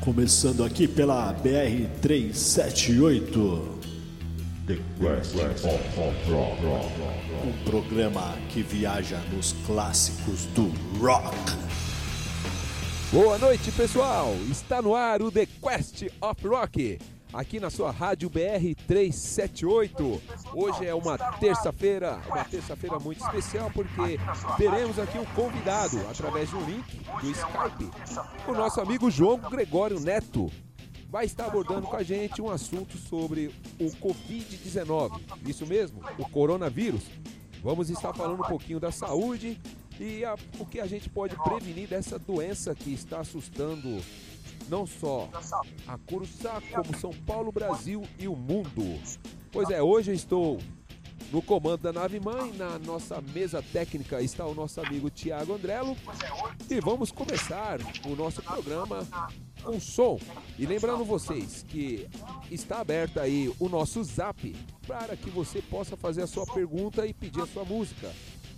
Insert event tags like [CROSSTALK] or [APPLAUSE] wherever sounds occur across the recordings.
Começando aqui pela BR 378. The Quest of Rock. Um programa que viaja nos clássicos do rock. Boa noite, pessoal! Está no ar o The Quest of Rock, aqui na sua rádio BR 378. Hoje é uma terça-feira, uma terça-feira muito especial porque teremos aqui um convidado através de um link do Skype, o nosso amigo João Gregório Neto. Vai estar abordando com a gente um assunto sobre o Covid-19. Isso mesmo, o coronavírus. Vamos estar falando um pouquinho da saúde e a, o que a gente pode prevenir dessa doença que está assustando não só a Curuçá, como São Paulo, Brasil e o mundo. Pois é, hoje eu estou no comando da nave mãe, na nossa mesa técnica está o nosso amigo Tiago Andrello e vamos começar o nosso programa com som. E lembrando vocês que está aberto aí o nosso zap para que você possa fazer a sua pergunta e pedir a sua música.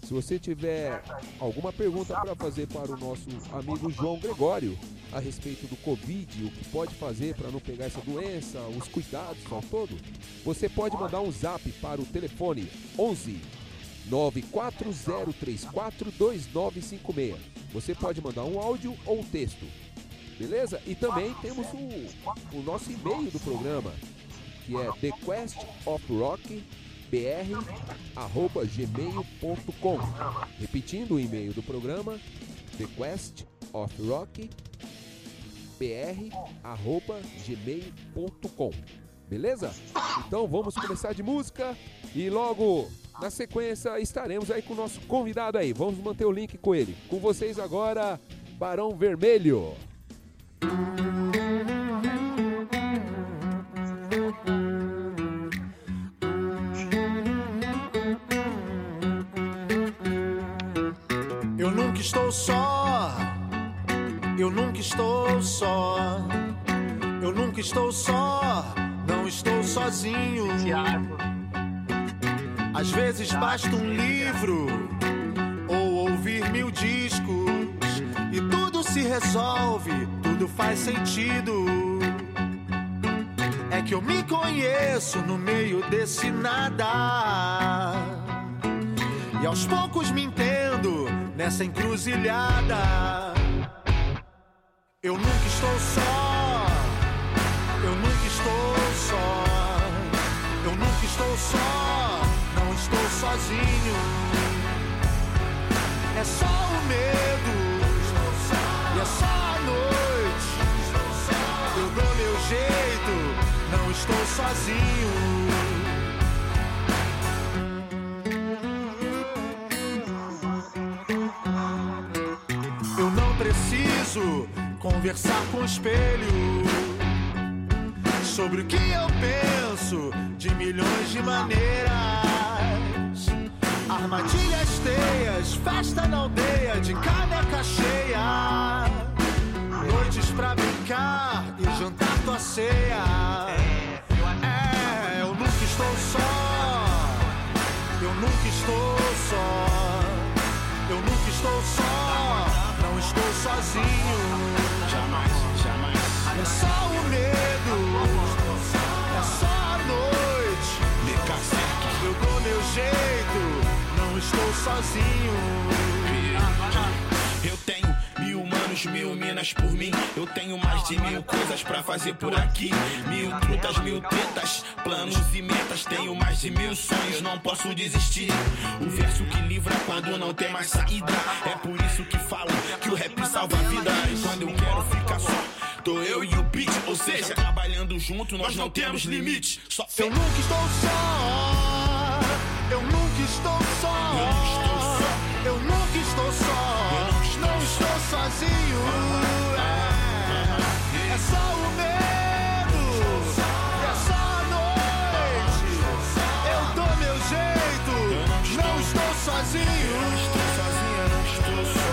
Se você tiver alguma pergunta para fazer para o nosso amigo João Gregório a respeito do Covid, o que pode fazer para não pegar essa doença, os cuidados ao todo, você pode mandar um zap para o telefone 11 940342956. Você pode mandar um áudio ou um texto. Beleza? E também temos o, o nosso e-mail do programa, que é The Quest of Rock br@gmail.com. Repetindo o e-mail do programa, The Quest of Rock br@gmail.com. Beleza? Então vamos começar de música e logo na sequência estaremos aí com o nosso convidado aí. Vamos manter o link com ele. Com vocês agora, Barão Vermelho. Eu só. Eu nunca estou só. Eu nunca estou só. Não estou sozinho. Às vezes basta um livro ou ouvir mil discos e tudo se resolve, tudo faz sentido. É que eu me conheço no meio desse nada. E aos poucos me entendo nessa encruzilhada. Eu nunca estou só. Eu nunca estou só. Eu nunca estou só. Não estou sozinho. É só o medo. E é só a noite. Eu dou meu jeito. Não estou sozinho. Preciso conversar com o espelho sobre o que eu penso de milhões de maneiras. Armadilhas, teias, festa na aldeia de caneca cheia. Noites pra brincar e jantar tua ceia. É, eu nunca estou só. Eu nunca estou só. Eu nunca estou só. Estou sozinho. Jamais, jamais. É só o medo. É só a noite. Eu dou meu jeito. Não estou sozinho. Eu tenho mil manos, mil minas por mim. Eu tenho mais de mil coisas pra fazer por aqui. Mil trutas, mil tetas, planos e metas. Tenho mais de mil sonhos, não posso desistir. O verso que livra quando não tem mais saída. É por isso que falam que o rap salva vidas. Quando eu quero ficar só. Tô eu e o beat, ou seja, trabalhando junto, nós não temos limite. Só. Eu nunca estou só. Eu nunca estou só. Eu nunca estou só. É, é só o medo. É só a noite. Eu dou meu jeito. Não estou sozinho. Não estou só.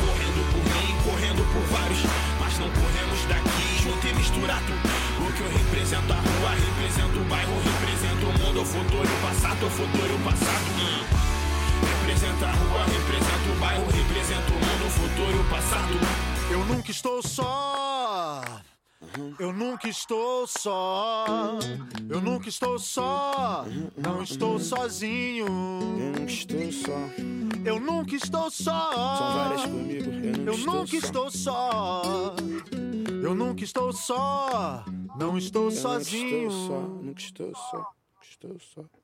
Correndo por mim, correndo por vários. Mas não corremos daqui, junto e misturado. O que eu represento a rua, represento o bairro, represento o mundo, o futuro, o passado, o futuro, o passado. Representa a rua, representa o bairro, representa o mundo, futuro, e passado. Eu nunca estou só. Eu nunca estou só. Eu nunca estou só. Não estou sozinho. Eu nunca estou só. Eu nunca estou só. Eu nunca estou só. Eu nunca estou só. Não estou sozinho. Nunca estou só. Nunca estou só. Estou só.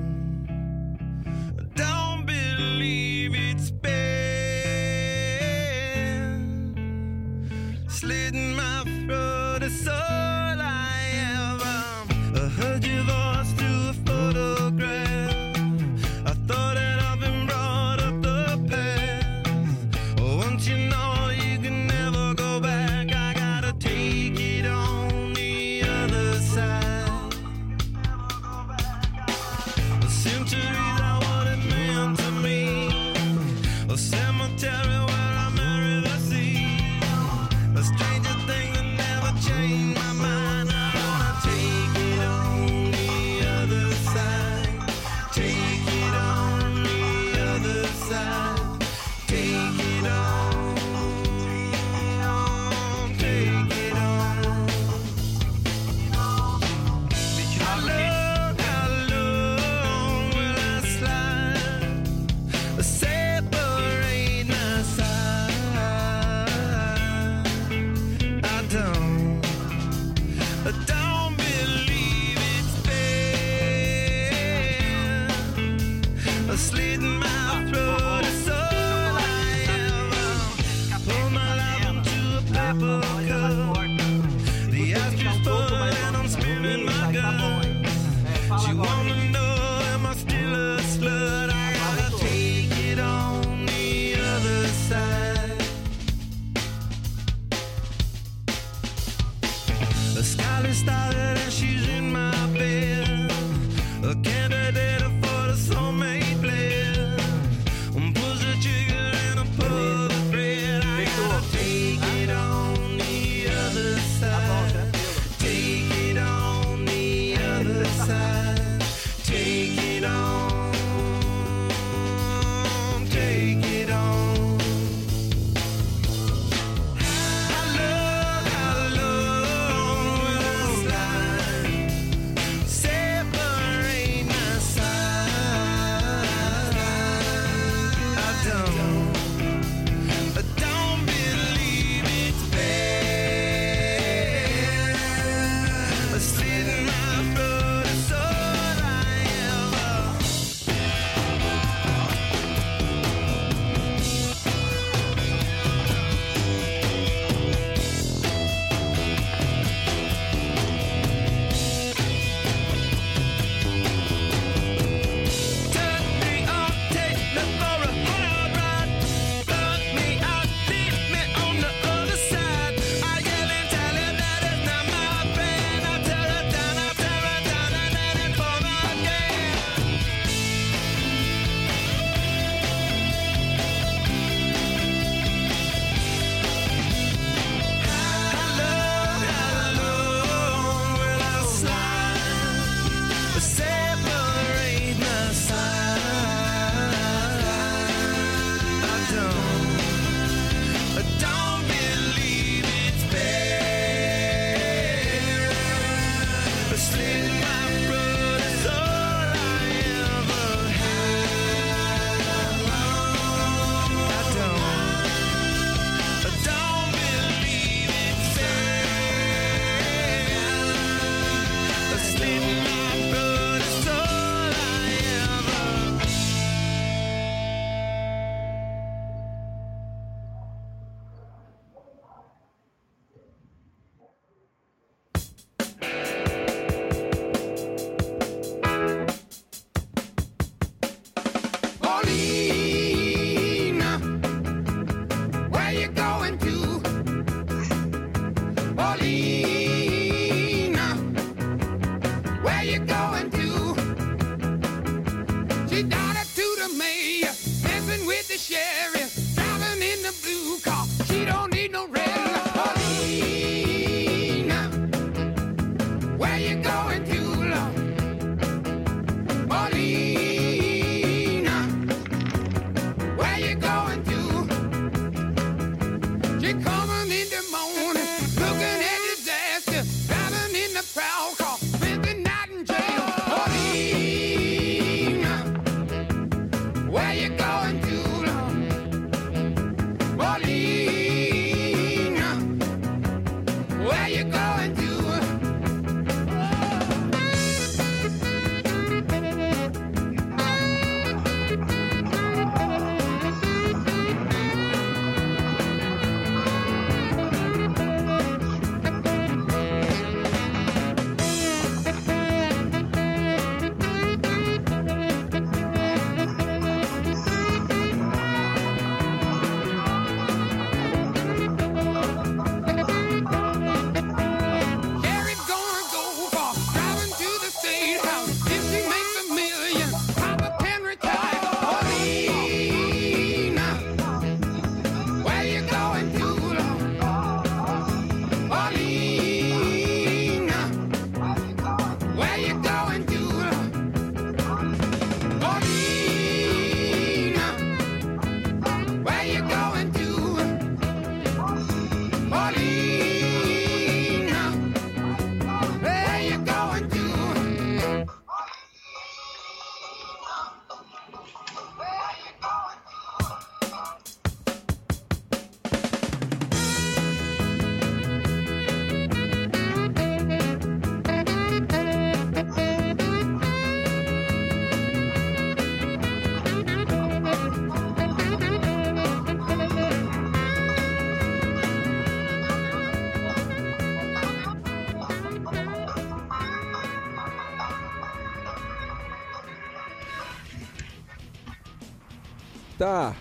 Tá.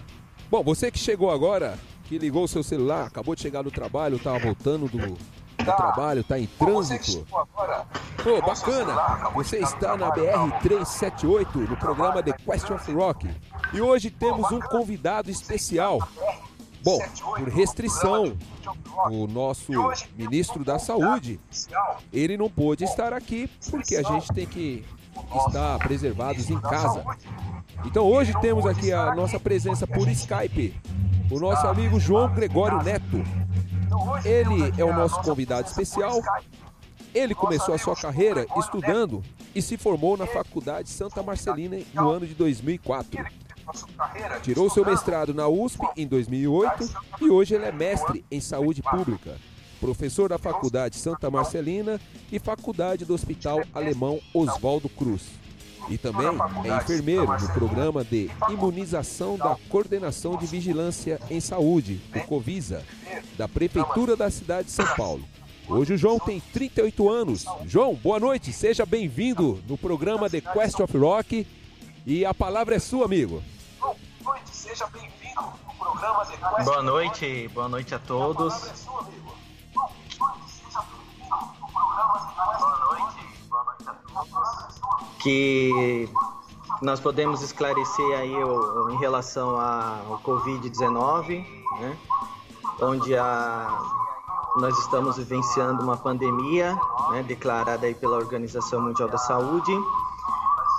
Bom, você que chegou agora, que ligou o seu celular, acabou de chegar do trabalho, tava voltando do, do trabalho, tá em trânsito. Pô, bacana! Você está na BR-378, no programa The Question of Rock. E hoje temos um convidado especial. Bom, por restrição, o nosso ministro da Saúde, ele não pôde estar aqui porque a gente tem que estar preservados em casa. Então hoje temos aqui a nossa presença por Skype, o nosso amigo João Gregório Neto. Ele é o nosso convidado especial. Ele começou a sua carreira estudando e se formou na Faculdade Santa Marcelina no ano de 2004. Tirou seu mestrado na USP em 2008 e hoje ele é mestre em saúde pública, professor da Faculdade Santa Marcelina e Faculdade do Hospital Alemão Oswaldo Cruz. E também é enfermeiro no programa de imunização da Coordenação de Vigilância em Saúde, o Covisa, da Prefeitura da cidade de São Paulo. Hoje o João tem 38 anos. João, boa noite, seja bem-vindo no programa The Quest of Rock. E a palavra é sua, amigo. Boa noite, boa noite a todos. Que nós podemos esclarecer aí o- em relação ao Covid-19, né? onde a, nós estamos vivenciando uma pandemia né, declarada aí pela Organização Mundial da Saúde.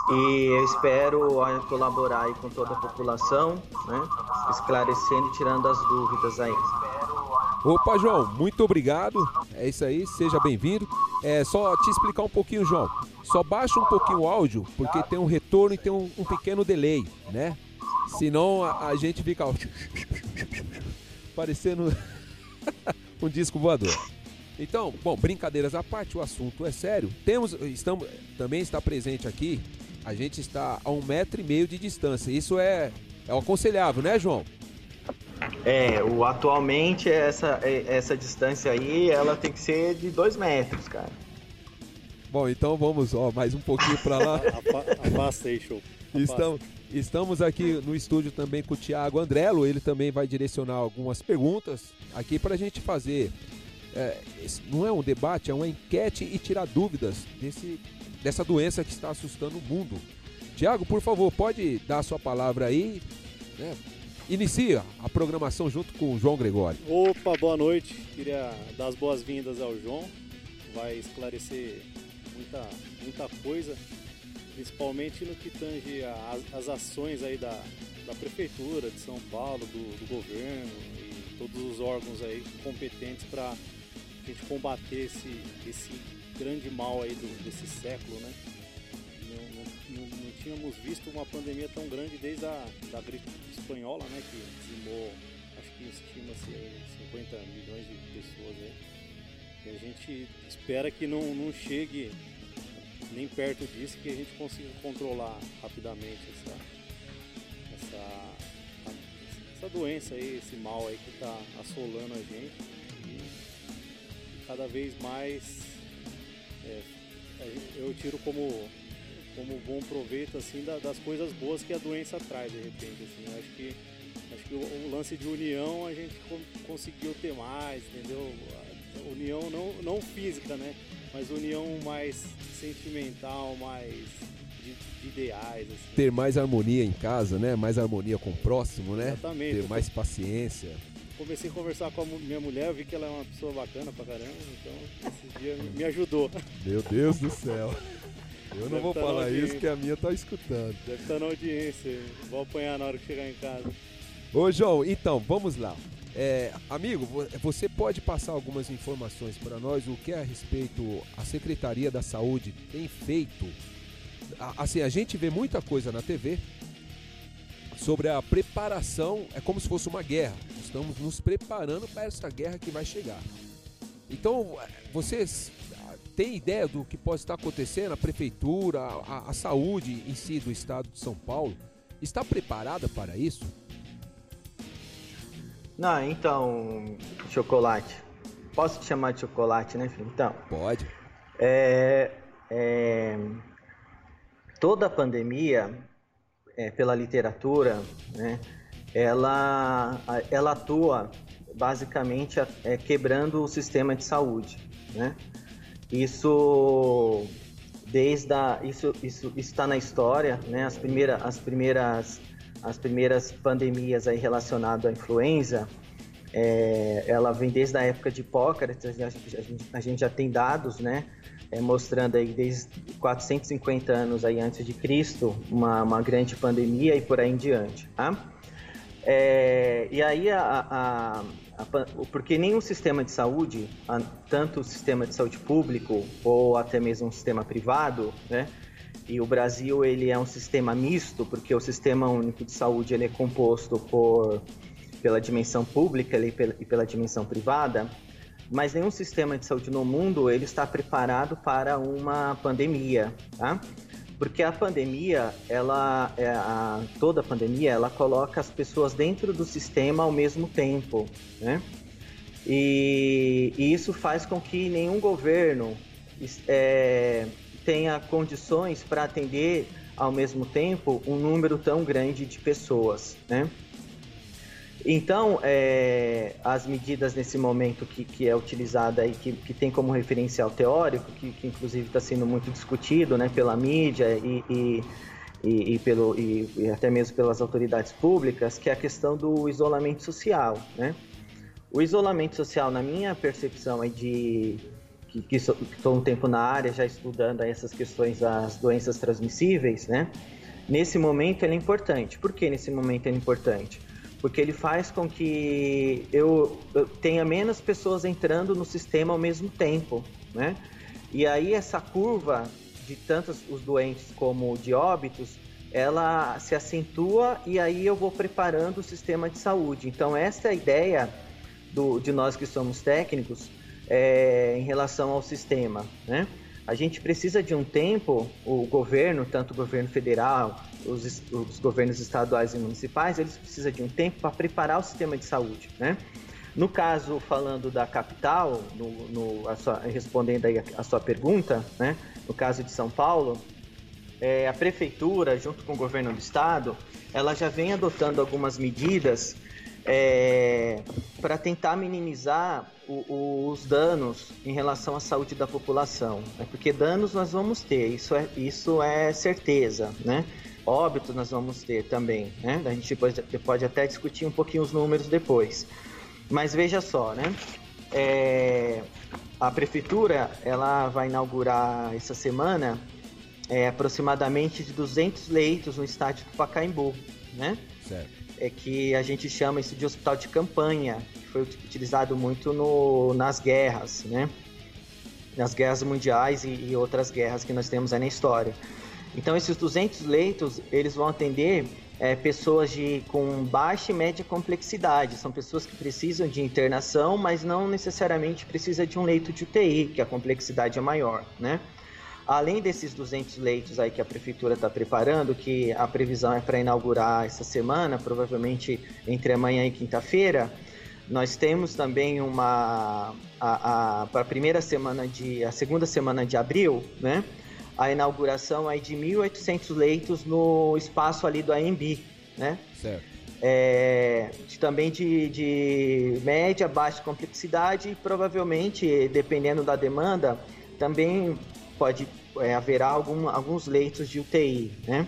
E eu espero colaborar aí com toda a população, né, esclarecendo e tirando as dúvidas aí. Opa, João, muito obrigado. É isso aí, seja bem-vindo. É só te explicar um pouquinho, João. Só baixa um pouquinho o áudio, porque tem um retorno e tem um, um pequeno delay, né? Senão a, a gente fica [LAUGHS] parecendo [LAUGHS] um disco voador. Então, bom, brincadeiras à parte, o assunto é sério. Temos, estamos, também está presente aqui. A gente está a um metro e meio de distância. Isso é, é aconselhável, né, João? É, o, atualmente essa, é- essa distância aí, ela tem que ser de dois metros, cara. Bom, então vamos ó, mais um pouquinho para lá. [LAUGHS] Afa- Afasta aí, show. Estamos, estamos aqui no estúdio também com o Thiago Andrello. Ele também vai direcionar algumas perguntas aqui para a gente fazer. é, não é um debate, é uma enquete e tirar dúvidas desse, dessa doença que está assustando o mundo. Tiago, por favor, pode dar a sua palavra aí. Né? Inicia a programação junto com o João Gregório. Opa, boa noite. Queria dar as boas-vindas ao João. Vai esclarecer muita, muita coisa, principalmente no que tange as, as ações aí da, da Prefeitura de São Paulo, do, do governo e todos os órgãos aí competentes para a gente combater esse, esse grande mal aí do, desse século, né? Tínhamos visto uma pandemia tão grande desde a da gripe espanhola, né? Que dizimou, acho que estima-se 50 milhões de pessoas aí. E a gente espera que não, não chegue nem perto disso, que a gente consiga controlar rapidamente essa, essa, essa doença aí, esse mal aí que está assolando a gente. E cada vez mais é, eu tiro como, como bom proveito assim das coisas boas que a doença traz de repente. Assim. Eu acho que, acho que o, o, lance de união a gente conseguiu ter mais, entendeu? A união não, não física, né? Mas união mais sentimental, mais de, de ideais. Assim. Ter mais harmonia em casa, né? Mais harmonia com o próximo, né? Exatamente. Ter mais paciência comecei a conversar com a minha mulher, vi que ela é uma pessoa bacana pra caramba, então esse dia me ajudou. Meu Deus do céu. Eu não Deve vou tá falar isso que a minha tá escutando. Deve estar tá na audiência. Vou apanhar na hora que chegar em casa. Ô João, então, vamos lá. É, amigo, você pode passar algumas informações para nós o que é a respeito a Secretaria da Saúde tem feito? Assim, a gente vê muita coisa na TV sobre a preparação, é como se fosse uma guerra. Estamos nos preparando para essa guerra que vai chegar. Então, vocês têm ideia do que pode estar acontecendo? A prefeitura, a, a saúde em si do estado de São Paulo está preparada para isso? Não, então, chocolate. Posso te chamar de chocolate, né, filho? Então. Pode. É, é, toda a pandemia é, pela literatura, né, ela, ela atua basicamente é, quebrando o sistema de saúde. Né? Isso desde a, isso isso está na história, né? As primeiras as primeiras as primeiras pandemias aí relacionadas à influenza, é, ela vem desde a época de Hipócrates. A gente, a gente, a gente já tem dados, né? é, mostrando aí desde 450 anos aí antes de Cristo uma, uma grande pandemia e por aí em diante, tá? É, e aí a, a, porque nenhum sistema de saúde, tanto o sistema de saúde público ou até mesmo um sistema privado, né? E o Brasil ele é um sistema misto, porque o sistema único de saúde ele é composto por pela dimensão pública e pela, e pela dimensão privada mas nenhum sistema de saúde no mundo ele está preparado para uma pandemia, tá? Porque a pandemia, ela, é a, toda a pandemia, ela coloca as pessoas dentro do sistema ao mesmo tempo, né? E, e isso faz com que nenhum governo é, tenha condições para atender ao mesmo tempo um número tão grande de pessoas, né? Então, é, as medidas nesse momento que, que é utilizada e que, que tem como referencial teórico, que, que inclusive está sendo muito discutido né, pela mídia e, e, e, e pelo, e, até mesmo pelas autoridades públicas, que é a questão do isolamento social. Né? O isolamento social, na minha percepção, é de que estou um tempo na área já estudando essas questões das doenças transmissíveis, né? Nesse momento ele é importante. Por que nesse momento ele é importante? Porque ele faz com que eu, eu, tenha menos pessoas entrando no sistema ao mesmo tempo, né? E aí essa curva de tantos os doentes como de óbitos, ela se acentua e aí eu vou preparando o sistema de saúde. Então essa é a ideia do, de nós que somos técnicos é, em relação ao sistema, né? A gente precisa de um tempo, o governo, tanto o governo federal, os, os governos estaduais e municipais, eles precisam de um tempo para preparar o sistema de saúde, né? No caso, falando da capital, no, no sua, respondendo aí a, a, sua pergunta, né? No caso de São Paulo, é, a prefeitura, junto com o governo do estado, ela já vem adotando algumas medidas é, para tentar minimizar o, o, os danos em relação à saúde da população, né? porque danos nós vamos ter, isso é, isso é certeza, né? Óbitos nós vamos ter também, né? A gente depois pode até discutir um pouquinho os números depois. Mas veja só, né? É, a prefeitura ela vai inaugurar essa semana é, aproximadamente de 200 leitos no estádio do Pacaembu, né? Certo. É que a gente chama isso de hospital de campanha, que foi utilizado muito no, nas guerras, né? Nas guerras mundiais e, e outras guerras que nós temos aí na história. Então, esses 200 leitos, eles vão atender é, pessoas de, com baixa e média complexidade. São pessoas que precisam de internação, mas não necessariamente precisa de um leito de UTI, que a complexidade é maior, né? Além desses 200 leitos aí que a prefeitura está preparando, que a previsão é para inaugurar essa semana, provavelmente entre amanhã e quinta-feira, nós temos também uma a, a para a primeira semana de a segunda semana de abril, né? A inauguração aí de 1.800 leitos no espaço ali do AMB, né? Certo. É, também de, de média, baixa complexidade e provavelmente, dependendo da demanda, também pode é, haverá algum, alguns leitos de UTI, né?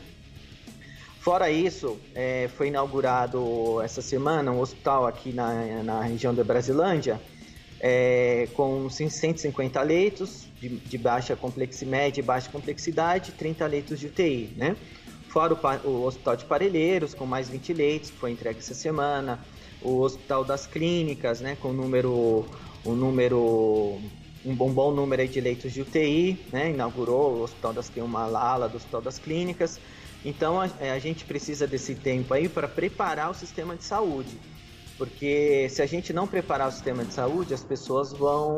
Fora isso, é, foi inaugurado essa semana um hospital aqui na, na região da Brasilândia, é, com 150 leitos de, de baixa complexidade, média e baixa complexidade, 30 leitos de UTI, né? Fora o, o Hospital de Parelheiros, com mais 20 leitos, que foi entregue essa semana. O Hospital das Clínicas, né, com número, um número, um bom, bom número de leitos de UTI, né? Inaugurou o Hospital das uma ala do Hospital das Clínicas. Então a, é, a gente precisa desse tempo aí para preparar o sistema de saúde. Porque se a gente não preparar o sistema de saúde, as pessoas vão.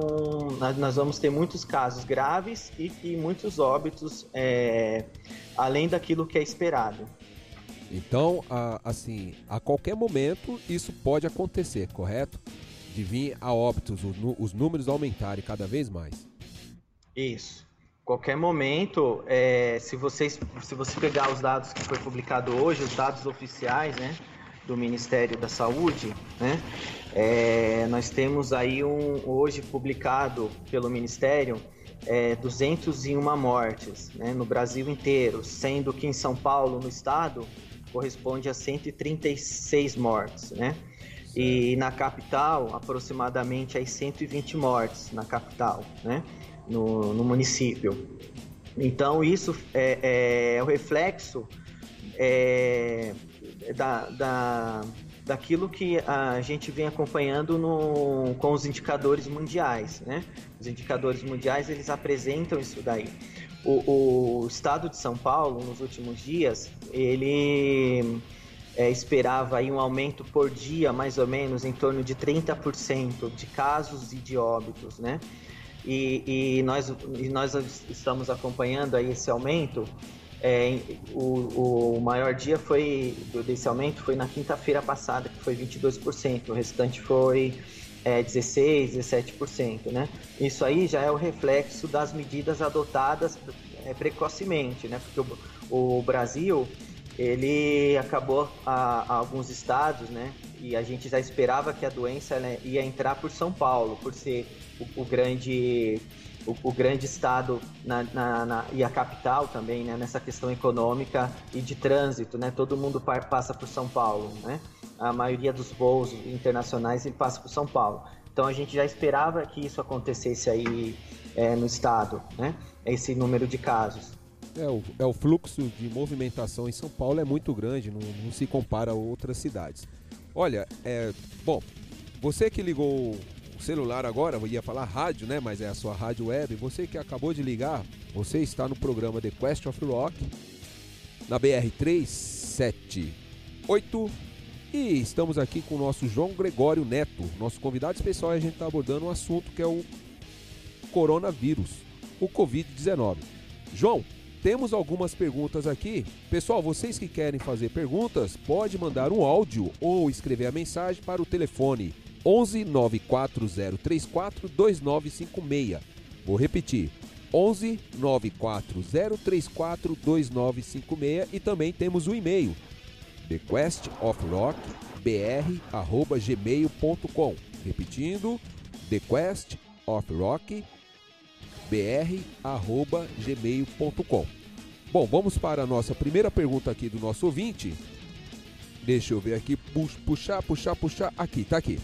Nós, vamos ter muitos casos graves e, e muitos óbitos é, além daquilo que é esperado. Então, a- assim, a qualquer momento isso pode acontecer, correto? De vir a óbitos, o nu- os números aumentarem cada vez mais. Isso. Qualquer momento, é, se, vocês, se você pegar os dados que foi publicado hoje, os dados oficiais, né, do Ministério da Saúde, né, é, nós temos aí um hoje publicado pelo Ministério é, 201 mortes, né, no Brasil inteiro, sendo que em São Paulo, no estado, corresponde a 136 mortes, né? E na capital, aproximadamente aí 120 mortes na capital, né? No, no município. Então, isso é, é o reflexo é, da, da, daquilo que a gente vem acompanhando no, com os indicadores mundiais, né? Os indicadores mundiais, eles apresentam isso daí. O, o estado de São Paulo, nos últimos dias, ele é, esperava aí um aumento por dia, mais ou menos, em torno de 30% de casos e de óbitos, né? E, e nós, e nós estamos acompanhando aí esse aumento. É, o, o maior dia foi desse aumento foi na quinta-feira passada, que foi 22%. O restante foi é, 16, 17%, né? Isso aí já é o reflexo das medidas adotadas é, precocemente, né? Porque o, o Brasil ele acabou a, a alguns estados, né? E a gente já esperava que a doença ela ia entrar por São Paulo, por ser o, o grande o, o grande estado na, na- na- e a capital também, né? Nessa questão econômica e de trânsito, né? Todo mundo pa- passa por São Paulo, né? A maioria dos voos internacionais ele passa por São Paulo. Então a gente já esperava que isso acontecesse aí é, no estado, né? Esse número de casos. É, o, é o fluxo de movimentação em São Paulo é muito grande, não, não se compara a outras cidades. Olha, é, bom, você que ligou o celular agora, eu ia falar rádio, né? Mas é a sua rádio web. Você que acabou de ligar, você está no programa The Quest of Rock, na BR 378. E estamos aqui com o nosso João Gregório Neto, nosso convidado especial. E a gente está abordando um assunto que é o coronavírus, o Covid-19. João, temos algumas perguntas aqui. Pessoal, vocês que querem fazer perguntas, pode mandar um áudio ou escrever a mensagem para o telefone 11 94034 2956. Vou repetir. 11 94034 2956 e também temos o e-mail thequestofrockbr@gmail.com. Repetindo, thequestofrockbr@gmail.com. Bom, vamos para a nossa primeira pergunta aqui do nosso ouvinte. Deixa eu ver aqui, Pux- puxar, puxar, puxar. Aqui, tá aqui.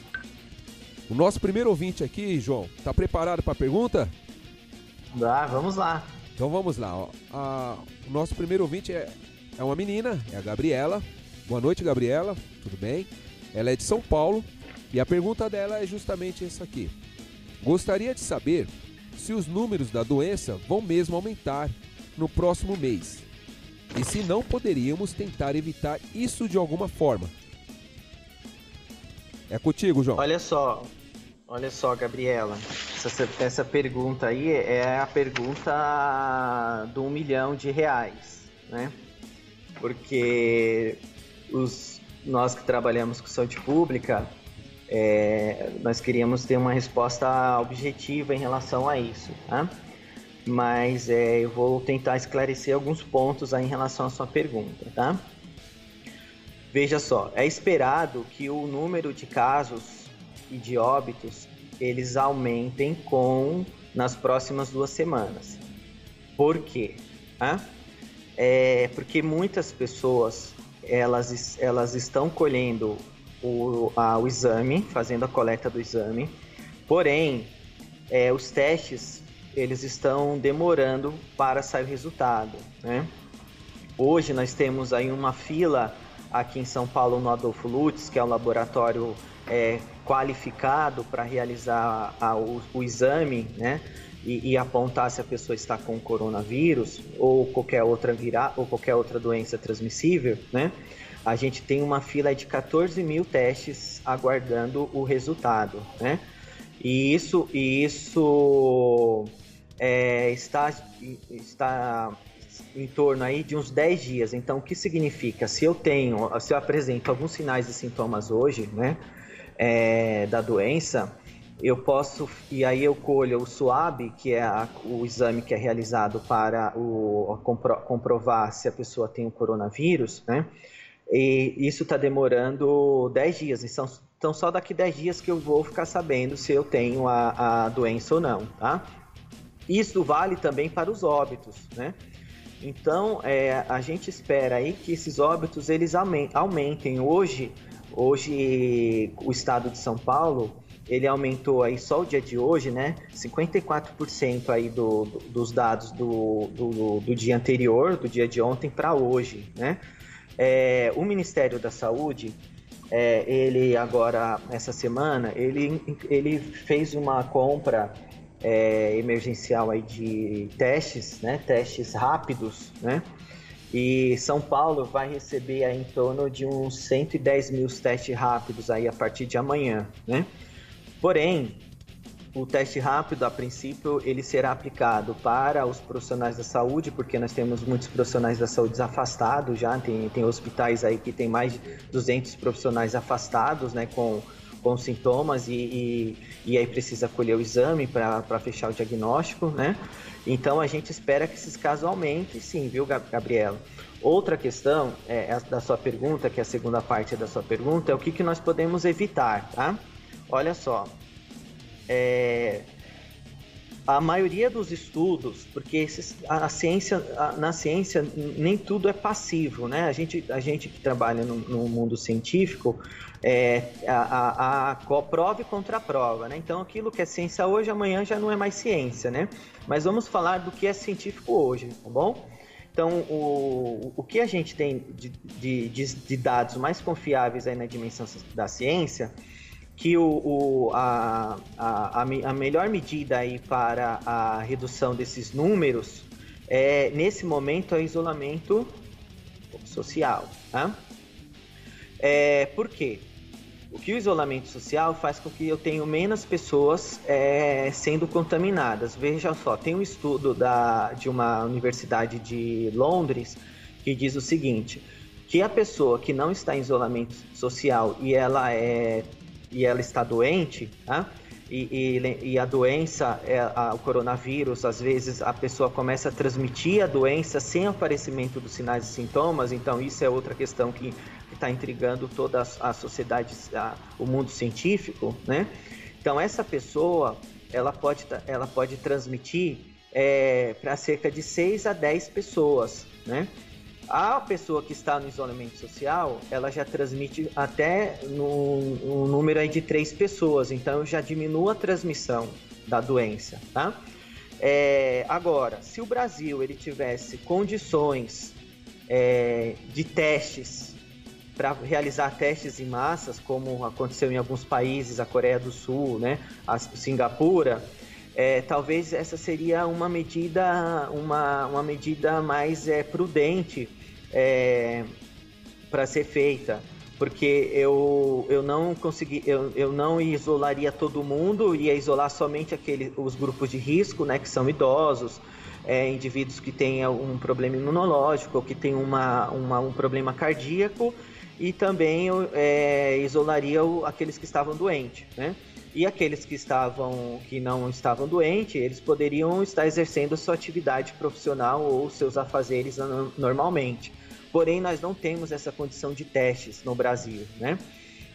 O nosso primeiro ouvinte aqui, João, tá preparado para a pergunta? Ah, vamos lá. Então vamos lá. A- o nosso primeiro ouvinte é, é uma menina, é a Gabriela. Boa noite, Gabriela. Tudo bem? Ela é de São Paulo e a pergunta dela é justamente essa aqui. Gostaria de saber se os números da doença vão mesmo aumentar no próximo mês. E se não poderíamos tentar evitar isso de alguma forma. É contigo, João. Olha só, olha só, Gabriela. Essa, essa pergunta aí é a pergunta do um milhão de reais, né? Porque os, nós que trabalhamos com saúde pública, é, nós queríamos ter uma resposta objetiva em relação a isso, tá? Mas é, eu vou tentar esclarecer alguns pontos aí em relação à sua pergunta, tá? Veja só, é esperado que o número de casos e de óbitos eles aumentem com nas próximas duas semanas. Por quê? Hã? É porque muitas pessoas elas, elas estão colhendo o, a- o exame, fazendo a coleta do exame, porém é, os testes eles estão demorando para sair o resultado, né? Hoje nós temos aí uma fila aqui em São Paulo no Adolfo Lutz, que é um laboratório é, qualificado para realizar a- o, o exame, né? E, e apontar se a pessoa está com coronavírus ou qualquer outra vira, ou qualquer outra doença transmissível, né? A gente tem uma fila de 14 mil testes aguardando o resultado, né? E isso, e isso é, está, está em torno aí de uns 10 dias. Então, o que significa? Se eu tenho, se eu apresento alguns sinais e sintomas hoje, né, é, da doença, eu posso, e aí eu colho o SUAB, que é a- o exame que é realizado para o, compro- comprovar se a pessoa tem o coronavírus, né, e isso está demorando 10 dias. Então, então, só daqui 10 dias que eu vou ficar sabendo se eu tenho a, a doença ou não, tá? Isso vale também para os óbitos, né? Então, é, a gente espera aí que esses óbitos eles aumen- aumentem. Hoje, hoje o estado de São Paulo ele aumentou aí só o dia de hoje, né? 54% aí do, do- dos dados do, do, do dia anterior, do dia de ontem para hoje, né? É, o Ministério da Saúde é, ele agora essa semana ele, ele fez uma compra é, emergencial aí de testes, né? Testes rápidos, né? E São Paulo vai receber aí em torno de uns 110 mil testes rápidos aí a partir de amanhã, né? Porém, o teste rápido, a princípio, ele será aplicado para os profissionais da saúde, porque nós temos muitos profissionais da saúde afastados já, tem, tem hospitais aí que tem mais de 200 profissionais afastados, né, com, com sintomas e, e, e aí precisa colher o exame para fechar o diagnóstico, né? Então a gente espera que esses casos aumentem, sim, viu, Gab- Gabriela? Outra questão é, a da sua pergunta, que é a segunda parte da sua pergunta, é o que, que nós podemos evitar, tá? Olha só, é, a maioria dos estudos, porque esses- a, a ciência, a- na ciência nem tudo é passivo, né? A gente, a gente que trabalha no, no mundo científico, é, a, a, a prova e contraprova, né? Então aquilo que é ciência hoje, amanhã já não é mais ciência, né? Mas vamos falar do que é científico hoje, tá bom? Então, o, o que a gente tem de, de, de- dados mais confiáveis aí na dimensão da ciência que o, o- a, a, a, me- a melhor medida aí para a redução desses números é, nesse momento, é isolamento social. Tá? É, por quê? O que o isolamento social faz com que eu tenha menos pessoas é, sendo contaminadas. Veja só, tem um estudo da, de uma universidade de Londres que diz o seguinte, que a pessoa que não está em isolamento social e ela é e ela está doente, tá? E, e, e a doença, é, a, o coronavírus, às vezes a pessoa começa a transmitir a doença sem aparecimento dos sinais e sintomas, então isso é outra questão que está intrigando toda a, a sociedade, a, o mundo científico, né? Então essa pessoa, ela pode, ela pode transmitir é, para cerca de 6 a 10 pessoas, né? A pessoa que está no isolamento social, ela já transmite até no, no número de três pessoas, então já diminuo a transmissão da doença, tá? É, agora, se o Brasil ele tivesse condições é, de testes para realizar testes em massas, como aconteceu em alguns países, a Coreia do Sul, né, a Singapura, é, talvez essa seria uma medida, uma, uma medida mais é, prudente é, para ser feita, porque eu, eu não consegui, eu, eu não isolaria todo mundo, ia isolar somente aquele, os grupos de risco, né, que são idosos, é, indivíduos que têm um problema imunológico, ou que têm uma, uma, um problema cardíaco, e também é, isolaria o, aqueles que estavam doentes, né? E aqueles que estavam que não estavam doentes, eles poderiam estar exercendo sua atividade profissional ou seus afazeres normalmente. Porém, nós não temos essa condição de testes no Brasil, né?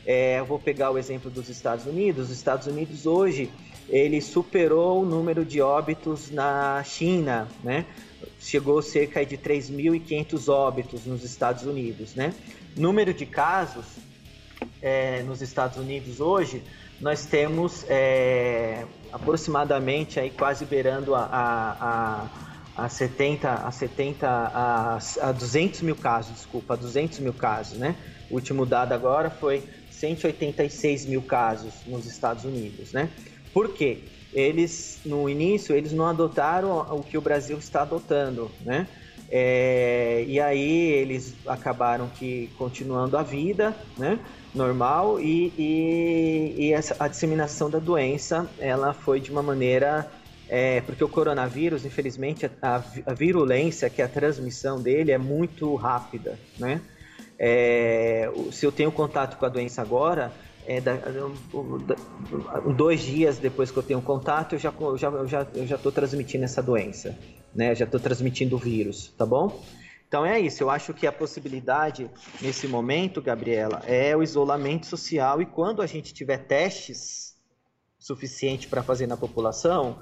É, eu vou pegar o exemplo dos Estados Unidos. Os Estados Unidos hoje ele superou o número de óbitos na China, né? Chegou cerca de 3.500 óbitos nos Estados Unidos, né? Número de casos é, nos Estados Unidos hoje, nós temos é, aproximadamente aí quase beirando a, a, a a 70, a 70, a, a 200 mil casos, desculpa, a 200 mil casos, né? O último dado agora foi 186 mil casos nos Estados Unidos, né? Por quê? Eles, no início, eles não adotaram o que o Brasil está adotando, né? É, e aí eles acabaram que continuando a vida, né? Normal e, e, e essa, a disseminação da doença, ela foi de uma maneira é, porque o coronavírus, infelizmente, a, a, virulência, que é a transmissão dele, é muito rápida, né? É, se eu tenho contato com a doença agora, é da, da, dois dias depois que eu tenho contato, eu já estou já, já, já transmitindo essa doença, né? Já estou transmitindo o vírus, tá bom? Então é isso, eu acho que a possibilidade nesse momento, Gabriela, é o isolamento social e quando a gente tiver testes suficiente para fazer na população,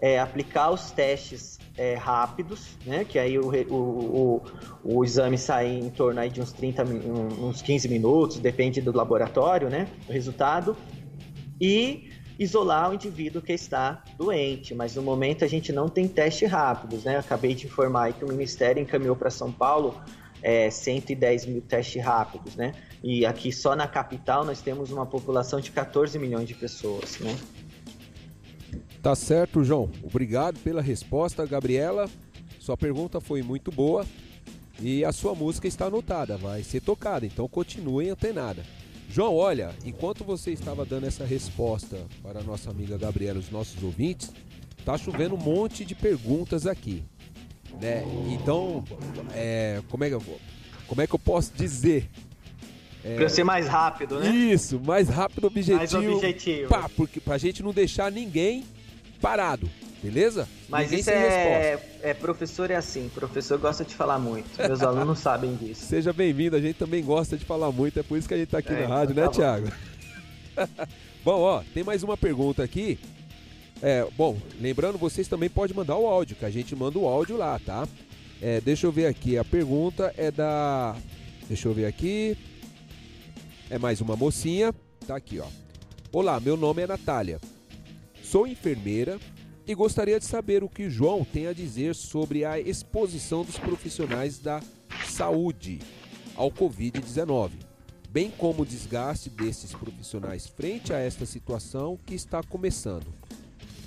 é, aplicar os testes é, rápidos, né? Que aí o, o, o, o, exame sai em torno aí de uns 30, uns 15 minutos, depende do laboratório, né? O resultado. E isolar o indivíduo que está doente, mas no momento a gente não tem testes rápidos, né? acabei de informar que o Ministério encaminhou para São Paulo é, 110 mil testes rápidos, né? E aqui só na capital nós temos uma população de 14 milhões de pessoas, né? Tá certo, João. Obrigado pela resposta, Gabriela. Sua pergunta foi muito boa e a sua música está anotada, vai ser tocada, então continue antenada. João, olha, enquanto você estava dando essa resposta para a nossa amiga Gabriela, os nossos ouvintes, tá chovendo um monte de perguntas aqui, né? Então, é, como é que eu como é que eu posso dizer? É, pra ser mais rápido, né? Isso, mais rápido, objetivo. Mais objetivo. Pá, porque pra gente não deixar ninguém parado, beleza? Mas Ninguém isso é, é, professor é assim, professor gosta de falar muito, meus alunos sabem disso. [LAUGHS] Seja bem-vindo, a gente também gosta de falar muito, é por isso que a gente tá aqui é, na rádio, então tá né, Thiago? [LAUGHS] bom, ó, tem mais uma pergunta aqui. É, bom, lembrando, vocês também podem mandar o áudio, que a gente manda o áudio lá, tá? É, deixa eu ver aqui, a pergunta é da. Deixa eu ver aqui. É mais uma mocinha, tá aqui, ó. Olá, meu nome é Natália. Sou enfermeira e gostaria de saber o que João tem a dizer sobre a exposição dos profissionais da saúde ao Covid-19, bem como o desgaste desses profissionais frente a esta situação que está começando.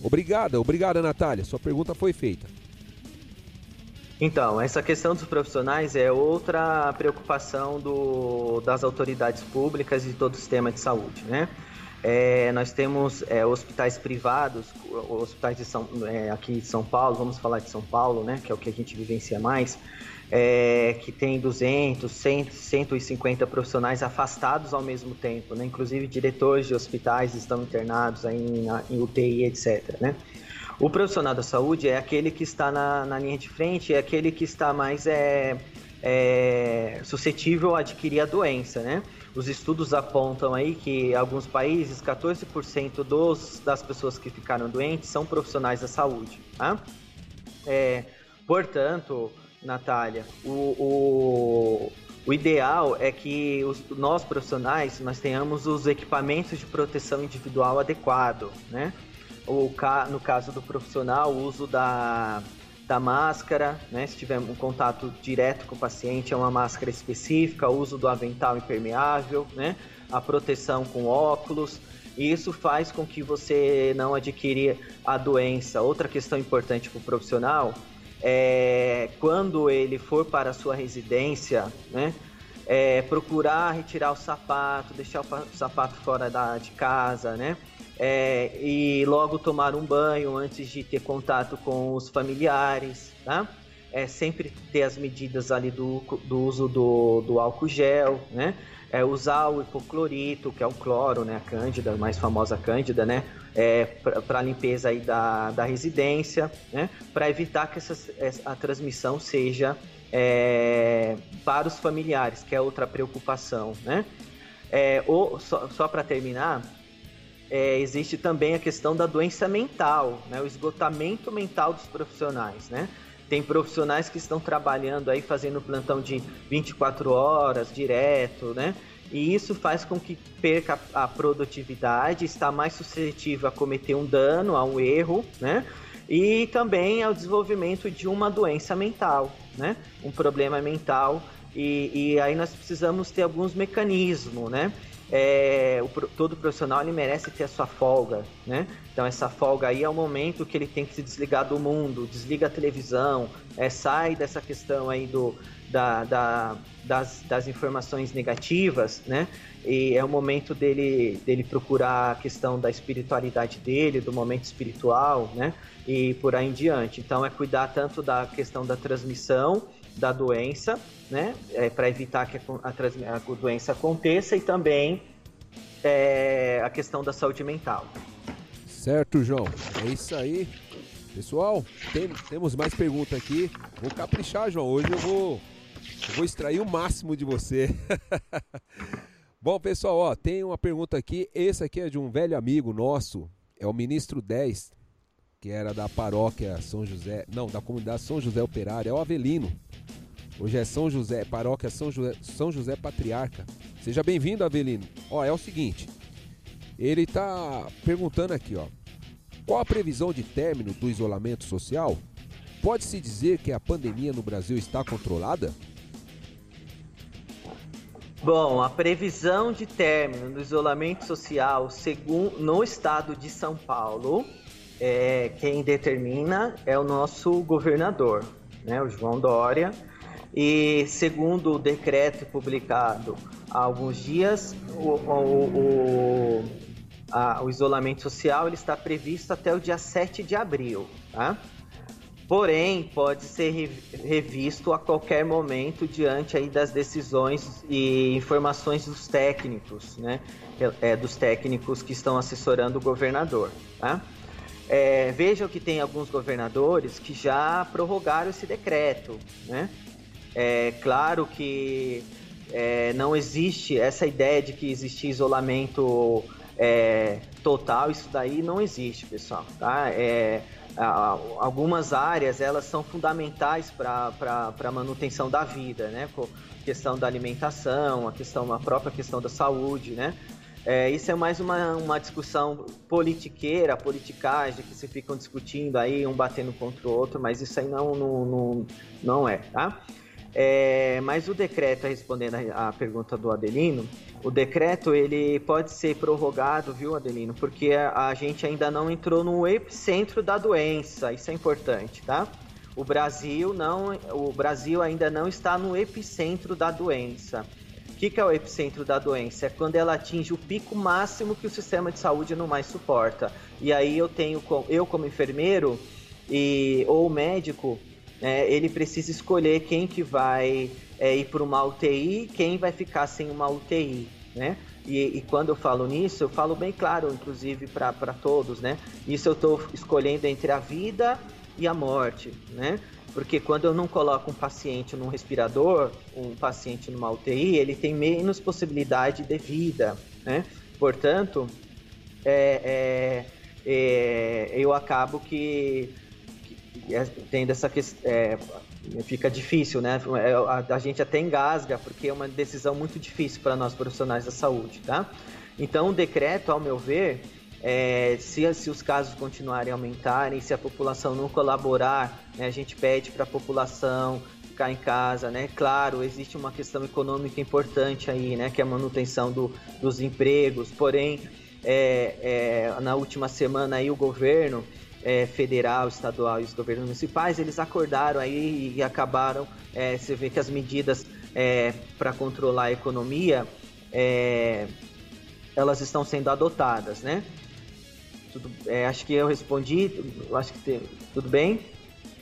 Obrigada, obrigada Natália, sua pergunta foi feita. Então, essa questão dos profissionais é outra preocupação do, das autoridades públicas e de todo o sistema de saúde, né? É, nós temos é, hospitais privados, hospitais de São, é, aqui de São Paulo, vamos falar de São Paulo, né, que é o que a gente vivencia mais, é, que tem 200, 100, 150 profissionais afastados ao mesmo tempo, né, inclusive diretores de hospitais estão internados em, em UTI, etc. Né. O profissional da saúde é aquele que está na, na linha de frente, é aquele que está mais é, é, suscetível a adquirir a doença, né? Os estudos apontam aí que alguns países 14% dos, das pessoas que ficaram doentes são profissionais da saúde. Tá? É, portanto, Natália, o, o, o ideal é que os, nós profissionais nós tenhamos os equipamentos de proteção individual adequado, né? O, no caso do profissional, o uso da, da máscara, né? Se tiver um contato direto com o paciente, é uma máscara específica, uso do avental impermeável, né? A proteção com óculos. E isso faz com que você não adquire a doença. Outra questão importante para o profissional é, quando ele for para a sua residência, né, é, procurar retirar o sapato, deixar o sapato fora da, de casa, né, é, e logo tomar um banho antes de ter contato com os familiares, tá? É sempre ter as medidas ali do, do uso do, do álcool gel, né? É usar o hipoclorito, que é o cloro, né? A cândida, a mais famosa cândida, né? é, para limpeza aí da, da residência, né? para evitar que essa, a transmissão seja é, para os familiares, que é outra preocupação. Né? É, ou, só só para terminar, é, existe também a questão da doença mental, né? o esgotamento mental dos profissionais. Né? Tem profissionais que estão trabalhando aí, fazendo plantão de 24 horas direto, né? e isso faz com que perca a produtividade, está mais suscetível a cometer um dano, a um erro, né? E também ao desenvolvimento de uma doença mental, né? Um problema mental e, e aí nós precisamos ter alguns mecanismos, né? É, o, todo profissional ele merece ter a sua folga, né? Então essa folga aí é o momento que ele tem que se desligar do mundo, desliga a televisão, é, sai dessa questão aí do, da, da, das, das informações negativas, né? E é o momento dele, dele procurar a questão da espiritualidade dele, do momento espiritual, né? E por aí em diante. Então é cuidar tanto da questão da transmissão da doença, né? É, para evitar que a, a, a, doença aconteça e também é, a questão da saúde mental. Certo, João. É isso aí. Pessoal, tem, temos mais perguntas aqui. Vou caprichar, João. Hoje eu vou eu vou extrair o máximo de você. [LAUGHS] Bom, pessoal, ó, tem uma pergunta aqui. Esse aqui é de um velho amigo nosso, é o ministro 10, que era da paróquia São José, não, da comunidade São José Operário, é o Avelino. Hoje é São José, paróquia São José, São José Patriarca. Seja bem-vindo, Avelino. Ó, é o seguinte, ele tá perguntando aqui, ó. Qual a previsão de término do isolamento social? Pode-se dizer que a pandemia no Brasil está controlada? Bom, a previsão de término do isolamento social segundo, no estado de São Paulo, é, quem determina é o nosso governador, né, o João Dória. E segundo o decreto publicado há alguns dias, o, o, o, a, o isolamento social ele está previsto até o dia 7 de abril. Tá? porém pode ser revisto a qualquer momento diante aí das decisões e informações dos técnicos, né? É, dos técnicos que estão assessorando o governador. Tá? É, vejam que tem alguns governadores que já prorrogaram esse decreto. Né? É claro que é, não existe essa ideia de que existe isolamento é, total, isso daí não existe, pessoal. Tá? É, algumas áreas elas são fundamentais para a manutenção da vida, né? Questão da alimentação, a questão a própria questão da saúde, né? É, isso é mais uma, uma discussão politiqueira, politicagem, que se ficam discutindo aí, um batendo contra o outro, mas isso aí não, não, não, não é, tá? É, mas o decreto, respondendo a pergunta do Adelino, o decreto ele pode ser prorrogado, viu, Adelino? Porque a, a gente ainda não entrou no epicentro da doença, isso é importante, tá? O Brasil não, o Brasil ainda não está no epicentro da doença. O que, que é o epicentro da doença? É quando ela atinge o pico máximo que o sistema de saúde não mais suporta. E aí eu tenho, eu como enfermeiro e ou médico, é, ele precisa escolher quem que vai é, ir para uma UTI, quem vai ficar sem uma UTI, né? E, e, quando eu falo nisso, eu falo bem claro, inclusive para todos, né? Isso eu estou escolhendo entre a vida e a morte, né? Porque quando eu não coloco um paciente num respirador, um paciente numa UTI, ele tem menos possibilidade de vida, né? Portanto, é, é, é, eu acabo que é, tendo essa questão, é, fica difícil, né? É, A, a gente até engasga, porque é uma decisão muito difícil para nós profissionais da saúde, tá? Então, o decreto, ao meu ver, é, se, se os casos continuarem a aumentarem, se a população não colaborar, né, a gente pede para a população ficar em casa, né? Claro, existe uma questão econômica importante aí, né? Que é a manutenção do, dos empregos. Porém, é, é, na última semana aí o governo é, federal, estadual e os governos municipais, eles acordaram aí e acabaram. é, você vê que as medidas para controlar a economia é, elas estão sendo adotadas, né? Tudo, é, acho que eu respondi. Acho que tem, tudo bem.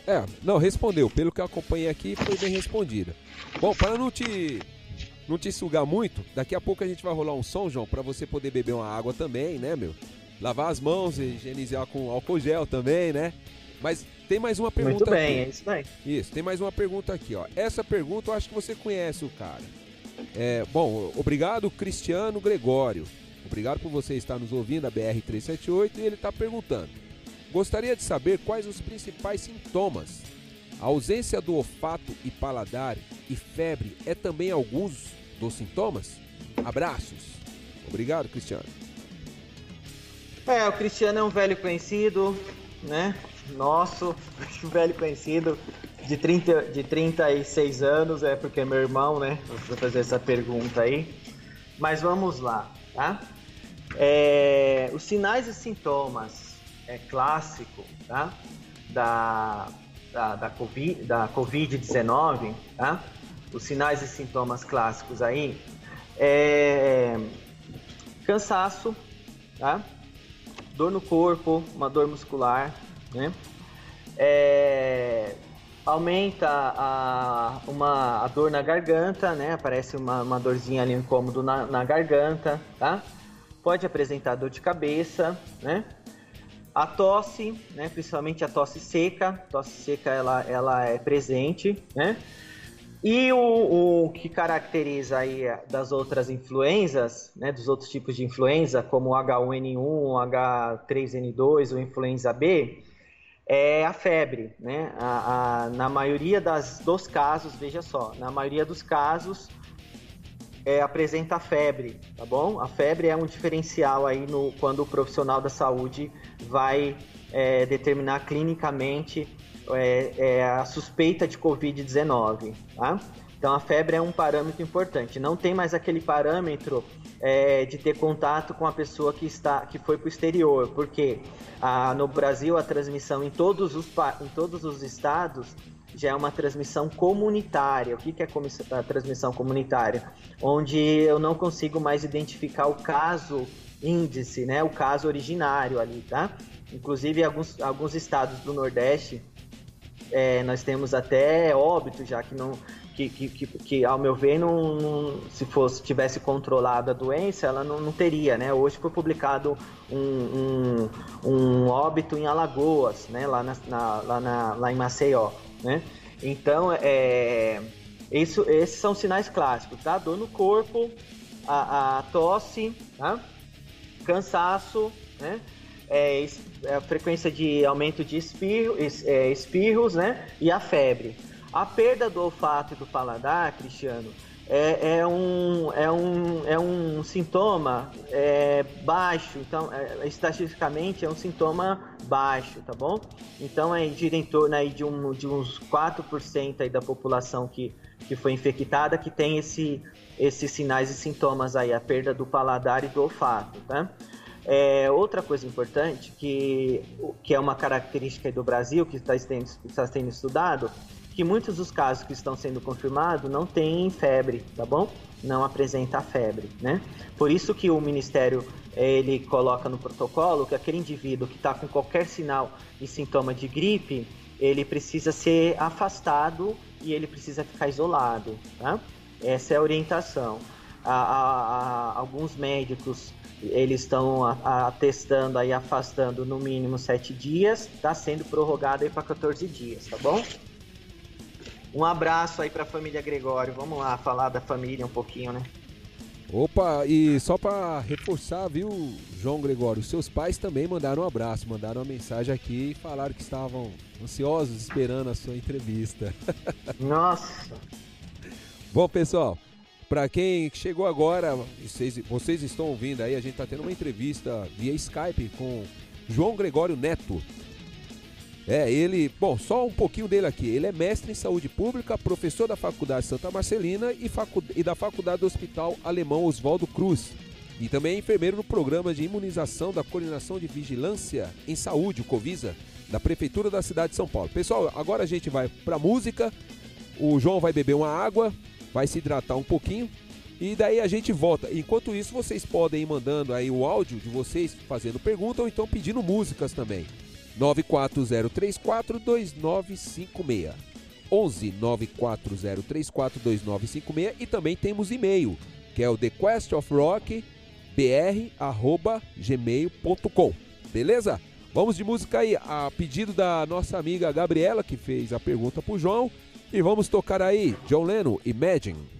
É, não, respondeu. Pelo que eu acompanhei aqui, foi bem respondida. Bom, para não te não te sugar muito, daqui a pouco a gente vai rolar um som, João, para você poder beber uma água também, né, meu? Lavar as mãos, higienizar com álcool gel também, né? Mas tem mais uma pergunta Muito bem, aqui. é isso aí. Isso, tem mais uma pergunta aqui, ó. Essa pergunta eu acho que você conhece o cara. É, bom, obrigado Cristiano Gregório. Obrigado por você estar nos ouvindo, a BR-378, e ele está perguntando. Gostaria de saber quais os principais sintomas. A ausência do olfato e paladar e febre é também alguns dos sintomas? Abraços. Obrigado, Cristiano. É, o Cristiano é um velho conhecido, né? Nosso, um [LAUGHS] velho conhecido de, 30, de 36 anos, é porque é meu irmão, né? Vou fazer essa pergunta aí. Mas vamos lá, tá? É, os sinais e sintomas é clássico, tá? Da, da, da Covid- da Covid-19, tá? Os sinais e sintomas clássicos aí é cansaço, tá? Dor no corpo, uma dor muscular, né? É, aumenta a, uma, a dor na garganta, né? Aparece uma, uma dorzinha ali, incômodo na, na garganta, tá? Pode apresentar dor de cabeça, né? A tosse, né? Principalmente a tosse seca, tosse seca ela, ela é presente, né? E o, o que caracteriza aí das outras influenzas, né, dos outros tipos de influenza, como o H1N1, o H3N2, o influenza B, é a febre, né? A, a- na maioria das, dos casos, veja só, na maioria dos casos é, apresenta febre, tá bom? A febre é um diferencial aí no, quando o profissional da saúde vai é, determinar clinicamente é, é, a suspeita de Covid-19, tá? Então a febre é um parâmetro importante. Não tem mais aquele parâmetro é, de ter contato com a pessoa que está, que foi para o exterior, porque ah, no Brasil a transmissão em todos os em todos os estados já é uma transmissão comunitária. O que que é a transmissão comunitária? Onde eu não consigo mais identificar o caso índice, né? O caso originário ali, tá? Inclusive alguns, alguns estados do Nordeste é, nós temos até óbito já que não que, que, que, que, ao meu ver não, não- se fosse tivesse controlado a doença ela não, não teria né hoje foi publicado um, um, um óbito em Alagoas né lá na, na- lá, na, lá em Maceió né então é isso esses são sinais clássicos tá dor no corpo a, a tosse tá? cansaço, né? É, é, a frequência de aumento de espirro, es- é, espirros, né? E a febre. A perda do olfato e do paladar, Cristiano, é, é um, é, um, é um sintoma é, baixo. Então, é, estatisticamente, é um sintoma baixo, tá bom? Então, é, gira em torno aí de, um, de uns 4% aí da população que, que foi infectada que tem esse, esses sinais e sintomas aí, a perda do paladar e do olfato, tá? É, outra coisa importante, que, que é uma característica do Brasil, que está sendo, está sendo estudado, que muitos dos casos que estão sendo confirmados não têm febre, tá bom? Não apresenta febre, né? Por isso que o Ministério ele coloca no protocolo que aquele indivíduo que está com qualquer sinal e sintoma de gripe, ele precisa ser afastado e ele precisa ficar isolado, tá? Essa é a orientação. A- a- a- alguns médicos eles estão atestando aí, afastando no mínimo sete dias, está sendo prorrogado aí para 14 dias, tá bom? Um abraço aí para a família Gregório. Vamos lá falar da família um pouquinho, né? Opa, e só pra reforçar, viu, João Gregório, seus pais também mandaram um abraço, mandaram uma mensagem aqui e falaram que estavam ansiosos esperando a sua entrevista. [LAUGHS] Nossa, Bom, pessoal, pra quem chegou agora, vocês, vocês estão ouvindo aí, a gente tá tendo uma entrevista via Skype com João Gregório Neto. É, ele, bom, só um pouquinho dele aqui. Ele é mestre em saúde pública, professor da Faculdade Santa Marcelina e, facu- e da Faculdade do Hospital Alemão Oswaldo Cruz. E também é enfermeiro no programa de imunização da Coordenação de Vigilância em Saúde, o Covisa, da Prefeitura da cidade de São Paulo. Pessoal, agora a gente vai pra música. O João vai beber uma água, vai se hidratar um pouquinho. E daí a gente volta. Enquanto isso, vocês podem ir mandando aí o áudio de vocês fazendo pergunta ou então pedindo músicas também. 940342956. 11 940342956 e também temos e-mail, que é o thequestofrockbr@gmail.com. Beleza? Vamos de música aí, a pedido da nossa amiga Gabriela que fez a pergunta pro João, e vamos tocar aí John Lennon Imagine.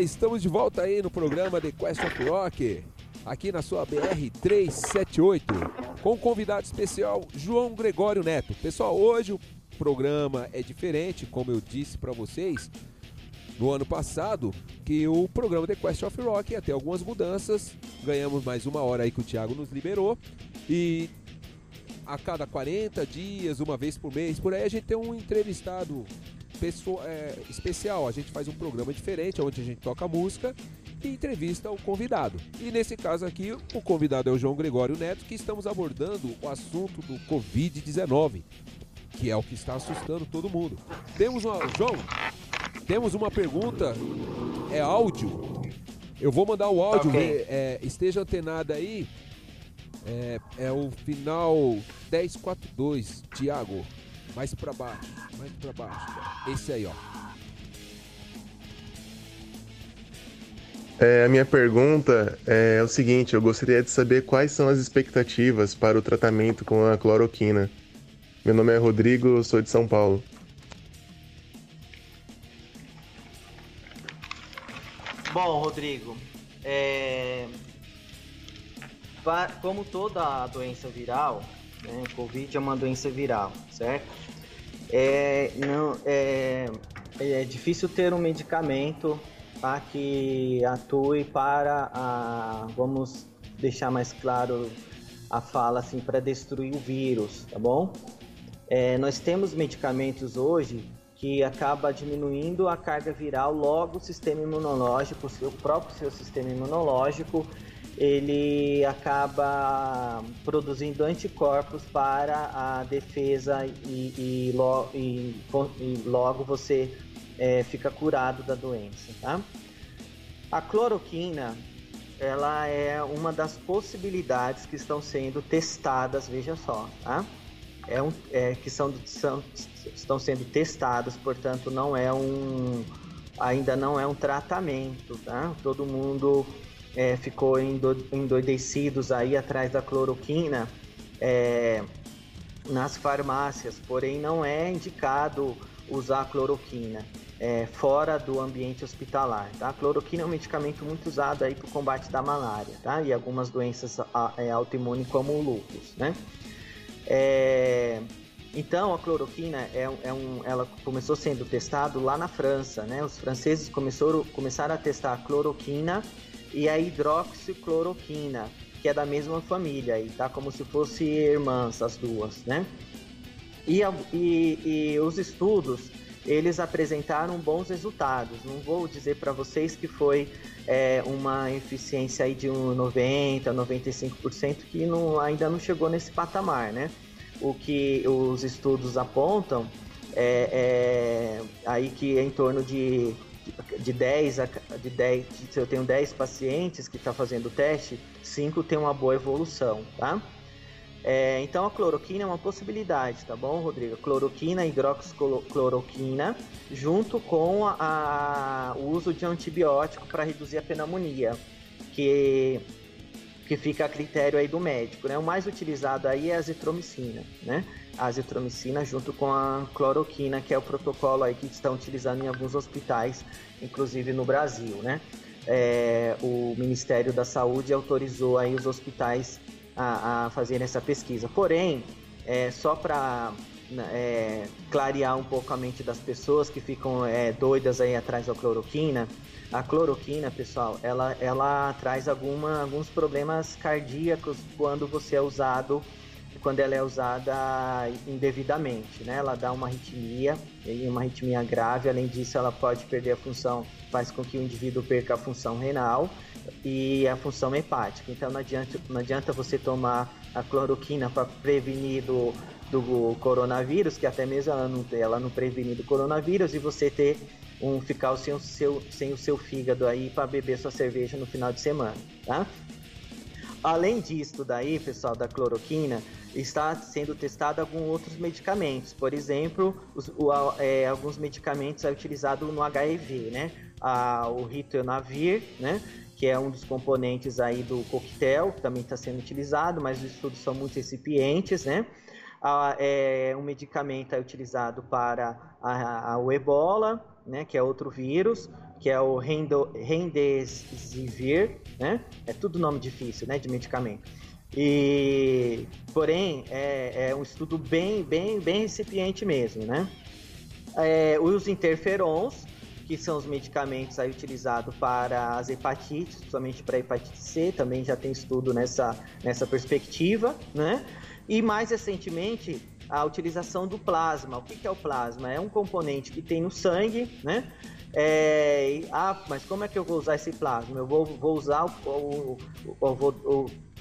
Estamos de volta aí no programa The Quest of Rock, aqui na sua BR 378, com o convidado especial João Gregório Neto. Pessoal, hoje o programa é diferente, como eu disse para vocês no ano passado, que o programa The Quest of Rock ter algumas mudanças. Ganhamos mais uma hora aí que o Thiago nos liberou e a cada 40 dias, uma vez por mês, por aí a gente tem um entrevistado pessoa, é, especial. A gente faz um programa diferente, onde a gente toca música e entrevista o convidado. E nesse caso aqui, o convidado é o João Gregório Neto, que estamos abordando o assunto do Covid-19, que é o que está assustando todo mundo. Temos uma. João, Temos uma pergunta, é áudio. Eu vou mandar o áudio, Ok. vê, é, esteja antenado aí. É, é o final 1042, Thiago. Mais pra baixo, mais pra baixo. Esse aí, ó. É, a minha pergunta é o seguinte: eu gostaria de saber quais são as expectativas para o tratamento com a cloroquina. Meu nome é Rodrigo, sou de São Paulo. Bom, Rodrigo, é, como toda doença viral, né, Covid é uma doença viral, certo? É, não, é, é difícil ter um medicamento tá, que atue para, a, vamos deixar mais claro a fala assim, para destruir o vírus, tá bom? É, nós temos medicamentos hoje que acaba diminuindo a carga viral, logo o sistema imunológico, o seu próprio seu sistema imunológico, ele acaba produzindo anticorpos para a defesa e, e, lo- e e logo você é, fica curado da doença, tá? A cloroquina, ela é uma das possibilidades que estão sendo testadas, veja só, tá? É um, é, que são, são- estão sendo testadas, portanto não é um ainda não é um tratamento, tá? Todo mundo é, ficou endo- endoidecidos aí atrás da cloroquina é, nas farmácias, porém não é indicado usar cloroquina é, fora do ambiente hospitalar, tá? A cloroquina é um medicamento muito usado aí para o combate da malária, tá? E algumas doenças é, autoimunes como o lúpus, né? É, então a cloroquina é, é um, ela começou sendo testado lá na França, né? Os franceses começaram, começaram a testar a cloroquina e a hidroxicloroquina, que é da mesma família, e tá como se fossem irmãs as duas, né? E, e- e os estudos eles apresentaram bons resultados. Não vou dizer para vocês que foi é, uma eficiência aí de um 90, 95%, que não, ainda não chegou nesse patamar, né? O que os estudos apontam é, é aí que é em torno de, de 10 a de 10, se eu tenho 10 pacientes que estão fazendo o teste, 5 tem uma boa evolução, tá? É, então a cloroquina é uma possibilidade, tá bom, Rodrigo? Cloroquina, hidroxicloroquina, junto com a- a- o uso de antibiótico para reduzir a pneumonia, que, que fica a critério aí do médico, né? O mais utilizado aí é a azitromicina, né? A azitromicina junto com a cloroquina, que é o protocolo aí que estão utilizando em alguns hospitais, inclusive no Brasil, né? É, o Ministério da Saúde autorizou aí os hospitais a, a fazerem essa pesquisa. Porém, é, só para clarear um pouco a mente das pessoas que ficam é, doidas aí atrás da cloroquina, a cloroquina, pessoal, ela, ela traz alguma, alguns problemas cardíacos quando você é usado, quando ela é usada indevidamente, né? Ela dá uma arritmia, uma arritmia grave, além disso ela pode perder a função, faz com que o indivíduo perca a função renal e a função hepática. Então não adianta, não adianta você tomar a cloroquina para prevenir do, do coronavírus, que até mesmo ela não, ela não previne do coronavírus, e você ter um ficar sem o seu, sem o seu fígado aí para beber sua cerveja no final de semana, tá? Além disso daí, pessoal, da cloroquina, está sendo testado alguns outros medicamentos. Por exemplo, os- o- é, alguns medicamentos é utilizado no HIV, né? A, o ritonavir, né? Que é um dos componentes aí do coquetel, que também está sendo utilizado, mas os estudos são muito incipientes, né? Ah, é, um medicamento é utilizado para a, a- o ebola, né? Que é outro vírus, que é o Rendo- Remdesivir, né? É tudo nome difícil, né? De medicamento. E, porém, é, é um estudo bem, bem, bem recipiente mesmo, né? É, os interferons, que são os medicamentos aí utilizados para as hepatites, principalmente para a hepatite C, também já tem estudo nessa, nessa perspectiva, né? E mais recentemente, a utilização do plasma. O que, é o plasma? É um componente que tem no sangue, né? É, ah, mas como é que eu vou usar esse plasma? Eu vou, vou usar o,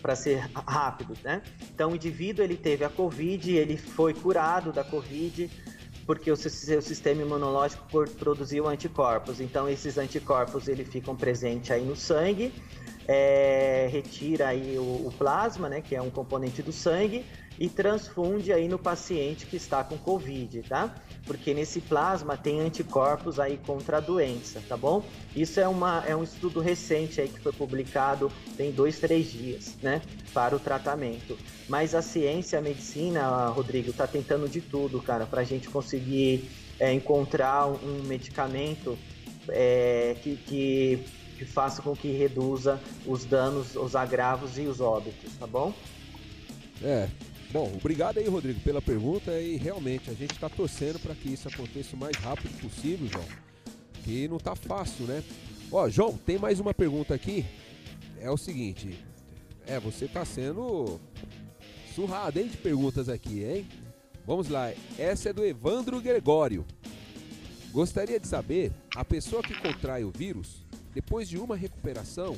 para ser rápido, né? Então o indivíduo ele teve a Covid, ele foi curado da Covid, porque o seu sistema imunológico produziu anticorpos. Então esses anticorpos eles ficam presentes aí no sangue, é, retira aí o, o plasma, né, que é um componente do sangue, e transfunde aí no paciente que está com Covid, tá? Porque nesse plasma tem anticorpos aí contra a doença, tá bom? Isso é, uma, é um estudo recente aí que foi publicado tem dois, três dias, né? Para o tratamento. Mas a ciência, a medicina, Rodrigo, está tentando de tudo, cara, para a gente conseguir é, encontrar um, medicamento é, que, que, que faça com que reduza os danos, os agravos e os óbitos, tá bom? É. Bom, obrigado aí, Rodrigo, pela pergunta e realmente a gente está torcendo para que isso aconteça o mais rápido possível, João. Que não tá fácil, né? Ó, João, tem mais uma pergunta aqui. É o seguinte, é, você tá sendo surrado, hein, de perguntas aqui, hein? Vamos lá, essa é do Evandro Gregório. Gostaria de saber, a pessoa que contrai o vírus, depois de uma recuperação,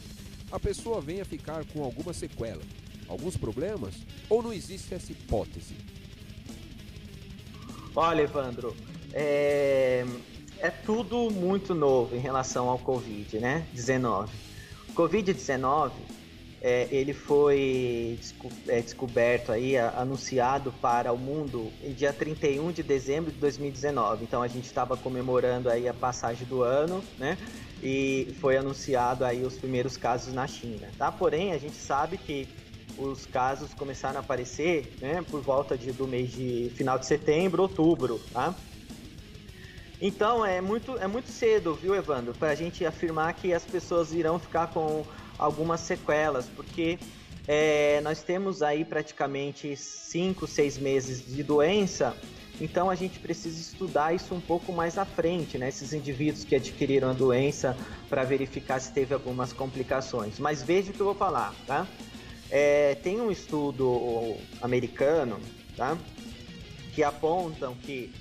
a pessoa vem a ficar com alguma sequela, alguns problemas, ou não existe essa hipótese? Olha, Evandro, é, é tudo muito novo em relação ao Covid, né? 19. Covid-19, é, ele foi desco- é, descoberto aí, a- anunciado para o mundo em dia 31 de dezembro de 2019. Então a gente estava comemorando aí a passagem do ano, né? E foi anunciado aí os primeiros casos na China, tá? Porém, a gente sabe que os casos começaram a aparecer, né, por volta de, do mês de final de setembro, outubro, tá? Então é muito, é muito cedo, viu, Evandro, para a gente afirmar que as pessoas irão ficar com algumas sequelas, porque é, nós temos aí praticamente 5, 6 meses de doença, então a gente precisa estudar isso um pouco mais à frente, né? Esses indivíduos que adquiriram a doença para verificar se teve algumas complicações. Mas veja o que eu vou falar, tá? É, tem um estudo americano, tá? Que apontam que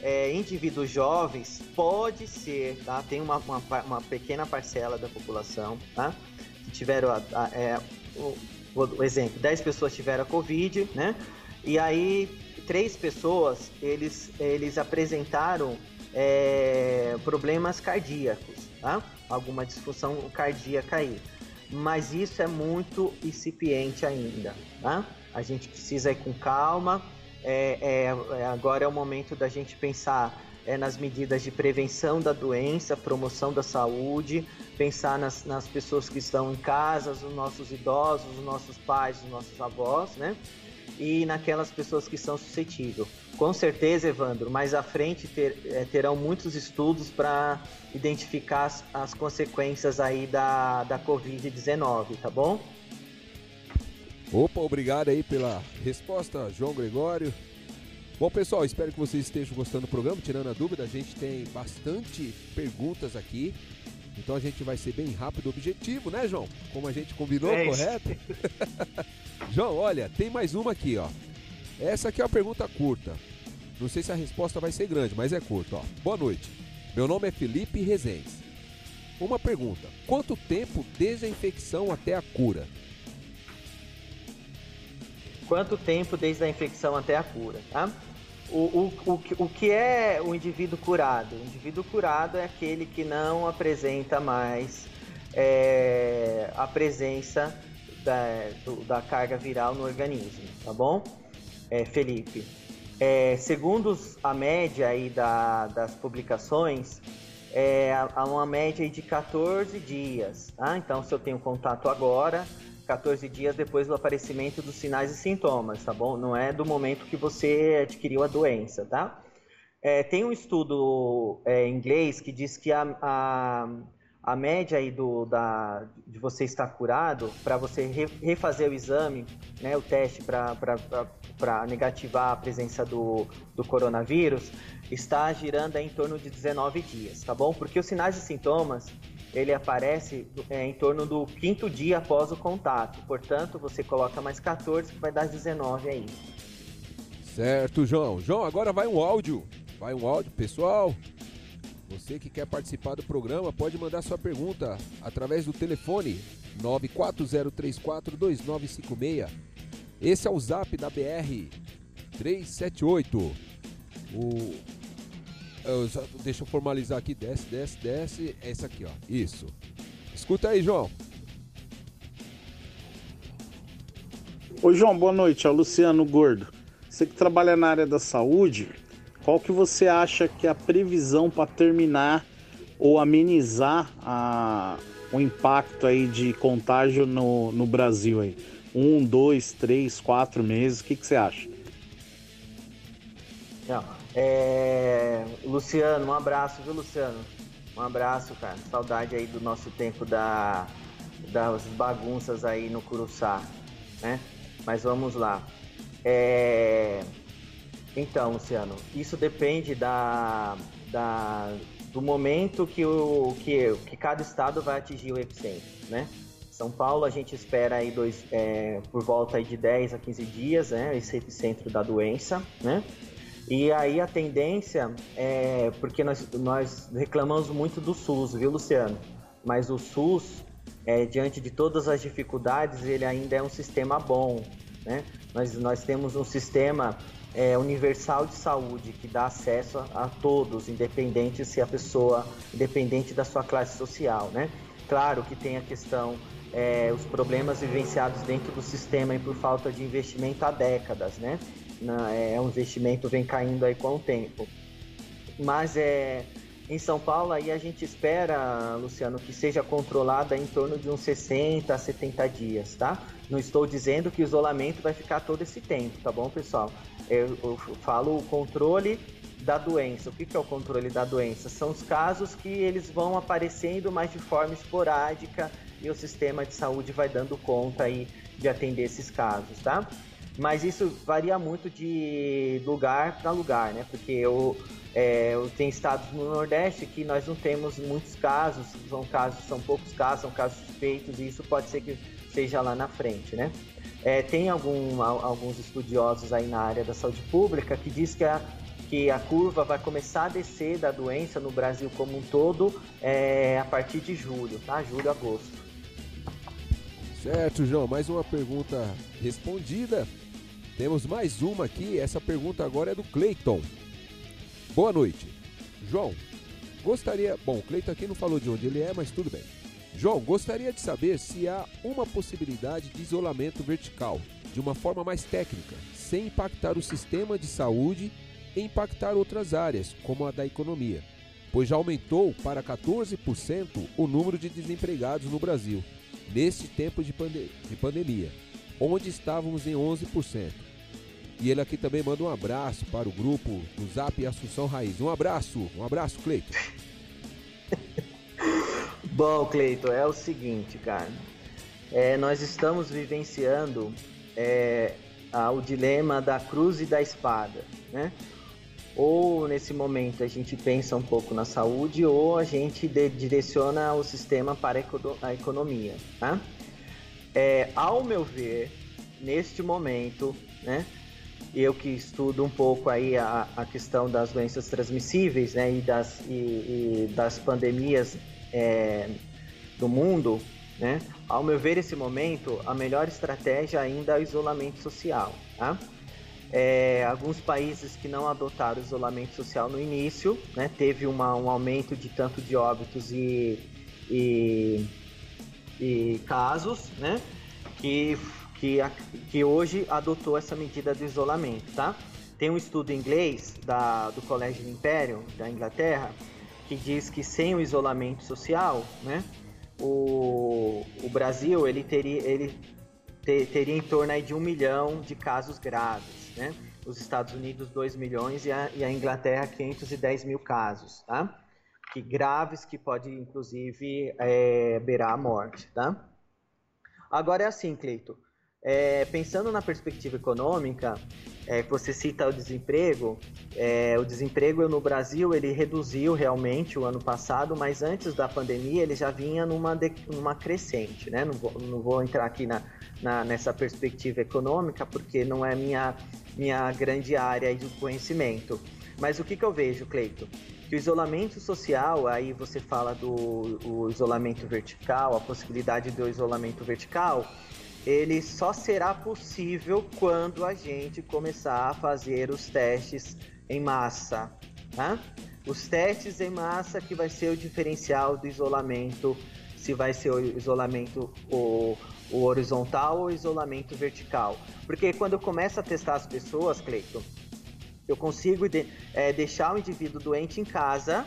é, indivíduos jovens pode ser, tá? Tem uma, uma, uma pequena parcela da população, tá? Que tiveram a, a- é, o, o exemplo, 10 pessoas tiveram a Covid, né? E aí três pessoas eles, eles apresentaram é, problemas cardíacos, tá? Alguma disfunção cardíaca aí. Mas isso é muito incipiente ainda, tá? A gente precisa ir com calma. É, é- é- agora é o momento da gente pensar é, nas medidas de prevenção da doença, promoção da saúde, pensar nas, nas pessoas que estão em casa, os nossos idosos, os nossos pais, os nossos avós, né? E naquelas pessoas que são suscetíveis. Com certeza, Evandro, mais à frente ter- é, terão muitos estudos para identificar as, as consequências aí da, da Covid-19, tá bom? Opa, obrigado aí pela resposta, João Gregório. Bom, pessoal, espero que vocês estejam gostando do programa. Tirando a dúvida, a gente tem bastante perguntas aqui. Então a gente vai ser bem rápido e objetivo, né, João? Como a gente combinou, É correto? [LAUGHS] João, olha, tem mais uma aqui, ó. Essa aqui é uma pergunta curta. Não sei se a resposta vai ser grande, mas é curta, ó. Boa noite. Meu nome é Felipe Rezendes. Uma pergunta: quanto tempo desde a infecção até a cura? Quanto tempo desde a infecção até a cura, tá? O, o, o, que- o que é o indivíduo curado? O indivíduo curado é aquele que não apresenta mais é, a presença da, do- da carga viral no organismo, tá bom? É, Felipe. É, segundo a média aí da- das publicações, é, há uma média de 14 dias, tá? Então, se eu tenho contato agora, 14 dias depois do aparecimento dos sinais e sintomas, tá bom? Não é do momento que você adquiriu a doença, tá? É, tem um estudo é, inglês que diz que a, a, a média aí do, da, de você estar curado, para você re- refazer o exame, né, o teste para negativar a presença do, do coronavírus, está girando em torno de 19 dias, tá bom? Porque os sinais e sintomas, ele aparece é, em torno do quinto dia após o contato. Portanto, você coloca mais 14, que vai dar 19 aí. Certo, João. João, agora vai um áudio. Vai um áudio, pessoal. Você que quer participar do programa pode mandar sua pergunta através do telefone 940342956. Esse é o zap da BR 378. O eu só- deixa eu formalizar aqui. Desce, desce, desce. É esse aqui, ó. Isso. Escuta aí, João. Oi, João, boa noite. É o Luciano Gordo. Você que trabalha na área da saúde, qual que você acha que é a previsão para terminar ou amenizar a- o impacto aí de contágio no, no Brasil aí? Um, dois, três, quatro meses, o que, que você acha? É... Luciano, um abraço, viu, Luciano? Um abraço, cara. Saudade aí do nosso tempo da... das bagunças aí no Curuçá, né? Mas vamos lá. É... Então, Luciano, isso depende da, da, do momento que, o, que, que cada estado vai atingir o epicentro, né? São Paulo, a gente espera aí dois, é, por volta aí de 10 a 15 dias, né? Esse epicentro da doença, né? E aí a tendência é porque nós, nós reclamamos muito do SUS, viu, Luciano? Mas o SUS, é, diante de todas as dificuldades, ele ainda é um sistema bom, né? Nós, nós temos um sistema é, universal de saúde que dá acesso a, a todos, independente se a pessoa, independente da sua classe social, né? Claro que tem a questão, é, os problemas vivenciados dentro do sistema e por falta de investimento há décadas, né? Na- é um investimento vem caindo aí com o tempo. Mas é em São Paulo aí a gente espera, Luciano, que seja controlada em torno de uns 60 a 70 dias, tá? Não estou dizendo que o isolamento vai ficar todo esse tempo, tá bom, pessoal? Eu, eu falo o controle da doença. O que que é o controle da doença? São os casos que eles vão aparecendo, mas de forma esporádica e o sistema de saúde vai dando conta aí de atender esses casos, tá? Mas isso varia muito de lugar para lugar, né? Porque eu, é, eu tem estados no Nordeste que nós não temos muitos casos, são casos, são poucos casos, são casos suspeitos e isso pode ser que seja lá na frente, né? É, tem algum, al- alguns estudiosos aí na área da saúde pública que diz que a, que a curva vai começar a descer da doença no Brasil como um todo é, a partir de julho, tá? Julho, agosto. Certo, João. Mais uma pergunta respondida. Temos mais uma aqui. Essa pergunta agora é do Cleiton. Boa noite. João, gostaria. Bom, o Cleiton aqui não falou de onde ele é, mas tudo bem. João, gostaria de saber se há uma possibilidade de isolamento vertical, de uma forma mais técnica, sem impactar o sistema de saúde e impactar outras áreas, como a da economia, pois já aumentou para 14% o número de desempregados no Brasil, neste tempo de, pande- de pandemia, onde estávamos em 11%. E ele aqui também manda um abraço para o grupo do Zap Assunção Raiz. Um abraço, um abraço, Cleiton. [LAUGHS] Bom, Cleito, é o seguinte, cara. É, nós estamos vivenciando é, a- o dilema da cruz e da espada, né? Ou nesse momento a gente pensa um pouco na saúde, ou a gente de- direciona o sistema para a economia, tá? É, ao meu ver, neste momento, né? Eu que estudo um pouco aí a, a questão das doenças transmissíveis, né? E das, e- e das pandemias é, do mundo, né? Ao meu ver, esse momento, a melhor estratégia ainda é o isolamento social, tá? É, alguns países que não adotaram o isolamento social no início, né? Teve uma- um aumento de tanto de óbitos e, e, e casos, né? Que, que, a- que hoje adotou essa medida do isolamento, tá? Tem um estudo inglês da, do Colégio do Império, da Inglaterra, que diz que sem o isolamento social, né, o, o Brasil ele teria, ele te- teria em torno de um milhão de casos graves, né? Os Estados Unidos 2 milhões e a, e a Inglaterra 510 mil casos, tá? Que graves que pode inclusive é, beirar a morte, tá? Agora é assim, Cleito. É, pensando na perspectiva econômica, é, você cita o desemprego, é, o desemprego no Brasil ele reduziu realmente o ano passado, mas antes da pandemia ele já vinha numa, de- numa crescente, né? Não vou, não vou entrar aqui na, na- nessa perspectiva econômica porque não é minha, minha grande área de conhecimento. Mas o que, que eu vejo, Cleito? Que o isolamento social, aí você fala do isolamento vertical, a possibilidade do isolamento vertical, ele só será possível quando a gente começar a fazer os testes em massa, tá? Os testes em massa que vai ser o diferencial do isolamento, se vai ser o isolamento o, o horizontal ou isolamento vertical. Porque quando eu começo a testar as pessoas, Cleiton, eu consigo de, é, deixar o indivíduo doente em casa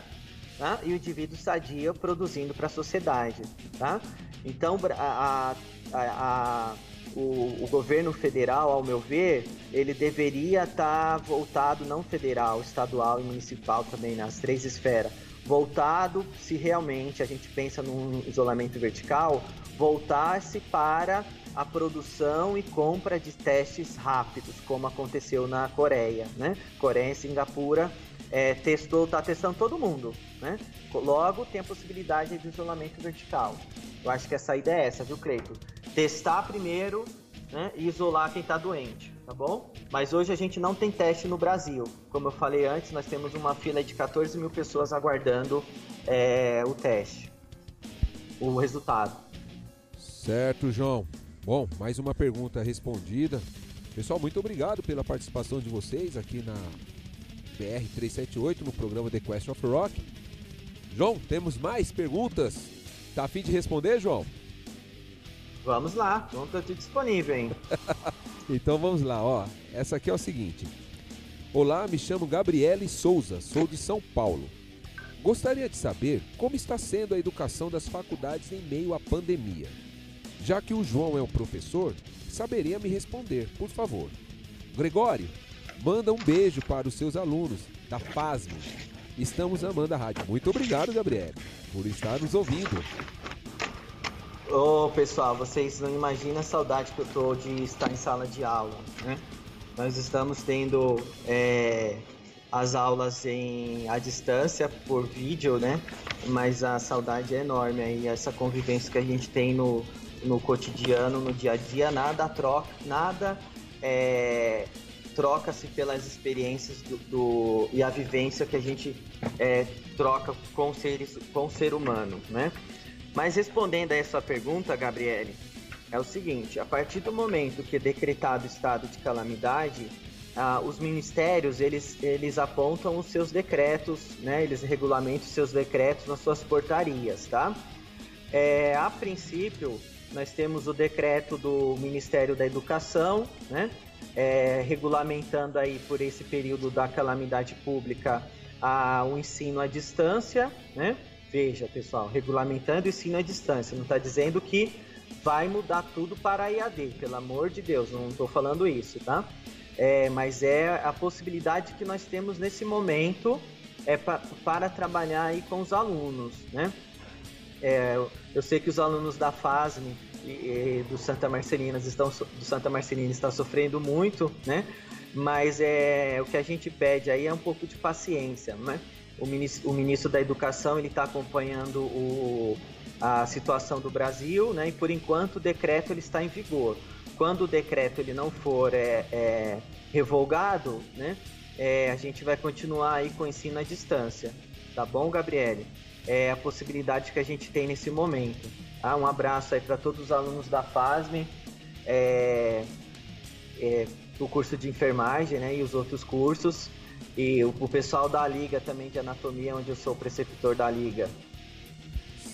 tá? e o indivíduo sadio produzindo para a sociedade. Tá? Então, a, a, a, o, o, governo federal, ao meu ver, ele deveria estar tá voltado, não federal, estadual e municipal também, nas três esferas, voltado, se realmente a gente pensa num isolamento vertical, voltar-se para a produção e compra de testes rápidos, como aconteceu na Coreia, né? Coreia e Singapura é, testou, tá testando todo mundo, né? Logo tem a possibilidade de isolamento vertical. Eu acho que a saída é essa, viu, Cleito? Testar primeiro né, e isolar quem está doente, tá bom? Mas hoje a gente não tem teste no Brasil. Como eu falei antes, nós temos uma fila de 14 mil pessoas aguardando é, o teste, o resultado. Certo, João. Bom, mais uma pergunta respondida. Pessoal, muito obrigado pela participação de vocês aqui na BR 378 no programa The Quest of Rock. João, temos mais perguntas? Tá afim de responder, João? Vamos lá, estar tudo disponível, hein? [LAUGHS] então vamos lá, ó. Essa aqui é o seguinte. Olá, me chamo Gabriele Souza, sou de São Paulo. Gostaria de saber como está sendo a educação das faculdades em meio à pandemia. Já que o João é um professor, saberia me responder, por favor. Gregório, manda um beijo para os seus alunos da FASM. Estamos amando a rádio. Muito obrigado, Gabriel, por estar nos ouvindo. Ô, oh, pessoal, vocês não imaginam a saudade que eu tô de estar em sala de aula, né? Nós estamos tendo é, as aulas em à distância por vídeo, né? Mas a saudade é enorme aí, essa convivência que a gente tem no, no cotidiano, no dia a dia, nada troca, nada é, troca-se pelas experiências do, do, e a vivência que a gente é, troca com, seres, com o ser humano, né? Mas respondendo a essa pergunta, Gabriele, é o seguinte: a partir do momento que é decretado estado de calamidade, ah, os ministérios eles, eles apontam os seus decretos, né? Eles regulamentam os seus decretos nas suas portarias, tá? É, a princípio, nós temos o decreto do Ministério da Educação, né? É, regulamentando aí por esse período da calamidade pública a, o ensino à distância, né? Veja, pessoal, regulamentando o ensino à distância, não está dizendo que vai mudar tudo para a IAD, pelo amor de Deus, não estou falando isso, tá? É, mas é a possibilidade que nós temos nesse momento é pra, para trabalhar aí com os alunos, né? É, eu sei que os alunos da FASM e, do Santa Marcelina estão do Santa Marcelina está sofrendo muito, né? Mas é o que a gente pede aí é um pouco de paciência, né? O ministro, o ministro da Educação ele está acompanhando o, a situação do Brasil, né? E por enquanto o decreto ele está em vigor. Quando o decreto ele não for é, é revogado, né? É, a gente vai continuar aí com o ensino à distância, tá bom, Gabriele? é a possibilidade que a gente tem nesse momento. Ah, um abraço aí para todos os alunos da FASM, é, é, o curso de enfermagem né, e os outros cursos, e o, o pessoal da Liga também de Anatomia, onde eu sou preceptor da Liga.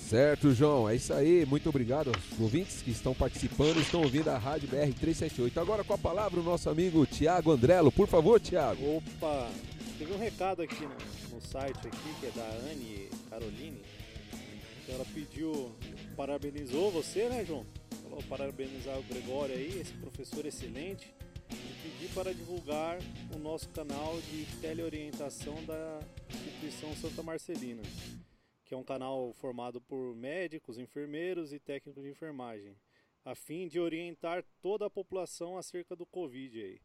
Certo, João. É isso aí. Muito obrigado aos ouvintes que estão participando e estão ouvindo a Rádio BR 378. Agora com a palavra o nosso amigo Tiago Andrelo. Por favor, Tiago. Opa, teve um recado aqui no, no site aqui, que é da Anne Caroline. Ela pediu, parabenizou você, né, João? Falou parabenizar o Gregório aí, esse professor excelente. E pedir para divulgar o nosso canal de teleorientação da instituição Santa Marcelina, que é um canal formado por médicos, enfermeiros e técnicos de enfermagem, a fim de orientar toda a população acerca do Covid aí.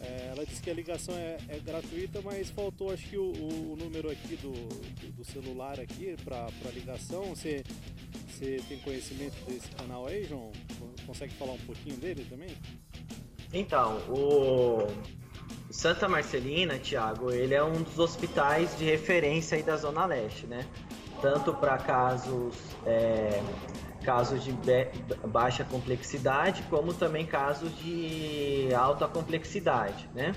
É, ela disse que a ligação é, é, gratuita, mas faltou acho que o, o número aqui do, do, do celular aqui para ligação. Você, você tem conhecimento desse canal aí, João? Consegue falar um pouquinho dele também? Então, o Santa Marcelina, Tiago, ele é um dos hospitais de referência aí da Zona Leste, né? Tanto para casos é, casos de baixa complexidade, como também casos de alta complexidade, né?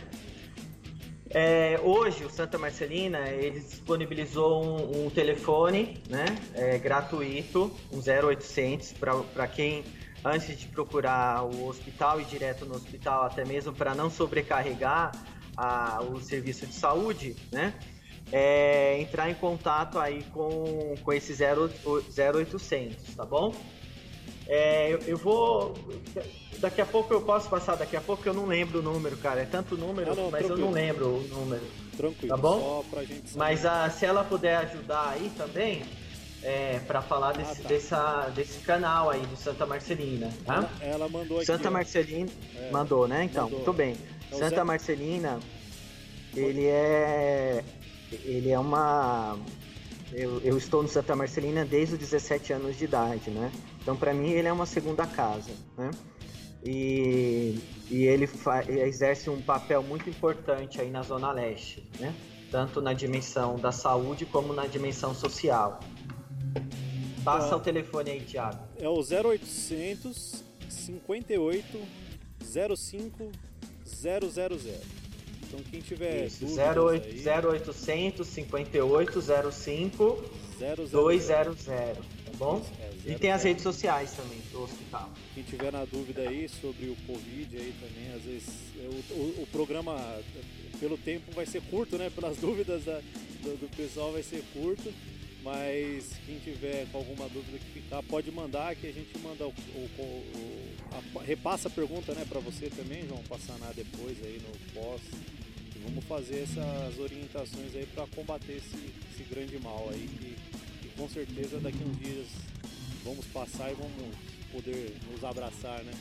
É, hoje o Santa Marcelina ele disponibilizou um, um telefone, né, é, gratuito, um 0800 para quem antes de procurar o hospital e direto no hospital, até mesmo para não sobrecarregar a, o serviço de saúde, né? É, entrar em contato aí com, com esse 0, 0800, tá bom? É, eu, eu, vou. Daqui a pouco eu posso passar, daqui a pouco eu não lembro o número, cara. É tanto número, Ah, não, mas eu tranquilo. não lembro o número. Tranquilo, Tá bom? Mas ah, se ela puder ajudar aí também, é, para falar desse, dessa, desse canal aí do Santa Marcelina, tá? Ela, ela mandou aqui. Santa. Marcelina É, mandou, né? Então, mandou. muito bem. É o Santa Zé- Marcelina, ele é. Ele é uma. Eu, eu estou no Santa Marcelina desde os 17 anos de idade, né? Então, para mim, ele é uma segunda casa, né? E, e ele fa- exerce um papel muito importante aí na Zona Leste, né? Tanto na dimensão da saúde como na dimensão social. Passa Tá. o telefone aí, Thiago. É o 0800 58 05 000. Então quem tiver Isso, dúvidas 08, aí, 0800 58 05 200, tá bom? É, E tem as redes sociais também do hospital. Quem tiver na dúvida aí sobre o Covid aí também, às vezes é, o, o- o programa pelo tempo vai ser curto, né? Pelas [LAUGHS] dúvidas da- do, do pessoal vai ser curto. Mas quem tiver com alguma dúvida que ficar, pode mandar que a gente manda o, o- o- a- repassa a pergunta, né, para você também, João, passar nada depois aí no pós. E vamos fazer essas orientações aí para combater esse, esse grande mal aí que, que com certeza daqui uns dias vamos passar e vamos poder nos abraçar, né?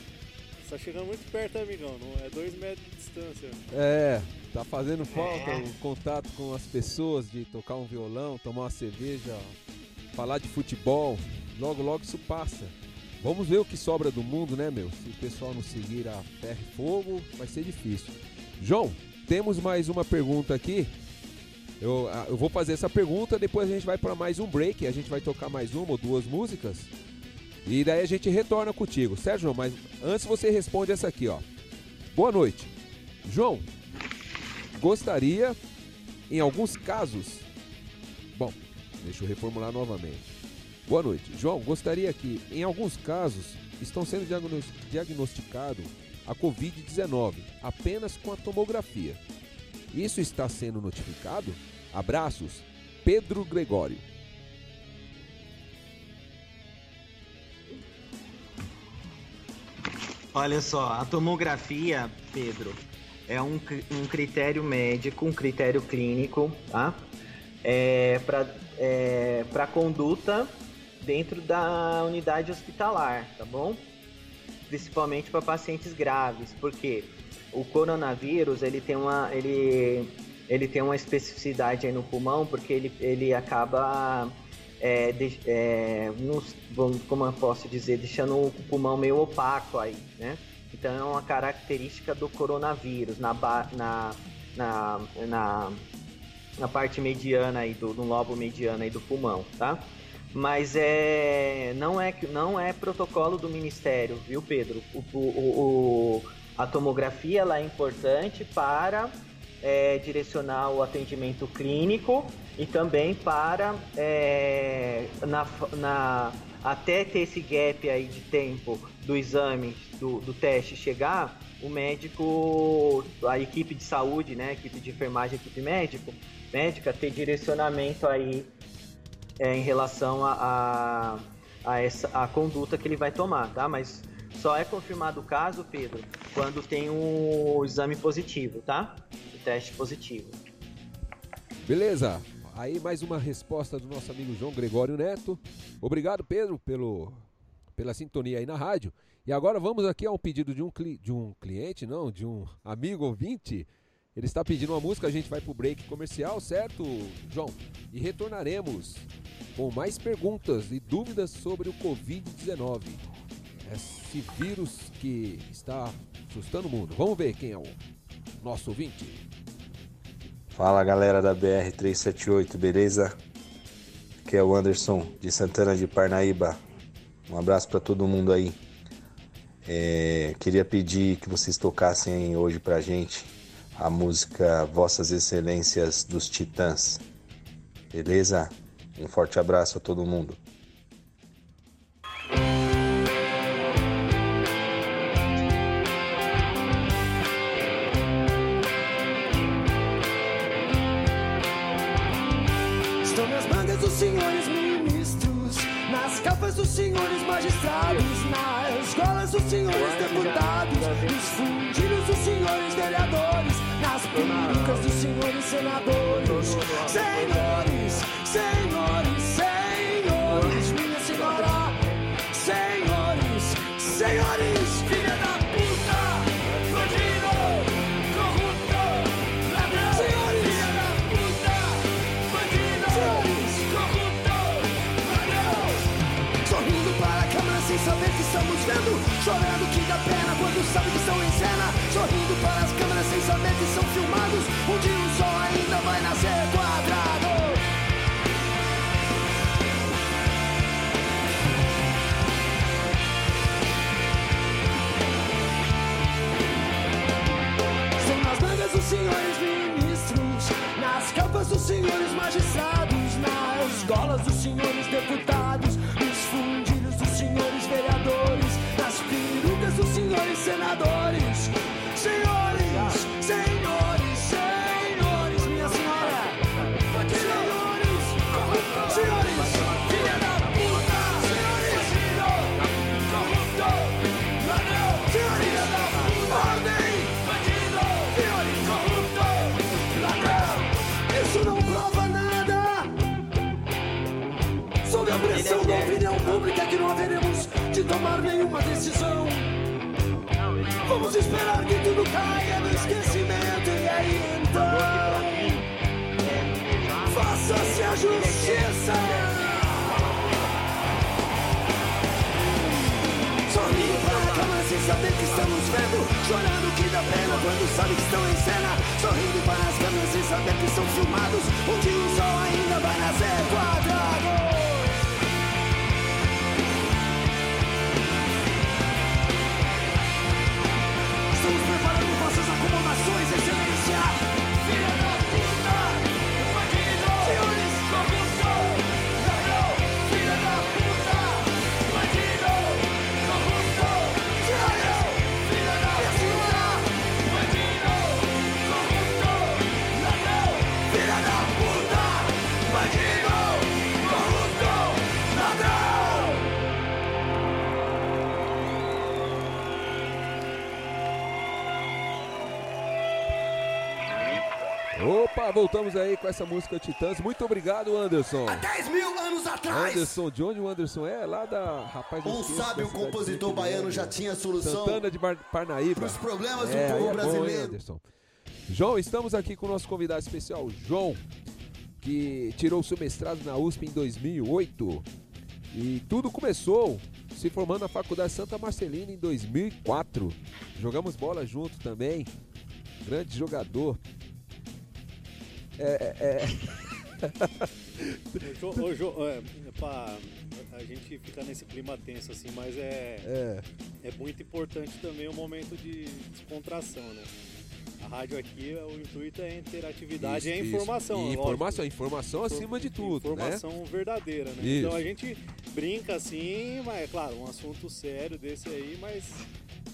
Você tá chegando muito perto, hein, amigão? Não é dois metros de distância. É, tá fazendo falta É. o contato com as pessoas, de tocar um violão, tomar uma cerveja, falar de futebol. Logo, logo isso passa. Vamos ver o que sobra do mundo, né, meu? Se o pessoal não seguir a ferro e fogo, vai ser difícil. João, temos mais uma pergunta aqui. Eu, ah, eu vou fazer essa pergunta, depois a gente vai para mais um break, a gente vai tocar mais uma ou duas músicas. E daí a gente retorna contigo, certo, João? Mas antes você responde essa aqui, ó. Boa noite. João, gostaria, em alguns casos. Bom, deixa eu reformular novamente. Boa noite. João, gostaria que, em alguns casos, estão sendo diagnos- diagnosticado a Covid-19 apenas com a tomografia. Isso está sendo notificado? Abraços, Pedro Gregório. Olha só, a tomografia, Pedro, é um, um critério médico, um critério clínico, tá? É, para é, conduta dentro da unidade hospitalar, tá bom? Principalmente para pacientes graves, porque o coronavírus ele tem uma ele, ele tem uma especificidade aí no pulmão, porque ele, ele acaba é, de- é, nos- como eu posso dizer, deixando o pulmão meio opaco aí, né? Então é uma característica do coronavírus na, na, na, na, na parte mediana aí do, no lobo mediano aí do pulmão, tá? Mas é não é não é protocolo do ministério, viu, Pedro? O, o- o- a tomografia ela é importante para é, direcionar o atendimento clínico e também para é, na, na- até ter esse gap aí de tempo do exame do, do teste chegar, o médico, a equipe de saúde, né, equipe de enfermagem, equipe médico, médica ter direcionamento aí é, em relação a, a, a essa a conduta que ele vai tomar, tá? Mas só é confirmado o caso, Pedro, quando tem o exame positivo, tá? O teste positivo. Beleza. Aí mais uma resposta do nosso amigo João Gregório Neto. Obrigado, Pedro, pelo, pela sintonia aí na rádio. E agora vamos aqui ao pedido de um, cli- de um cliente, não, de um amigo ouvinte. Ele está pedindo uma música, a gente vai pro break comercial, certo, João? E retornaremos com mais perguntas e dúvidas sobre o Covid-19. Esse vírus que está assustando o mundo. Vamos ver quem é o nosso ouvinte. Fala galera da BR-378, beleza? Aqui é o Anderson de Santana de Parnaíba. Um abraço para todo mundo aí. É, queria pedir que vocês tocassem hoje pra gente a música Vossas Excelências dos Titãs. Beleza? Um forte abraço a todo mundo. Estão nas mangas dos senhores ministros, nas capas dos senhores magistrados, nas golas dos senhores deputados, nas perucas dos senhores senadores. Senhores, senhores, chorando que dá pena quando sabe que estão em cena. Sorrindo para as câmeras sem saber que são filmados, um dia o sol ainda vai nascer quadrado. São nas mangas dos senhores ministros, nas capas dos senhores magistrados, nas golas dos senhores deputados, nos fundilhos dos senhores vereadores, nas perucas dos senhores senadores. Senhores, senhores, tomar nenhuma decisão. Vamos esperar que tudo caia no esquecimento e aí então faça-se a justiça. Sorrindo para a câmera sem saber que estamos vendo, chorando que dá pena quando sabe que estão em cena. Sorrindo para as câmeras sem saber que são filmados, dia o sol ainda vai nascer quadrado. Opa, voltamos aí com essa música Titãs. Muito obrigado, Anderson. 10 mil anos atrás. Anderson, de onde o Anderson é? Lá da. Rapaz, eu Um esqueço sábio compositor baiano já tinha a solução Santana de Bar- Parnaíba. pros problemas do É, povo aí é bom, brasileiro. Anderson. João, estamos aqui com o nosso convidado especial, João, que tirou seu mestrado na USP em 2008. E tudo começou se formando na Faculdade Santa Marcelina em 2004. Jogamos bola junto também. Grande jogador. É, é, Ô, Jo- ô, Jo, é, pá, a gente fica nesse clima tenso assim, mas é, É. é muito importante também o momento de descontração, né? A rádio aqui, o intuito é interatividade Isso, e é isso. informação. E lógico. informação, informação acima de tudo, né? Informação verdadeira, né? Isso. Então a gente brinca assim, mas é claro, um assunto sério desse aí, mas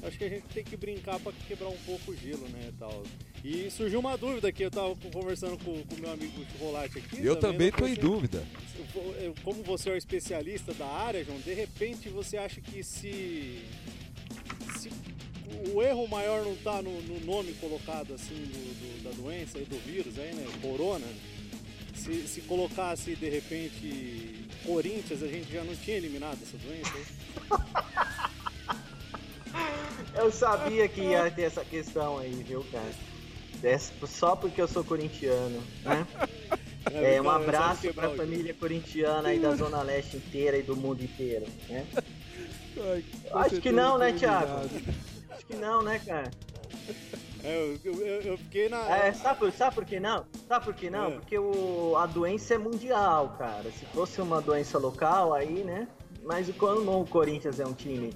acho que a gente tem que brincar para quebrar um pouco o gelo, né, tal. E surgiu uma dúvida que eu tava conversando com o meu amigo Chocolate aqui. Eu também tô em dúvida. Como você é o especialista da área, João, de repente você acha que se, se o erro maior não tá no, no nome colocado assim do, do- da doença e do vírus aí, né? Corona. Se, se colocasse de repente Corinthians, a gente já não tinha eliminado essa doença aí? [LAUGHS] Eu sabia que ia ter essa questão aí, viu, cara? Dessa- só porque eu sou corintiano, né? [LAUGHS] É, um eu abraço pra quebrar o família corintiana aí da Zona Leste inteira e do mundo inteiro, né? Acho que não, né, Thiago? Acho que não, né, cara? É, eu, eu- eu- eu fiquei na. É, sabe, por- sabe por que não? Sabe por que não? É. Porque o, a doença é mundial, cara. Se fosse uma doença local, aí, né? Mas como o Corinthians é um time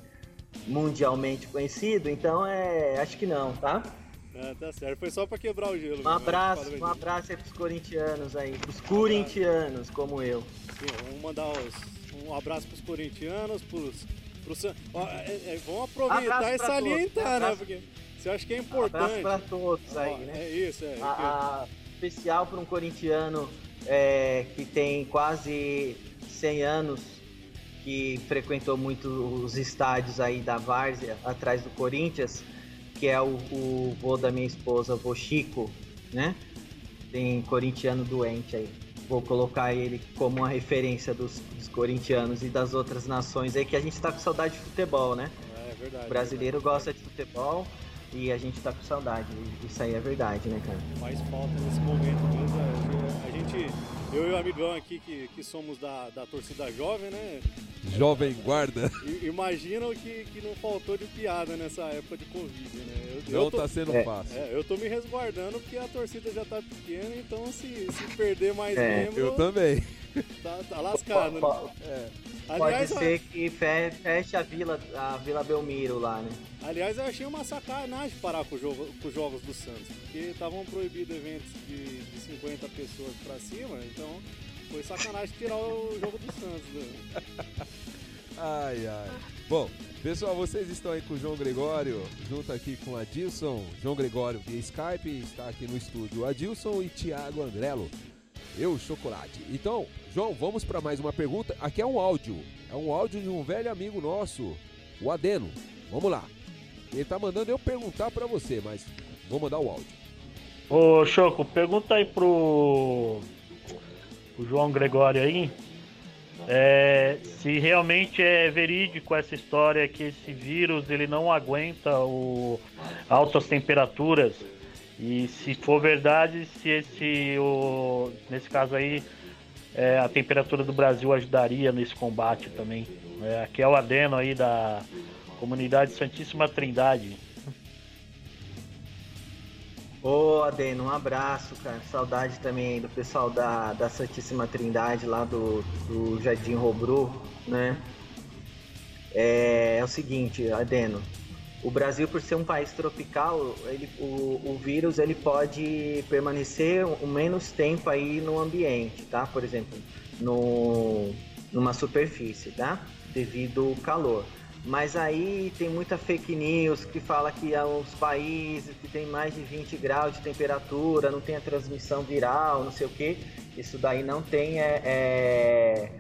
mundialmente conhecido, então é. Acho que não, tá? Ah, tá certo. Foi só pra quebrar o gelo. Um mesmo, abraço, né? um abraço aí pros corintianos aí, pros corintianos como eu. Sim, vamos mandar os- um abraço pros corintianos, pros. pros ó, é- é, vamos aproveitar e pra salientar, né? Porque você acha que é importante. Abraço pra todos aí, Ó, né? É isso, é. A- a- especial para um corintiano é, que tem quase 100 anos, que frequentou muito os estádios aí da Várzea, atrás do Corinthians, que é o, o vô da minha esposa, o vô Chico, né? Tem corintiano doente aí. Vou colocar ele como uma referência dos, dos corintianos e das outras nações aí, que a gente tá com saudade de futebol, né? É verdade. O brasileiro gosta de futebol e a gente tá com saudade. Isso aí é verdade, né, cara? faz falta nesse momento mesmo. A a gente, eu e o amigão aqui que, que somos da, da torcida jovem, né? Jovem guarda. I- Imaginam que, que não faltou de piada nessa época de Covid, né? Não tá sendo é, fácil. é, eu tô me resguardando porque a torcida já tá pequena, então se, se perder mais É, membro, Eu também. [LAUGHS] tá, tá lascado, né? Po- É. Pode Aliás, ser que fe- feche a Vila, a Vila Belmiro lá, né? Aliás, eu achei uma sacanagem parar com, o jogo, com os jogos do Santos, porque estavam proibidos eventos de, de 50 pessoas pra cima, então foi sacanagem tirar o jogo do Santos. Né? [LAUGHS] Ai, ai. Bom, pessoal, vocês estão aí com o João Gregório, junto aqui com a Adilson. João Gregório via Skype, está aqui no estúdio Adilson e Thiago Andrello. Eu, Chocolate. Então, João, vamos para mais uma pergunta. Aqui é um áudio. É um áudio de um velho amigo nosso, o Adeno. Vamos lá. Ele tá mandando eu perguntar para você, mas vou mandar o áudio. Ô Choco, pergunta aí pro, pro João Gregório aí é, se realmente é verídico essa história que esse vírus ele não aguenta o, altas temperaturas e se for verdade se esse o, nesse caso aí é, a temperatura do Brasil ajudaria nesse combate também. É, aqui é o Adeno aí da comunidade Santíssima Trindade. Ô, Adeno, um abraço, cara. Saudade também do pessoal da, da Santíssima Trindade, lá do, do Jardim Robru, né? É, é o seguinte, Adeno. O Brasil, por ser um país tropical, ele, o, o vírus ele pode permanecer o menos tempo aí no ambiente, tá? Por exemplo, no, numa superfície, tá? Devido ao calor. Mas aí tem muita fake news que fala que há uns países que tem mais de 20 graus de temperatura, não tem a transmissão viral, não sei o que. Isso daí não tem é, é,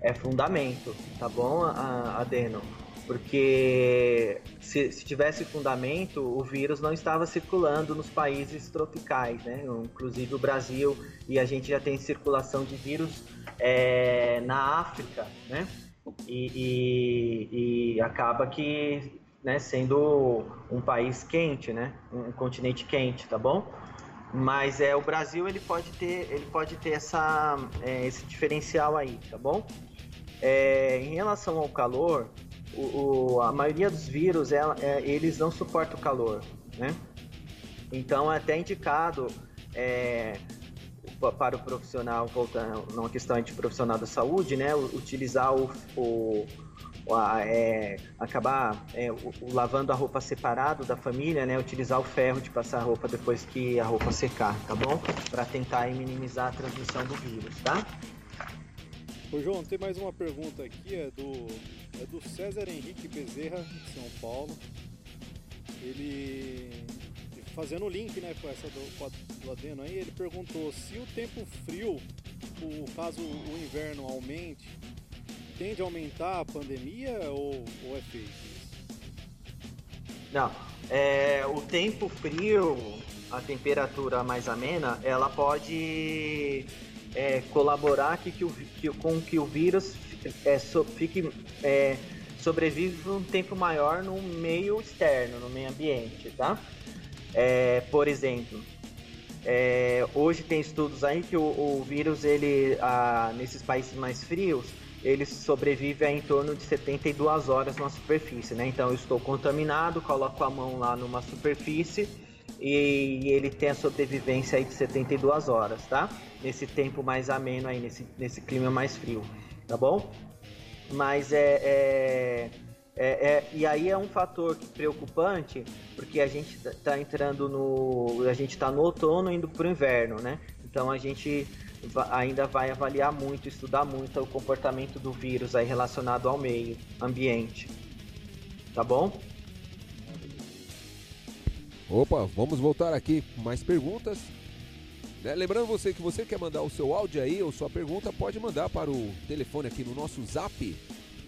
é fundamento, tá bom, Adeno? Porque se, se tivesse fundamento, o vírus não estava circulando nos países tropicais, né? Inclusive o Brasil, e a gente já tem circulação de vírus é, na África, né? E, e- e acaba que né, sendo um país quente, né? Um continente quente, tá bom? Mas é o Brasil ele pode ter ele pode ter essa é, esse diferencial aí, tá bom? É, em relação ao calor, o, o- a maioria dos vírus é, eles não suportam o calor, né? Então é até indicado é, pa- para o profissional, voltando numa questão de profissional da saúde, né? Utilizar o, o- a- é, acabar é, o- lavando a roupa separado da família, né? Utilizar o ferro de passar a roupa depois que a roupa secar, tá bom? Para tentar minimizar a transmissão do vírus, tá? Ô João, tem mais uma pergunta aqui, é do, é do César Henrique Bezerra, de São Paulo. Ele, fazendo o link né, com essa do, do Adeno aí, ele perguntou se o tempo frio, o caso o inverno aumente, tende a aumentar a pandemia ou, ou é fake isso? Não, é, o tempo frio, a temperatura mais amena, ela pode é, colaborar que, que o, que, com que o vírus é, so- fique é, sobrevive um tempo maior no meio externo, no meio ambiente, tá? É, por exemplo, é, hoje tem estudos aí que o, o vírus, ele, ah, nesses países mais frios, ele sobrevive a em torno de 72 horas numa superfície, né? Então eu estou contaminado, coloco a mão lá numa superfície e ele tem a sobrevivência aí de 72 horas, tá? Nesse tempo mais ameno aí, nesse, nesse clima mais frio, tá bom? Mas é, é, É, é, e aí é um fator preocupante, porque a gente está entrando no. A gente está no outono indo para o inverno, né? Então a gente ainda vai avaliar muito, estudar muito o comportamento do vírus aí relacionado ao meio ambiente. Tá bom? Opa, vamos voltar aqui mais perguntas. Né, Lembrando você que você quer mandar o seu áudio aí ou sua pergunta, pode mandar para o telefone aqui no nosso zap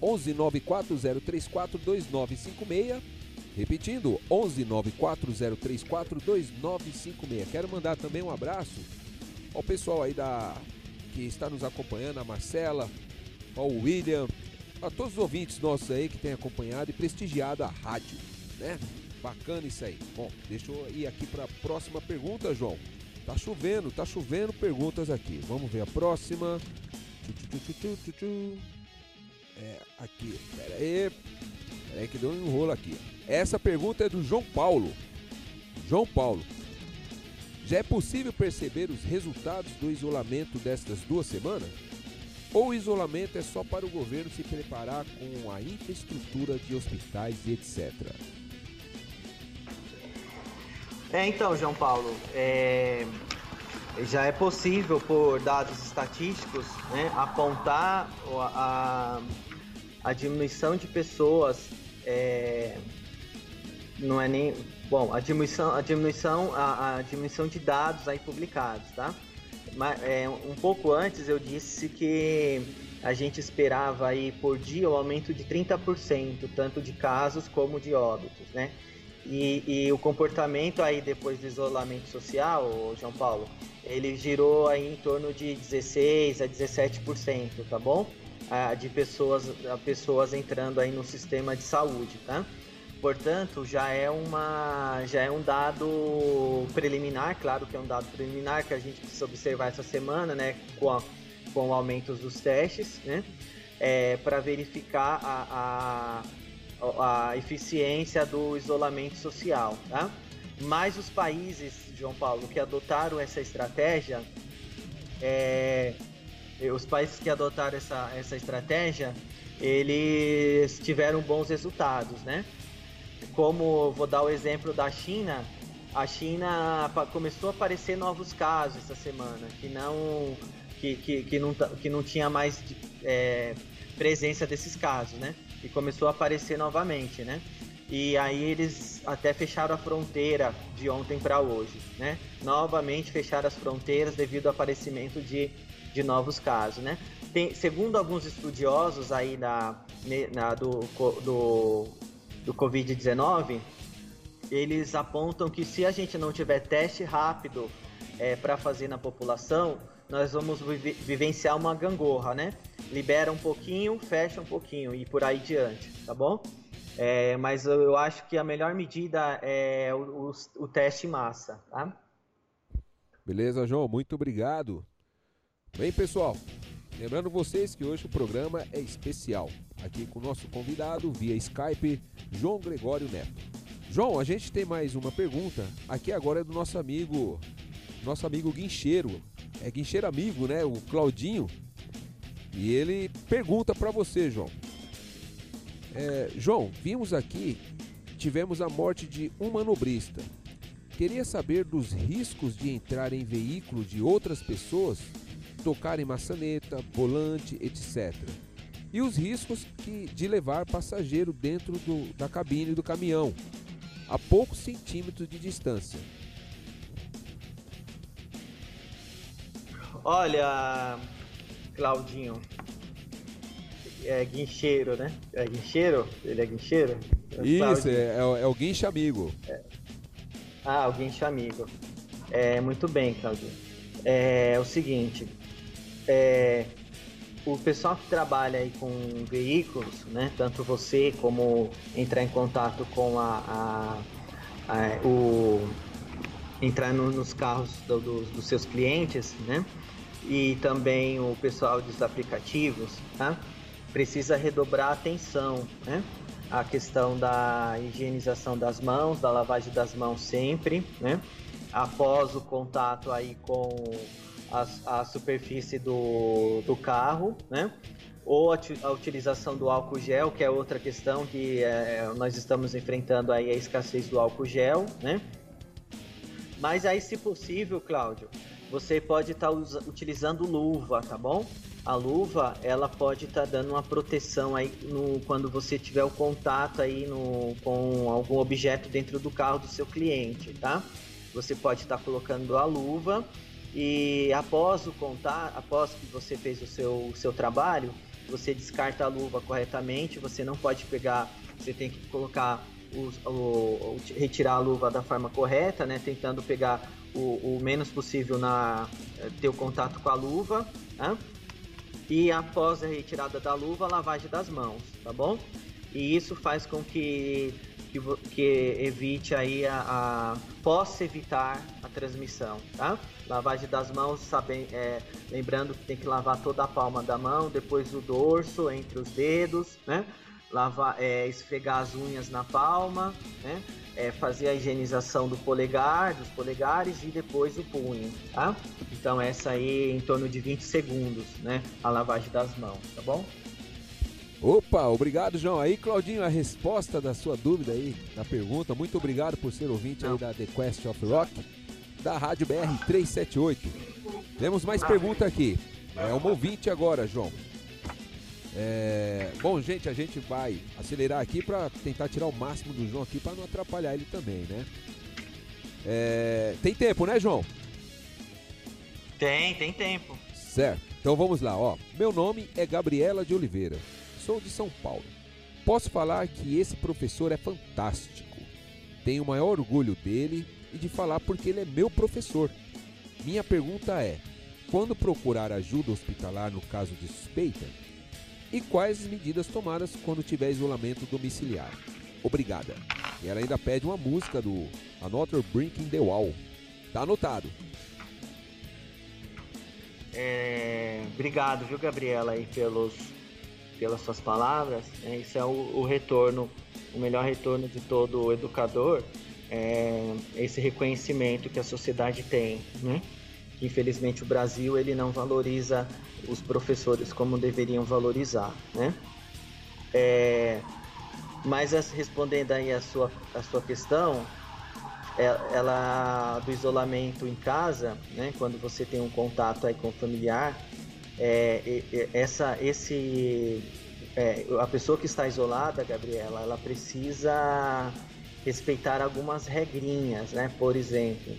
11 94034 2956. Repetindo, 11 94034 2956. Quero mandar também um abraço ao pessoal aí da que está nos acompanhando, a Marcela, ao William, a todos os ouvintes nossos aí que têm acompanhado e prestigiado a rádio, né? Bacana isso aí. Bom, deixa eu ir aqui para a próxima pergunta, João. Tá chovendo, tá chovendo perguntas aqui. Vamos ver a próxima. É, aqui, pera aí. Pera aí que deu um enrolo aqui. Essa pergunta é do João Paulo. João Paulo. Já é possível perceber os resultados do isolamento destas duas semanas? Ou o isolamento é só para o governo se preparar com a infraestrutura de hospitais e etc? É, então, João Paulo, é, já é possível, por dados estatísticos, né, apontar a, a diminuição de pessoas. é, não é nem. Bom, a diminuição, a diminuição, a, a diminuição de dados aí publicados, tá? Mas, é, um pouco antes eu disse que a gente esperava aí por dia o aumento de 30%, tanto de casos como de óbitos, né? E, e o comportamento aí depois do isolamento social, João Paulo, ele girou aí em torno de 16 a 17%, tá bom? Ah, de pessoas, pessoas entrando aí no sistema de saúde, tá? Portanto, já é uma já é um dado preliminar, claro que é um dado preliminar que a gente precisa observar essa semana, né, com a, com o aumento dos testes, né, para verificar a, a, a eficiência do isolamento social, tá? Mas os países, João Paulo, que adotaram essa estratégia, é, os países que adotaram essa, essa estratégia, eles tiveram bons resultados, né? Como vou dar o exemplo da China, a China começou a aparecer novos casos essa semana, que não que, que, que não, que não tinha mais é, presença desses casos, né? E começou a aparecer novamente, né? E aí eles até fecharam a fronteira de ontem para hoje, né? Novamente fecharam as fronteiras devido ao aparecimento de, de novos casos, né? Tem, segundo alguns estudiosos aí ne- na, do, do, do Covid-19, eles apontam que se a gente não tiver teste rápido para fazer na população, nós vamos vive- vivenciar uma gangorra, né? Libera um pouquinho, fecha um pouquinho e por aí diante, tá bom? É, mas eu, acho que a melhor medida é o, o- o teste massa, tá? Beleza, João? Muito obrigado. Bem, pessoal, lembrando vocês que hoje o programa é especial. Aqui com o nosso convidado via Skype, João Gregório Neto. João, a gente tem mais uma pergunta. Aqui agora é do nosso amigo, nosso amigo guincheiro. É guincheiro amigo, né? O Claudinho. E ele pergunta para você, João. É, João, vimos aqui, tivemos a morte de um manobrista. Queria saber dos riscos de entrar em veículo de outras pessoas, tocar em maçaneta, volante, etc. E os riscos que, de levar passageiro dentro do- da cabine do caminhão, a poucos centímetros de distância. Olha, Claudinho, é guincheiro, né? É guincheiro? Ele é guincheiro? Isso, Claudinho. é, é o- é o guincho amigo. Ah, o guincho amigo. É, muito bem, Claudinho. É, o seguinte, é, o pessoal que trabalha aí com veículos, né? Tanto você como entrar em contato com a, a- a- o entrar no- nos carros do- dos- dos seus clientes, né? E também o pessoal dos aplicativos, tá? Precisa redobrar a atenção, né? A questão da higienização das mãos, da lavagem das mãos sempre, né? Após o contato aí com a, a superfície do, do carro, né? ou a, a utilização do álcool gel, que é outra questão que é, nós estamos enfrentando aí a escassez do álcool gel, né? Mas aí, se possível, Cláudio, você pode estar utilizando luva, tá bom? A luva, ela pode estar dando uma proteção aí no, quando você tiver o contato aí no, com algum objeto dentro do carro do seu cliente, tá? Você pode estar colocando a luva e após o contato, após que você fez o seu, o seu trabalho, você descarta a luva corretamente, você não pode pegar, você tem que colocar o, o- retirar a luva da forma correta, né? Tentando pegar o, o menos possível na eh, ter o contato com a luva, né? E após a retirada da luva, lavagem das mãos, tá bom? E isso faz com que que, que evite aí a, a- possa evitar a transmissão, tá? Lavagem das mãos, sabem, é, lembrando que tem que lavar toda a palma da mão, depois o dorso entre os dedos, né? Lavar, é, esfregar as unhas na palma, né? É, fazer a higienização do polegar, dos polegares e depois o punho, tá? Então essa aí em torno de 20 segundos, né? A lavagem das mãos, tá bom? Opa, obrigado, João. Aí, Claudinho, a resposta da sua dúvida aí, da pergunta. Muito obrigado por ser ouvinte aí da The Quest of Rock, da Rádio BR 378. Temos mais pergunta aqui. É uma ouvinte agora, João. É, Bom, gente, a gente vai acelerar aqui para tentar tirar o máximo do João aqui para não atrapalhar ele também, né? É, Tem tempo, né, João? Tem, tem tempo. Certo. Então vamos lá, ó. Meu nome é Gabriela de Oliveira. Sou de São Paulo. Posso falar que esse professor é fantástico. Tenho o maior orgulho dele e de falar porque ele é meu professor. Minha pergunta é: quando procurar ajuda hospitalar no caso de suspeita? E quais as medidas tomadas quando tiver isolamento domiciliar? Obrigada. E ela ainda pede uma música do Another Brick in the Wall. Tá anotado. É, obrigado, viu, Gabriela, aí pelos, pelas suas palavras. É, isso é o, o retorno, o melhor retorno de todo educador, é esse reconhecimento que a sociedade tem, né? Infelizmente o Brasil ele não valoriza os professores como deveriam valorizar, né? É, mas as- respondendo aí a sua, a sua questão, é- ela do isolamento em casa, né, quando você tem um contato aí com o familiar, é, essa, esse, é, a pessoa que está isolada, Gabriela, ela precisa respeitar algumas regrinhas, né? Por exemplo,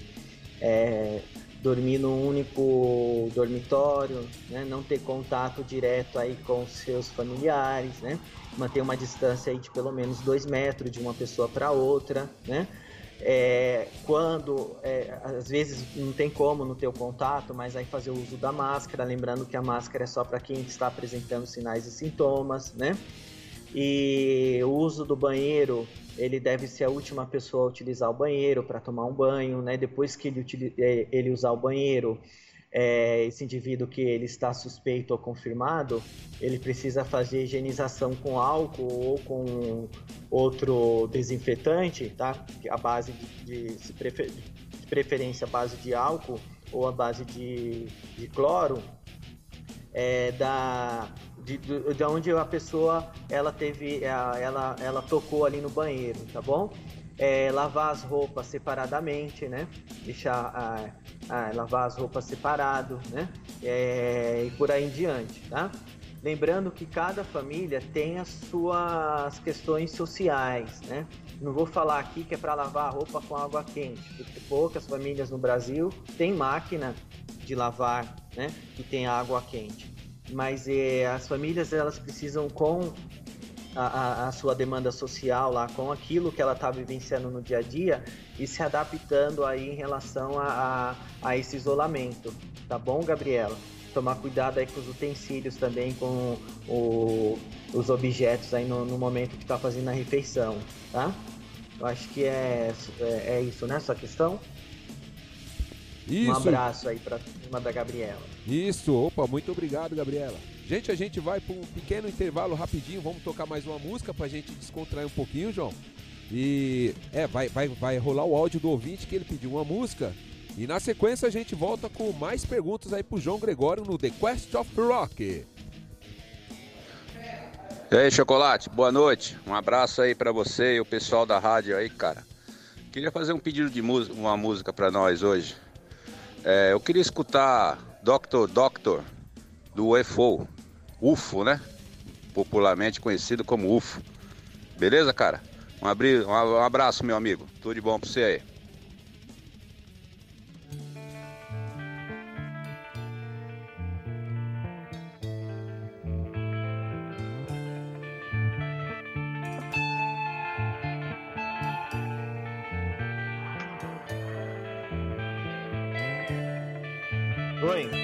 é, dormir num único dormitório, né? não ter contato direto aí com seus familiares, né? manter uma distância aí de pelo menos dois metros de uma pessoa para outra, né? É, quando é, às vezes não tem como não ter o contato, mas aí fazer o uso da máscara, lembrando que a máscara é só para quem está apresentando sinais e sintomas, né? E o uso do banheiro, ele deve ser a última pessoa a utilizar o banheiro para tomar um banho, né? Depois que ele, eh, ele usar o banheiro, eh, esse indivíduo que ele está suspeito ou confirmado, ele precisa fazer higienização com álcool ou com outro desinfetante, tá? A base de, de, prefer- de preferência a base de álcool ou a base de, de cloro, é, da de, do- de onde a pessoa ela teve a- ela ela tocou ali no banheiro tá bom? É, lavar as roupas separadamente né? Deixar ah, ah, lavar as roupas separado né? É, e por aí em diante tá? Lembrando que cada família tem as suas questões sociais né? Não vou falar aqui que é para lavar a roupa com água quente porque poucas famílias no Brasil têm máquina de lavar, né, que tem água quente. Mas eh, as famílias elas precisam com a, a- a sua demanda social lá, com aquilo que ela está vivenciando no dia a dia e se adaptando aí em relação a, a, a esse isolamento, tá bom, Gabriela? Tomar cuidado aí com os utensílios também, com o- os objetos aí no, no momento que está fazendo a refeição, tá? Eu acho que é, é, é isso, né, sua questão? Isso. Um abraço aí para cima da Gabriela. Isso, opa, muito obrigado, Gabriela. Gente, a gente vai para um pequeno intervalo rapidinho, vamos tocar mais uma música para a gente descontrair um pouquinho, João. E é, vai, vai, vai rolar o áudio do ouvinte que ele pediu uma música. E na sequência a gente volta com mais perguntas aí pro João Gregório no The Quest of Rock. Ei, Chocolate, boa noite. Um abraço aí para você e o pessoal da rádio aí, cara. Queria fazer um pedido de música, uma música para nós hoje. É, eu queria escutar Doctor Doctor do UFO, UFO, né? Popularmente conhecido como UFO. Beleza, cara? Um, abri... um abraço, meu amigo. Tudo de bom pra você aí. doing?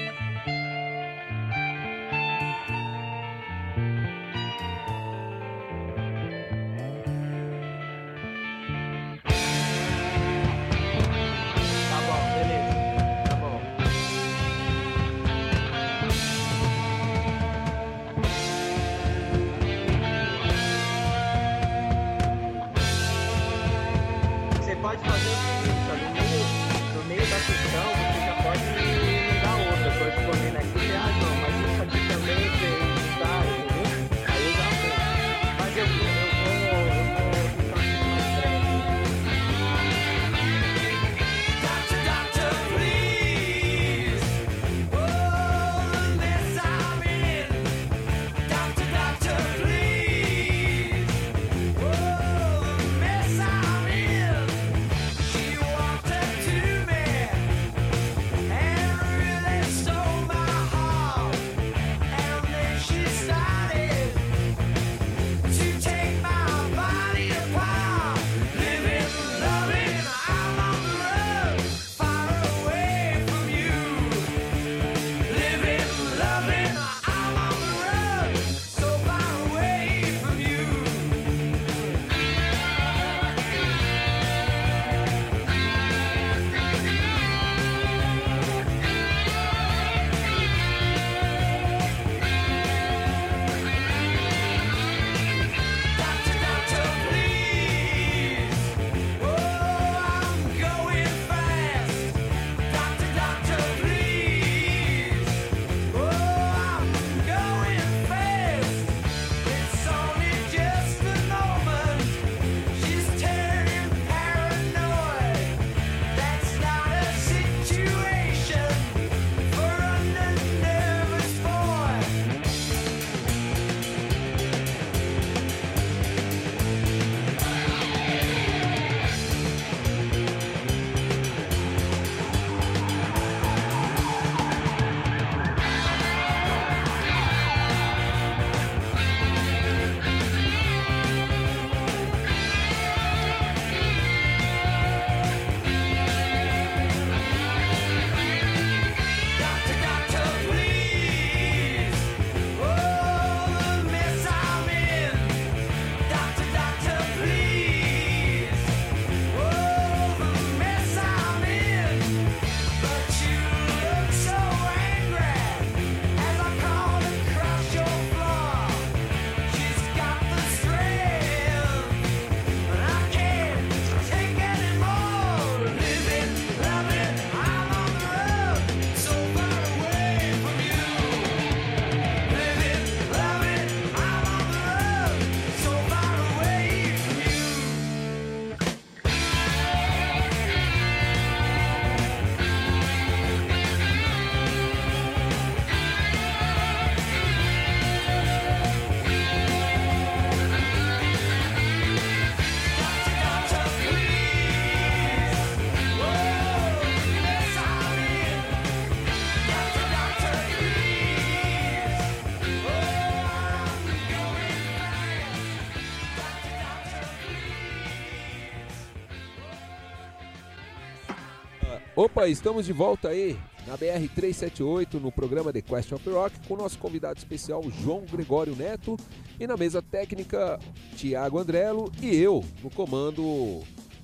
Opa, estamos de volta aí na BR 378 no programa The Quest of Rock com nosso convidado especial João Gregório Neto e na mesa técnica Tiago Andrello e eu no comando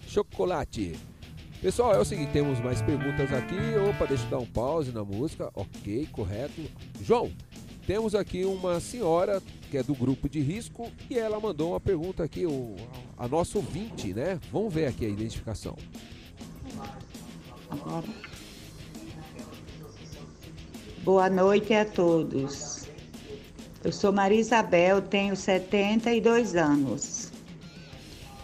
Chocolate. Pessoal, é o seguinte, temos mais perguntas aqui. Opa, deixa eu dar um pause na música. Ok, correto. João, temos aqui uma senhora que é do grupo de risco e ela mandou uma pergunta aqui, o, a nosso ouvinte, né? Vamos ver aqui a identificação. Agora. Boa noite a todos. Eu sou Maria Isabel, tenho 72 anos.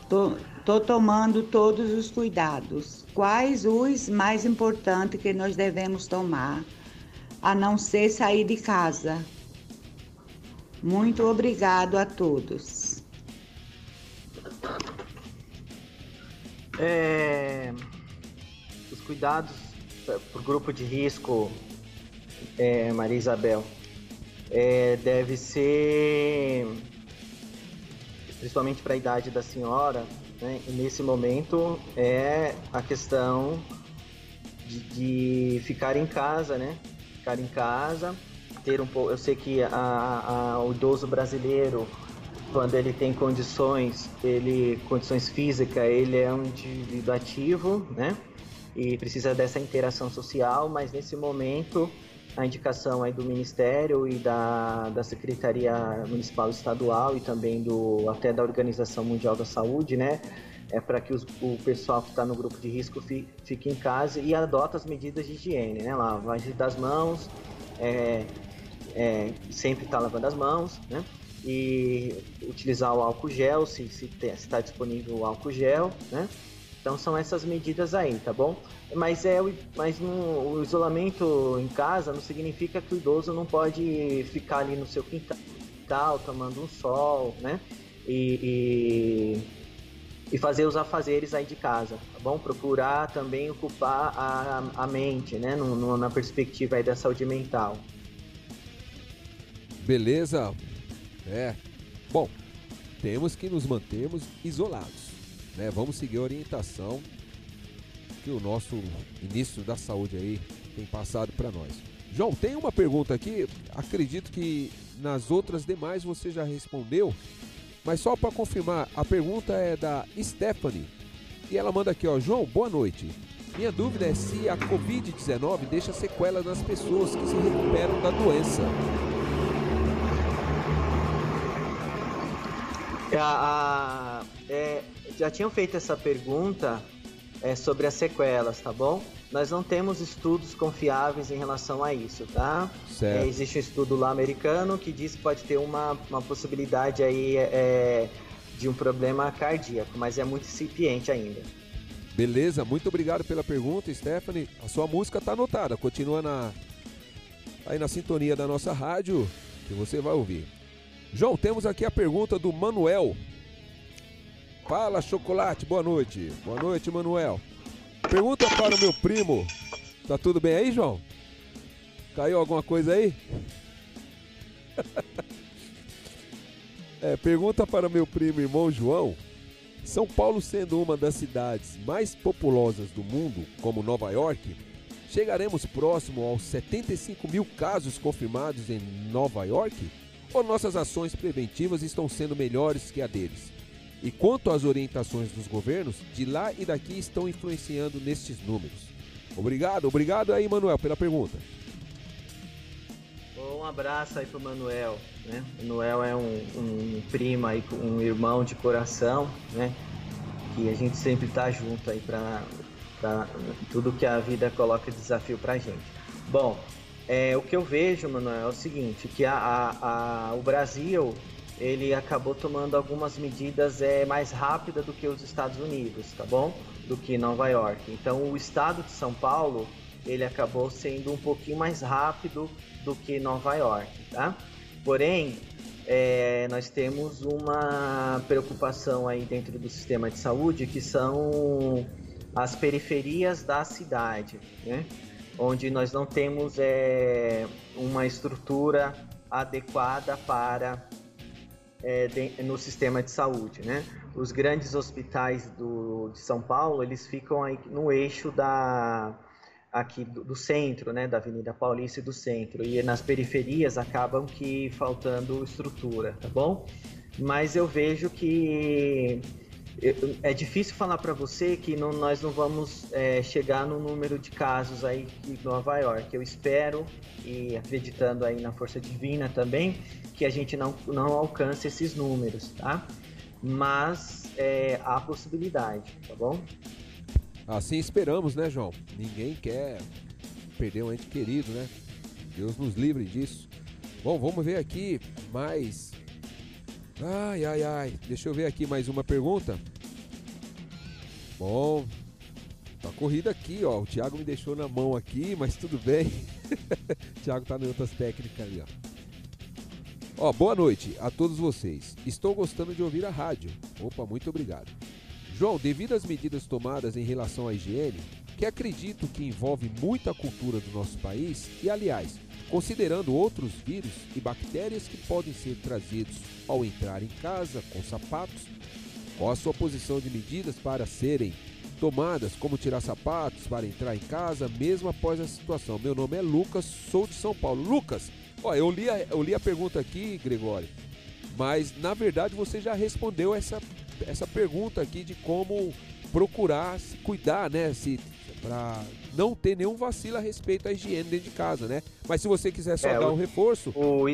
Tô, tomando todos os cuidados. Quais os mais importantes que nós devemos tomar, a não ser sair de casa? Muito obrigado a todos. É cuidados o grupo de risco, é, Maria Isabel, é, deve ser principalmente para a idade da senhora, né, nesse momento é a questão de, de ficar em casa, né? Ficar em casa, ter um pouco. Eu sei que a, a, o idoso brasileiro, quando ele tem condições, ele condições físicas, ele é um indivíduo ativo, né? E precisa dessa interação social, mas nesse momento a indicação aí do Ministério e da, da Secretaria Municipal Estadual e também do até da Organização Mundial da Saúde, né? É para que os, o pessoal que está no grupo de risco fi, fique em casa e adota as medidas de higiene, né? Lavagem das mãos, é, é, sempre estar tá lavando as mãos, né? E utilizar o álcool gel, se está disponível o álcool gel, né? Então são essas medidas aí, tá bom? Mas é mas no, o isolamento em casa não significa que o idoso não pode ficar ali no seu quintal tomando um sol, né? E, e, e fazer os afazeres aí de casa, tá bom? Procurar também ocupar a, a mente, né? No, no, na perspectiva aí da saúde mental. Beleza? É. Bom, temos que nos mantermos isolados, né? Vamos seguir a orientação que o nosso ministro da Saúde aí tem passado para nós. João, tem uma pergunta aqui, acredito que nas outras demais você já respondeu, mas só para confirmar, a pergunta é da Stephanie e ela manda aqui, ó, João, boa noite. Minha dúvida é se a Covid-19 deixa sequela nas pessoas que se recuperam da doença. A, a, é, já tinham feito essa pergunta é, sobre as sequelas, tá bom? Nós não temos estudos confiáveis em relação a isso, tá? É, existe um estudo lá americano que diz que pode ter uma, uma possibilidade aí é, de um problema cardíaco, mas é muito incipiente ainda. Beleza, muito obrigado pela pergunta, Stephanie. A sua música está anotada, continua na, aí na sintonia da nossa rádio que você vai ouvir. João, temos aqui a pergunta do Manuel. Fala, Chocolate, boa noite. Boa noite, Manuel. Pergunta para o meu primo. Tá tudo bem aí, João? Caiu alguma coisa aí? [LAUGHS] é, pergunta para o meu primo irmão João. São Paulo sendo uma das cidades mais populosas do mundo, como Nova York, chegaremos próximo aos 75 mil casos confirmados em Nova York? Ou nossas ações preventivas estão sendo melhores que a deles? E quanto às orientações dos governos, de lá e daqui estão influenciando nestes números? Obrigado, obrigado aí, Manuel, pela pergunta. Um abraço aí pro Manuel, né? O Manuel é um, um primo aí, um irmão de coração, né? Que a gente sempre tá junto aí para tudo que a vida coloca desafio pra gente. Bom, é, o que eu vejo, Manuel, é o seguinte, que a, a, a, o Brasil ele acabou tomando algumas medidas é, mais rápidas do que os Estados Unidos, tá bom? Do que Nova York. Então o estado de São Paulo ele acabou sendo um pouquinho mais rápido do que Nova York, tá? Porém, é, nós temos uma preocupação aí dentro do sistema de saúde que são as periferias da cidade, né? Onde nós não temos é, uma estrutura adequada para é, de, no sistema de saúde, né? Os grandes hospitais do, de São Paulo, eles ficam aí no eixo da aqui do, do, centro, né, da Avenida Paulista e do centro, e nas periferias acabam que faltando estrutura, tá bom? Mas eu vejo que é difícil falar para você que não, nós não vamos é, chegar no número de casos aí de Nova York. Eu espero e acreditando aí na força divina também que a gente não, não alcance esses números, tá? Mas é, há possibilidade, tá bom? Assim esperamos, né, João? Ninguém quer perder um ente querido, né? Deus nos livre disso. Bom, vamos ver aqui mais. Ai, ai, ai. Deixa eu ver aqui mais uma pergunta. Bom, tá corrida aqui, ó. O Thiago me deixou na mão aqui, mas tudo bem. [LAUGHS] o Thiago tá em outras técnicas ali, ó. Ó, boa noite a todos vocês. Estou gostando de ouvir a rádio. Opa, muito obrigado. João, devido às medidas tomadas em relação à higiene, que acredito que envolve muita cultura do nosso país, e aliás, considerando outros vírus e bactérias que podem ser trazidos ao entrar em casa com sapatos, qual a sua posição de medidas para serem tomadas, como tirar sapatos para entrar em casa, mesmo após a situação? Meu nome é Lucas, sou de São Paulo. Lucas, ó, eu li a, eu li a pergunta aqui, Gregório, mas na verdade você já respondeu essa, essa pergunta aqui de como procurar se cuidar, né? Se, para não ter nenhum vacilo a respeito à higiene dentro de casa, né? Mas se você quiser só É, dar o- um reforço, O,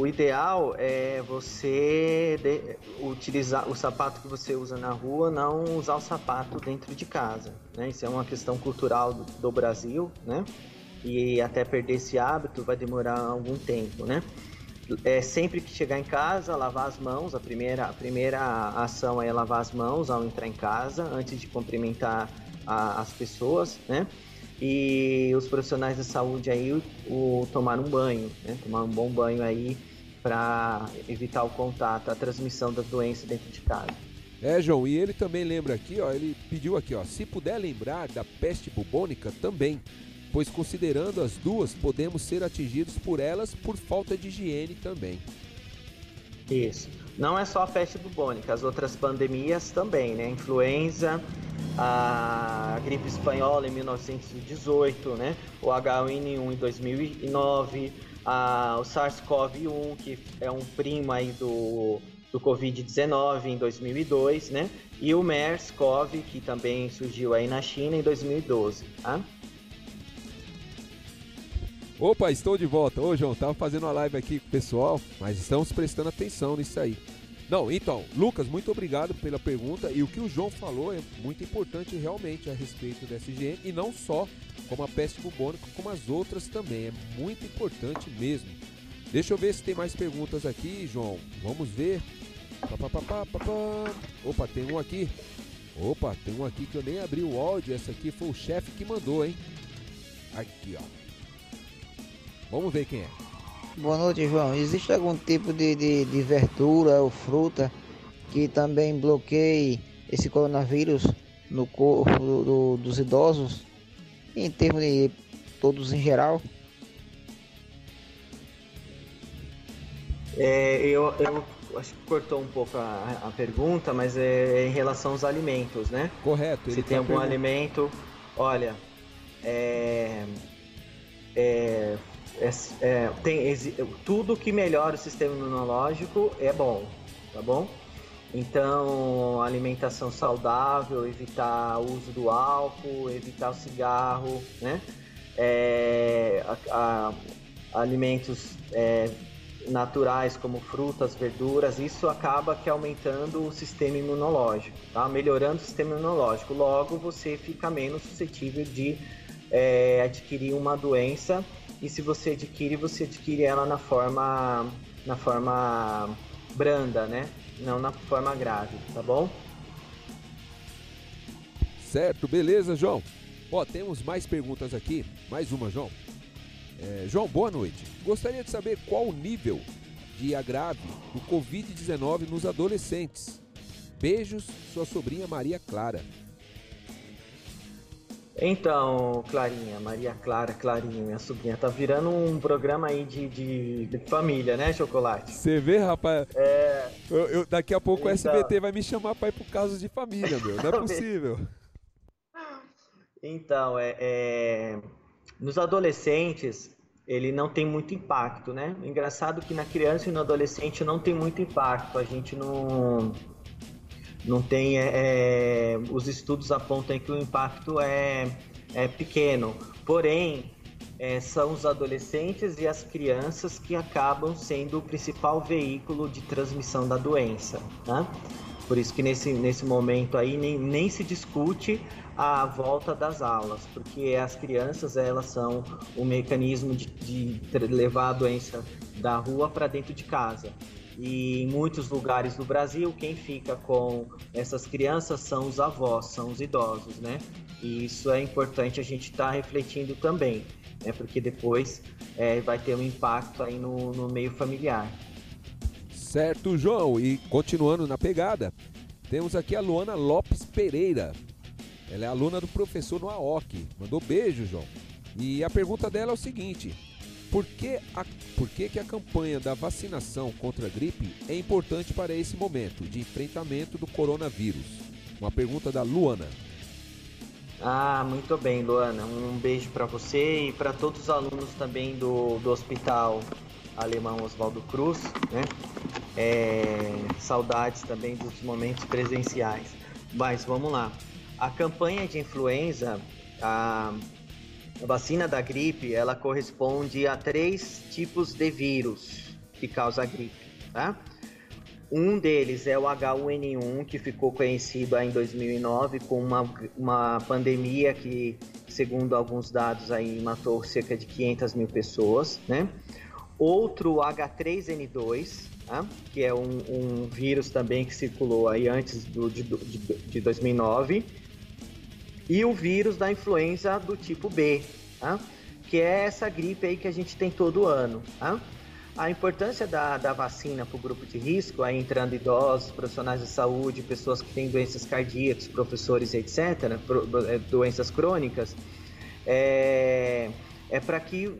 o ideal é você de- utilizar o sapato que você usa na rua, não usar o sapato dentro de casa. Né? Isso é uma questão cultural do, do Brasil, né? E até perder esse hábito vai demorar algum tempo, né? É, sempre que chegar em casa, lavar as mãos. A primeira, a primeira ação é lavar as mãos ao entrar em casa, antes de cumprimentar a- as pessoas, né? E os profissionais da saúde aí o, o tomar um banho, né? Tomar um bom banho aí para evitar o contato, a transmissão da doença dentro de casa. É, João, e ele também lembra aqui, ó, ele pediu aqui, ó, se puder lembrar da peste bubônica também, pois considerando as duas, podemos ser atingidos por elas por falta de higiene também. Isso. Não é só a peste bubônica, as outras pandemias também, né? Influenza, a gripe espanhola em 1918, né? O H1N1 em 2009, a, o SARS-CoV-1, que é um primo aí do, do Covid-19 em 2002, né? E o MERS-CoV, que também surgiu aí na China em 2012, tá? Opa, estou de volta. Ô, João, tava fazendo uma live aqui com o pessoal, mas estamos prestando atenção nisso aí. Não, então, Lucas, muito obrigado pela pergunta. E o que o João falou é muito importante realmente a respeito dessa higiene, e não só como a peste bubônica, como as outras também. É muito importante mesmo. Deixa eu ver se tem mais perguntas aqui, João. Vamos ver. Pá, pá, pá. Opa, tem um aqui. Opa, tem um aqui que eu nem abri o áudio. Essa aqui foi o chefe que mandou, hein? Aqui, ó. Vamos ver quem é. Boa noite, João. Existe algum tipo de, de, de verdura ou fruta que também bloqueie esse coronavírus no corpo do- do- dos idosos, em termos de todos em geral? É, eu, eu acho que cortou um pouco a, a pergunta, mas é em relação aos alimentos, né? Correto. Se tem tá algum pergun- alimento, olha, é, é, é- é, tem tudo que melhora o sistema imunológico é bom, tá bom? Então, alimentação saudável, evitar o uso do álcool, evitar o cigarro, né? É, a- a- alimentos é, naturais como frutas, verduras, isso acaba que aumentando o sistema imunológico, tá? Melhorando o sistema imunológico. Logo, você fica menos suscetível de é, adquirir uma doença e se você adquire, você adquire ela na forma na forma branda, né? Não na forma grave, tá bom? Certo, beleza, João. Ó, temos mais perguntas aqui. Mais uma, João. É, João, boa noite. Gostaria de saber qual o nível de agrave do Covid-19 nos adolescentes. Beijos, sua sobrinha Maria Clara. Então, Clarinha, Maria Clara, Clarinha, minha sobrinha, tá virando um programa aí de, de, de família, né, Chocolate? Você vê, rapaz? É. Eu, eu- daqui a pouco o Então. SBT vai me chamar pra ir pro caso de família, meu. Não é [LAUGHS] possível. Então, é, é, nos adolescentes, ele não tem muito impacto, né? Engraçado que na criança e no adolescente não tem muito impacto. A gente não, não tem. é, é, os estudos apontam que o impacto é, é pequeno. Porém, é, são os adolescentes e as crianças que acabam sendo o principal veículo de transmissão da doença. Né? Por isso que nesse, nesse momento aí nem, nem se discute a volta das aulas, porque as crianças elas são o mecanismo de, de levar a doença da rua para dentro de casa. E em muitos lugares do Brasil, quem fica com essas crianças são os avós, são os idosos, né? E isso é importante a gente estar refletindo também, né? Porque depois é, vai ter um impacto aí no, no meio familiar. Certo, João. E continuando na pegada, temos aqui a Luana Lopes Pereira. Ela é aluna do professor no AOC. Mandou beijo, João. E a pergunta dela é o seguinte: por que, a, por que, que a campanha da vacinação contra a gripe é importante para esse momento de enfrentamento do coronavírus? Uma pergunta da Luana. Ah, muito bem, Luana. Um beijo para você e para todos os alunos também do, do Hospital Alemão Oswaldo Cruz, né? É, saudades também dos momentos presenciais. Mas vamos lá. A campanha de influenza, a, a vacina da gripe, ela corresponde a três tipos de vírus que causa a gripe, tá? Um deles é o H1N1, que ficou conhecido em 2009 com uma, uma pandemia que, segundo alguns dados aí, matou cerca de 500 mil pessoas, né? Outro H3N2, tá? que é um, um vírus também que circulou aí antes do, de, de, de 2009. E o vírus da influenza do tipo B, tá? que é essa gripe aí que a gente tem todo ano. Tá? A importância da, da vacina para o grupo de risco, aí entrando idosos, profissionais de saúde, pessoas que têm doenças cardíacas, professores, etc., eh, doenças crônicas, é, é para que,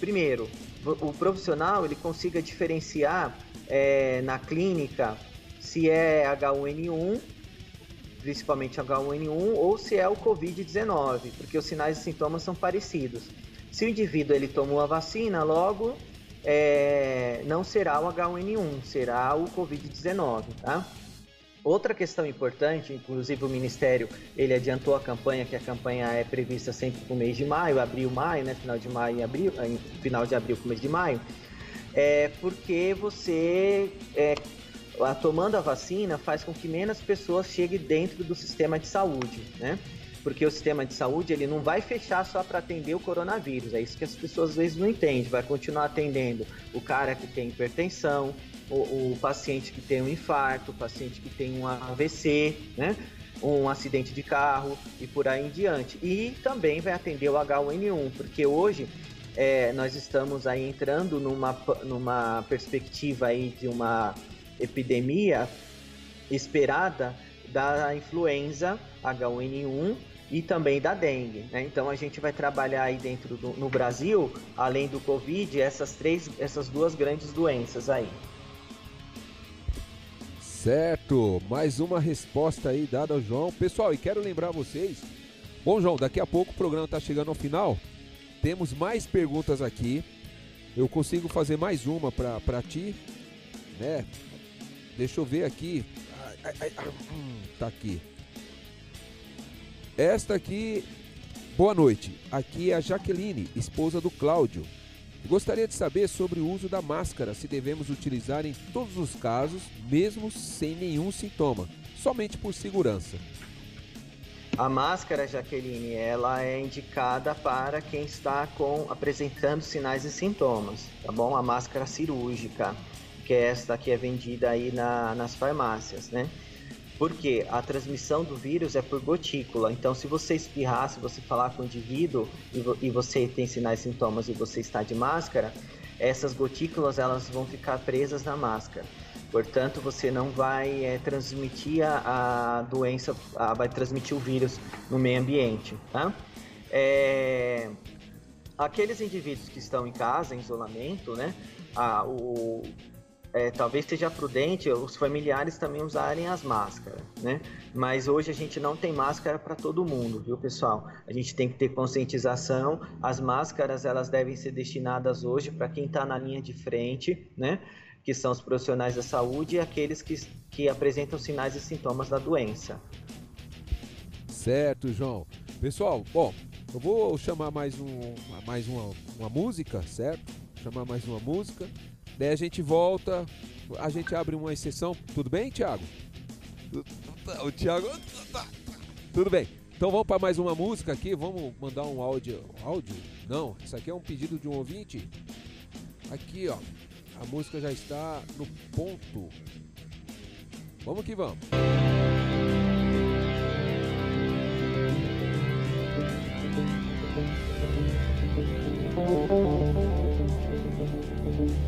primeiro, o profissional ele consiga diferenciar eh, na clínica se é H1N1, principalmente H1N1, ou se é o Covid-19, porque os sinais e sintomas são parecidos. Se o indivíduo ele tomou a vacina, logo é, não será o H1N1, será o Covid-19, tá? Outra questão importante, inclusive o Ministério ele adiantou a campanha, que a campanha é prevista sempre para o mês de maio, abril, maio, né? Final de maio e abril, eh, final de abril para o mês de maio, é porque você é, a- tomando a vacina faz com que menos pessoas cheguem dentro do sistema de saúde, né? Porque o sistema de saúde ele não vai fechar só para atender o coronavírus, é isso que as pessoas às vezes não entendem. Vai continuar atendendo o cara que tem hipertensão, o, o paciente que tem um infarto, o paciente que tem um AVC, né? Um acidente de carro e por aí em diante. E também vai atender o H1N1, porque hoje é, nós estamos aí entrando numa, numa perspectiva aí de uma epidemia esperada da influenza H1N1 e também da dengue. né? Então a gente vai trabalhar aí dentro do no Brasil, além do Covid, essas três, essas duas grandes doenças aí. Certo, mais uma resposta aí dada ao João. Pessoal, e quero lembrar vocês. Bom, João, daqui a pouco o programa está chegando ao final. Temos mais perguntas aqui. Eu consigo fazer mais uma para ti, né? Deixa eu ver aqui. Ai, ai, ai, ah, hum, tá aqui. Esta aqui. Boa noite. Aqui é a Jaqueline, esposa do Cláudio. Gostaria de saber sobre o uso da máscara, se devemos utilizar em todos os casos, mesmo sem nenhum sintoma, somente por segurança. A máscara, Jaqueline, ela é indicada para quem está com apresentando sinais e sintomas, tá bom? A máscara cirúrgica, que é esta que é vendida aí na- nas farmácias, né? Porque a transmissão do vírus é por gotícula. Então, se você espirrar, se você falar com o indivíduo e, vo- e você tem sinais sintomas e você está de máscara, essas gotículas elas vão ficar presas na máscara. Portanto, você não vai eh, transmitir a, a doença, a- vai transmitir o vírus no meio ambiente, tá? É, aqueles indivíduos que estão em casa, em isolamento, né? a- o, é, talvez seja prudente os familiares também usarem as máscaras, né? Mas hoje a gente não tem máscara para todo mundo, viu, pessoal? A gente tem que ter conscientização. As máscaras elas devem ser destinadas hoje para quem está na linha de frente, né? Que são os profissionais da saúde e aqueles que, que apresentam sinais e sintomas da doença. Certo, João. Pessoal, bom, eu vou chamar mais, um, mais uma, uma música, certo? Chamar mais uma música. Daí a gente volta, a gente abre uma exceção. Tudo bem, Thiago? O Thiago. Tudo bem. Então vamos para mais uma música aqui. Vamos mandar um áudio. Áudio? Não, isso aqui é um pedido de um ouvinte. Aqui, ó. A música já está no ponto. Vamos que vamos. Dead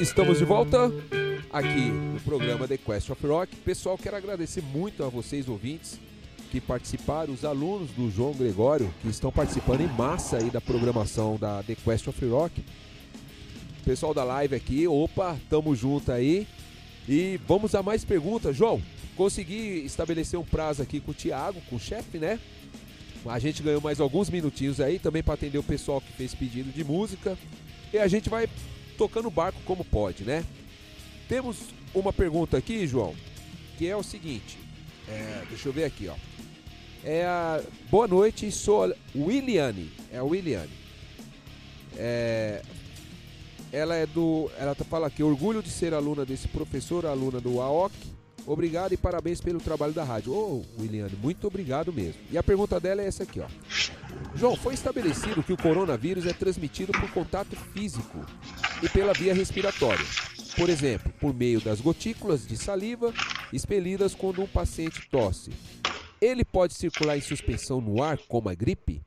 estamos de volta aqui no programa The Quest of Rock. Pessoal, quero agradecer muito a vocês ouvintes que participaram, os alunos do João Gregório que estão participando em massa aí da programação da The Quest of Rock. Pessoal da live aqui, opa, tamo junto aí. E vamos a mais perguntas. João, consegui estabelecer um prazo aqui com o Thiago, com o chefe, né? A gente ganhou mais alguns minutinhos aí também para atender o pessoal que fez pedido de música. E a gente vai tocando o barco como pode, né? Temos uma pergunta aqui, João, que é o seguinte. é, deixa eu ver aqui, ó. É a, boa noite, sou Williane. É a Williane. É, ela é do. Ela tá- fala aqui, orgulho de ser aluna desse professor, aluna do AOC. Obrigado e parabéns pelo trabalho da rádio. Ô, Williane, muito obrigado mesmo. E a pergunta dela é essa aqui, ó. João, foi estabelecido que o coronavírus é transmitido por contato físico e pela via respiratória. Por exemplo, por meio das gotículas de saliva expelidas quando um paciente tosse. Ele pode circular em suspensão no ar como a gripe?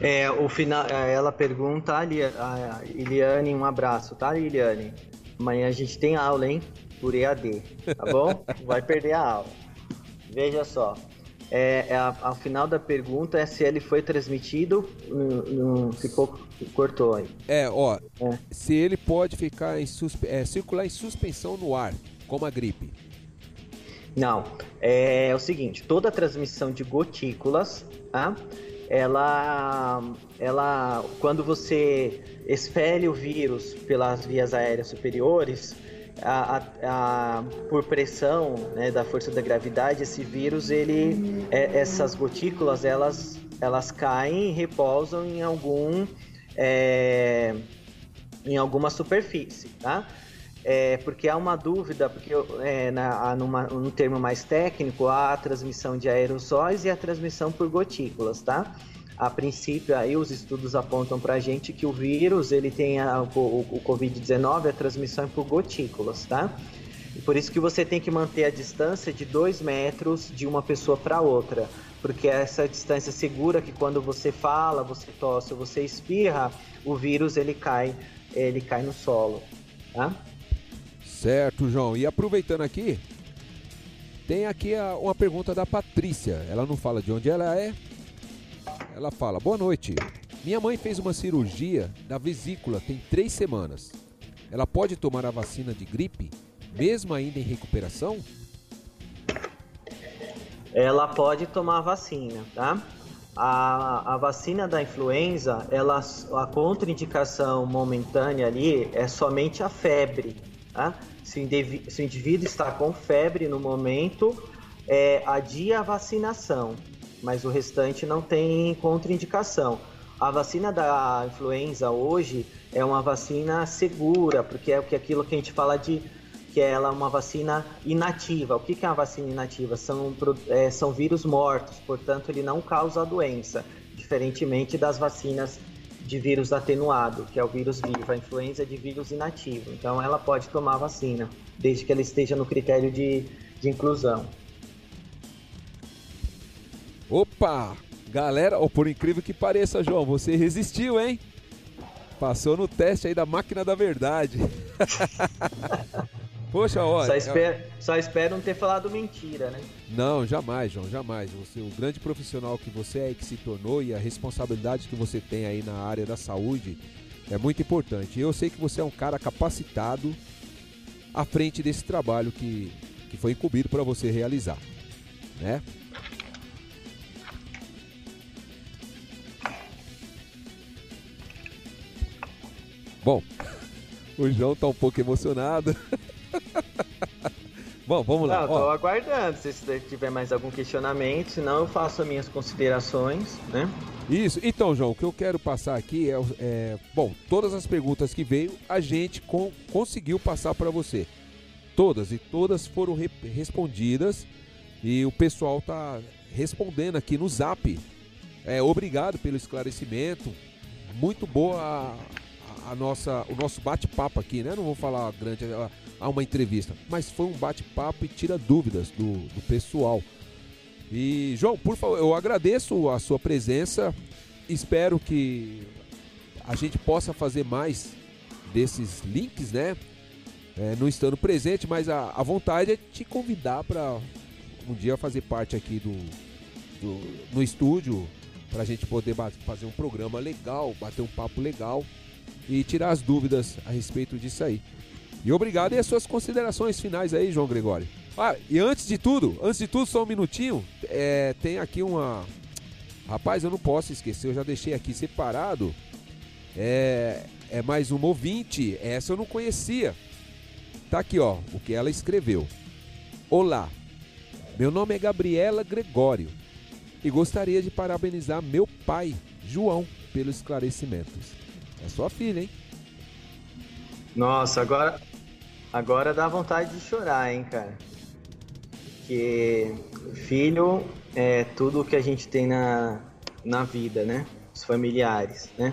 É, o final, é, ela pergunta, a Lia- a Iliane, um abraço, tá, Iliane? Amanhã a gente tem aula, hein? Por EAD, tá bom? [LAUGHS] Vai perder a aula. Veja só, é, é a, a final da pergunta é se ele foi transmitido, não, não- ficou, cortou aí. É, ó, se ele pode ficar em é, circular em suspensão no ar, como a gripe. Não, é o seguinte, toda transmissão de gotículas, tá? Ela, ela, quando você expele o vírus pelas vias aéreas superiores, a, a- a- por pressão né, da força da gravidade, esse vírus, ele, é- essas gotículas, elas, elas caem e repousam em algum, é, em alguma superfície, tá? É, porque há uma dúvida, porque é, na, numa, num termo mais técnico, há a transmissão de aerossóis e a transmissão por gotículas, tá? A princípio, aí os estudos apontam para a gente que o vírus, ele tem a, o, o Covid-19, a transmissão é por gotículas, tá? E por isso que você tem que manter a distância de 2 metros de uma pessoa para outra, porque essa distância segura que quando você fala, você tosse, você espirra, o vírus ele cai, ele cai no solo, tá? Certo, João. E aproveitando aqui, tem aqui a- uma pergunta da Patrícia. Ela não fala de onde ela é. Ela fala: Boa noite. Minha mãe fez uma cirurgia da vesícula tem três semanas. Ela pode tomar a vacina de gripe, mesmo ainda em recuperação? ela pode tomar a vacina, tá? A, a vacina da influenza, ela, a contraindicação momentânea ali é somente a febre, tá? Se o, indivíduo está com febre no momento, é, adia a vacinação, mas o restante não tem contraindicação. A vacina da influenza hoje é uma vacina segura, porque é aquilo que a gente fala de que ela é uma vacina inativa. O que é uma vacina inativa? São, é, são vírus mortos, portanto, ele não causa a doença, diferentemente das vacinas de vírus atenuado, que é o vírus vivo. A influenza é de vírus inativo, então ela pode tomar a vacina, desde que ela esteja no critério de, de inclusão. Opa! Galera, oh, por incrível que pareça, João, você resistiu, hein? Passou no teste aí da máquina da verdade. [LAUGHS] Poxa, olha. Só espero, só espero não ter falado mentira, né? Não, jamais, João, jamais. Você, o grande profissional que você é e que se tornou e a responsabilidade que você tem aí na área da saúde é muito importante. Eu sei que você é um cara capacitado à frente desse trabalho que, que foi incumbido para você realizar, né? Bom, [LAUGHS] o João tá um pouco emocionado. [LAUGHS] Bom, vamos lá. Não, ó. tô aguardando se tiver mais algum questionamento, senão eu faço as minhas considerações, né? Isso. Então, João, o que eu quero passar aqui é, é- bom, todas as perguntas que veio a gente com- conseguiu passar para você. Todas e todas foram re- respondidas e o pessoal tá respondendo aqui no Zap. É, obrigado pelo esclarecimento. Muito boa a, a- nossa, o nosso bate-papo aqui, né? Não vou falar grande a, a uma entrevista, mas foi um bate-papo e tira dúvidas do, do pessoal. E, João, por favor, eu agradeço a sua presença. Espero que a gente possa fazer mais desses links, né? É, não estando presente, mas a, a vontade é te convidar para um dia fazer parte aqui do, do- no estúdio para a gente poder fazer um programa legal, bater um papo legal e tirar as dúvidas a respeito disso aí. E obrigado e as suas considerações finais aí, João Gregório. Ah, e antes de tudo, antes de tudo, só um minutinho, é, tem aqui uma. Rapaz, eu não posso esquecer, eu já deixei aqui separado. É, é mais um ouvinte, essa eu não conhecia. Tá aqui, ó, o que ela escreveu. Olá, meu nome é Gabriela Gregório e gostaria de parabenizar meu pai, João, pelos esclarecimentos. É sua filha, hein? Nossa, agora, agora dá vontade de chorar, hein, cara? Porque filho é tudo que a gente tem na, na vida, né? Os familiares, né?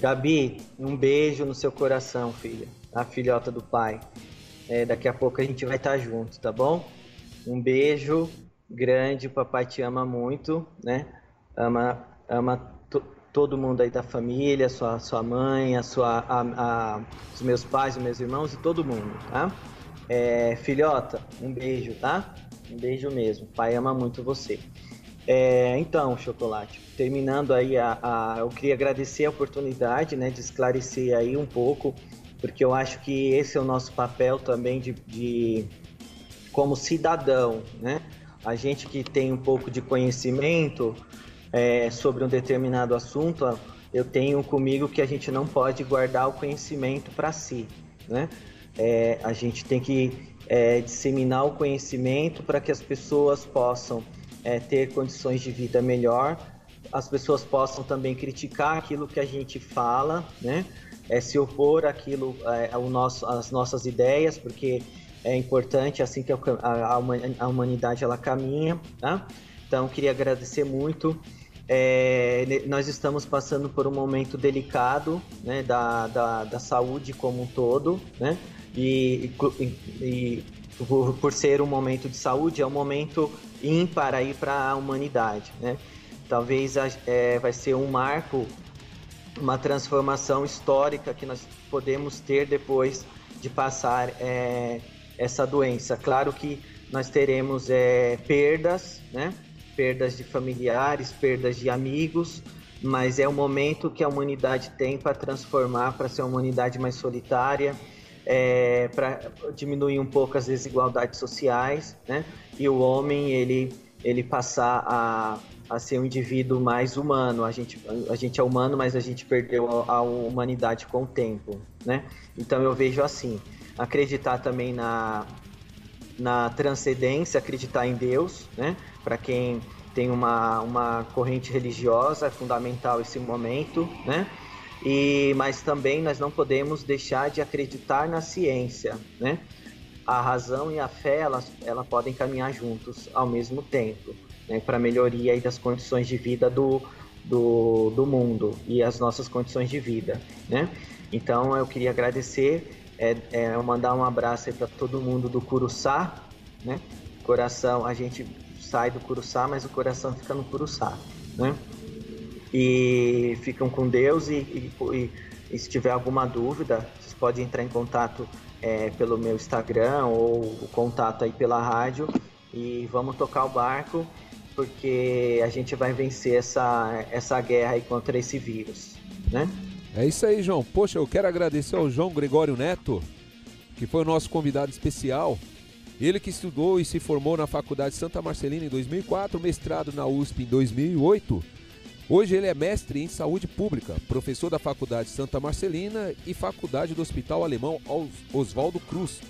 Gabi, um beijo no seu coração, filha. A filhota do pai. É, daqui a pouco a gente vai estar junto, tá bom? Um beijo grande, papai te ama muito, né? Ama, ama todo mundo aí da família, sua, sua mãe, a sua, a, a- os meus pais, os meus irmãos e todo mundo, tá? É, filhota, um beijo, tá? Um beijo mesmo. Pai ama muito você. É, então, Chocolate, terminando aí, a, a- eu queria agradecer a oportunidade né, de esclarecer aí um pouco, porque eu acho que esse é o nosso papel também de, de como cidadão, né? A gente que tem um pouco de conhecimento é, sobre um determinado assunto, eu tenho comigo que a gente não pode guardar o conhecimento para si, né? É, a gente tem que é, disseminar o conhecimento para que as pessoas possam é, ter condições de vida melhor, as pessoas possam também criticar aquilo que a gente fala, né? É, se opor àquilo, é, ao nosso, às nossas ideias, porque é importante assim que a, a, a humanidade ela caminha, tá? Então queria agradecer muito. É, nós estamos passando por um momento delicado, né, da, da, da saúde como um todo, né? E, e, e por, por ser um momento de saúde, é um momento ímpar aí para a humanidade, né? Talvez a- é, vai ser um marco uma transformação histórica que nós podemos ter depois de passar é, essa doença. Claro que nós teremos é, perdas, né? Perdas de familiares, perdas de amigos, mas é o momento que a humanidade tem para transformar para ser uma humanidade mais solitária, é, para diminuir um pouco as desigualdades sociais, né? E o homem ele ele passar a, a ser um indivíduo mais humano. A gente, a gente é humano, mas a gente perdeu a, a humanidade com o tempo, né? Então eu vejo assim, acreditar também na, na transcendência, acreditar em Deus, né? Para quem tem uma, uma corrente religiosa, é fundamental esse momento, né? E, mas também nós não podemos deixar de acreditar na ciência, né? A razão e a fé, elas, elas podem caminhar juntos ao mesmo tempo, né? Para melhoria aí das condições de vida do, do, do mundo e as nossas condições de vida, né? Então eu queria agradecer, é, é, mandar um abraço aí para todo mundo do Curuçá, né? Coração, a gente sai do Curuçá, mas o coração fica no Curuçá, né? E ficam com Deus e, e- e- e se tiver alguma dúvida, vocês podem entrar em contato é, pelo meu Instagram ou o contato aí pela rádio e vamos tocar o barco porque a gente vai vencer essa, essa guerra aí contra esse vírus, né? É isso aí, João. Poxa, eu quero agradecer ao João Gregório Neto, que foi o nosso convidado especial. Ele que estudou e se formou na Faculdade Santa Marcelina em 2004, mestrado na USP em 2008. Hoje ele é mestre em saúde pública, professor da Faculdade Santa Marcelina e Faculdade do Hospital Alemão Os- Oswaldo Cruz.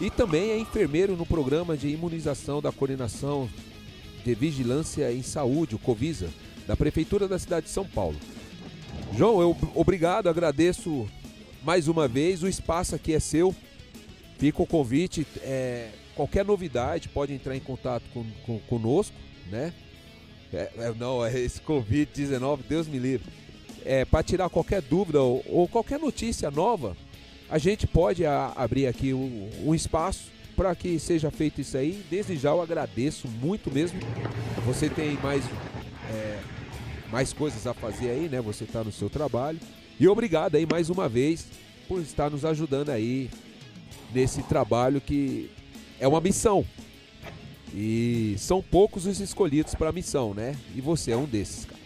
E também é enfermeiro no programa de imunização da Coordenação de Vigilância em Saúde, o Covisa, da Prefeitura da cidade de São Paulo. João, eu obrigado, agradeço mais uma vez. O espaço aqui é seu. Fica o convite. é, qualquer novidade pode entrar em contato com, com- conosco, né? É, é, não, é esse Covid-19, Deus me livre. É, para tirar qualquer dúvida ou, ou qualquer notícia nova, a gente pode a- abrir aqui um, um espaço para que seja feito isso aí. Desde já eu agradeço muito mesmo. Você tem mais é, mais coisas a fazer aí, né? Você está no seu trabalho. E obrigado aí mais uma vez por estar nos ajudando aí nesse trabalho que é uma missão. E são poucos os escolhidos para a missão, né? E você é um desses, cara.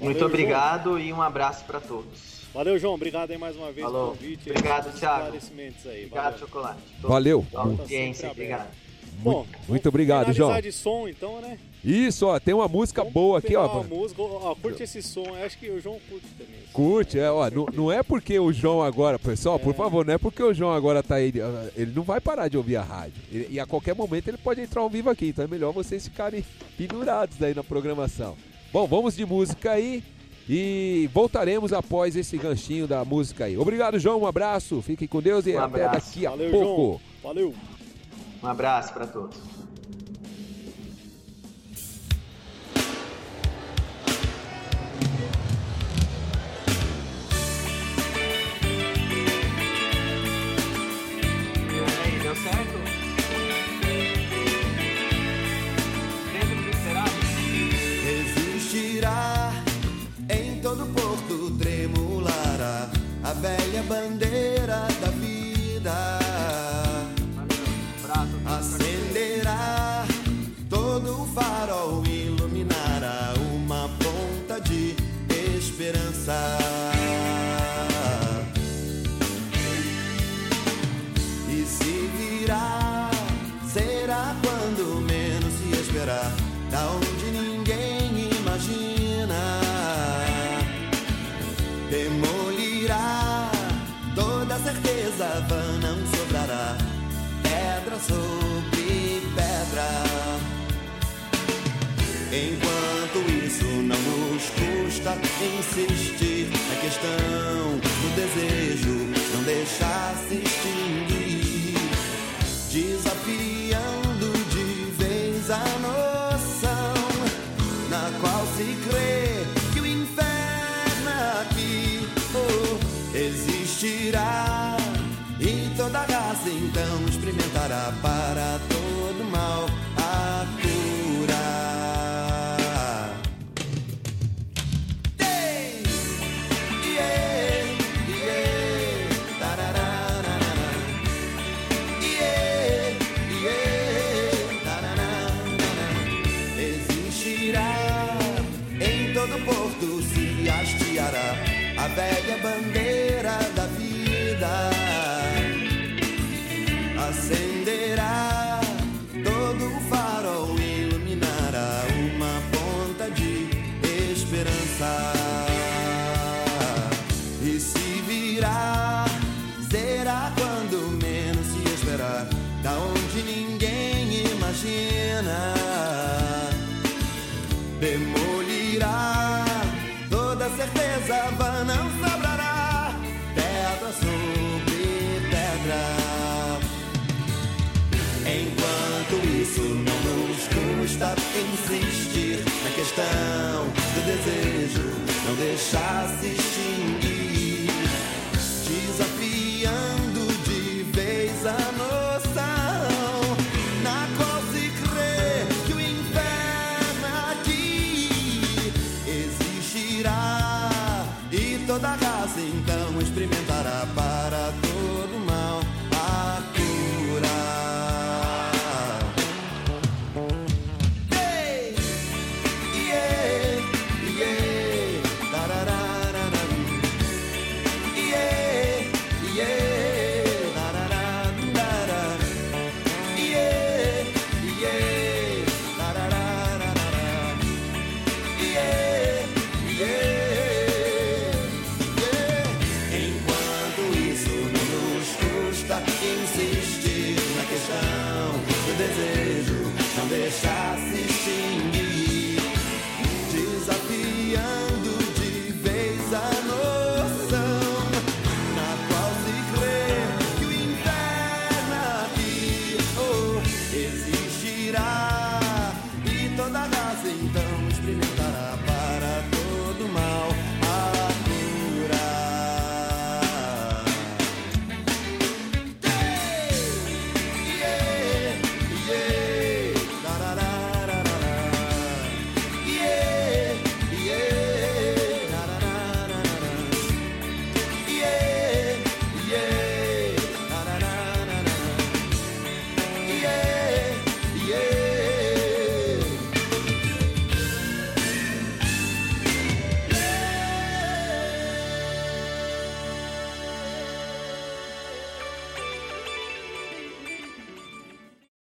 Muito Valeu, obrigado e um abraço para todos. Valeu, João. Obrigado aí mais uma vez Falou. pelo convite. Obrigado, Thiago. Obrigado, Valeu. Chocolate. Valeu. Pela audiência, obrigado. Bom, Muito obrigado, João. de som então, né? Isso, ó, tem uma música boa aqui, ó. uma música, ó, curte esse som. Eu acho que o João curte também. Curte, é, ó, não, não é porque o João agora, pessoal, por favor, não é porque o João agora tá aí, ele não vai parar de ouvir a rádio. Ele- e a qualquer momento ele pode entrar ao vivo aqui, então é melhor vocês ficarem pendurados aí na programação. Bom, vamos de música aí e voltaremos após esse ganchinho da música aí. Obrigado, João, um abraço, fiquem com Deus e Um até abraço. daqui a Valeu, pouco. João. Valeu. Um abraço para todos. E aí, deu certo? Dentro do esperado? Existirá em todo porto tremulará a velha bandeira insistir na questão do desejo, não deixar se extinguir, desafiando de vez a noção na qual se crê que o inferno é aqui oh, existirá e toda graça então experimentará para todos. valuable. questão de desejo não deixasse extinguir.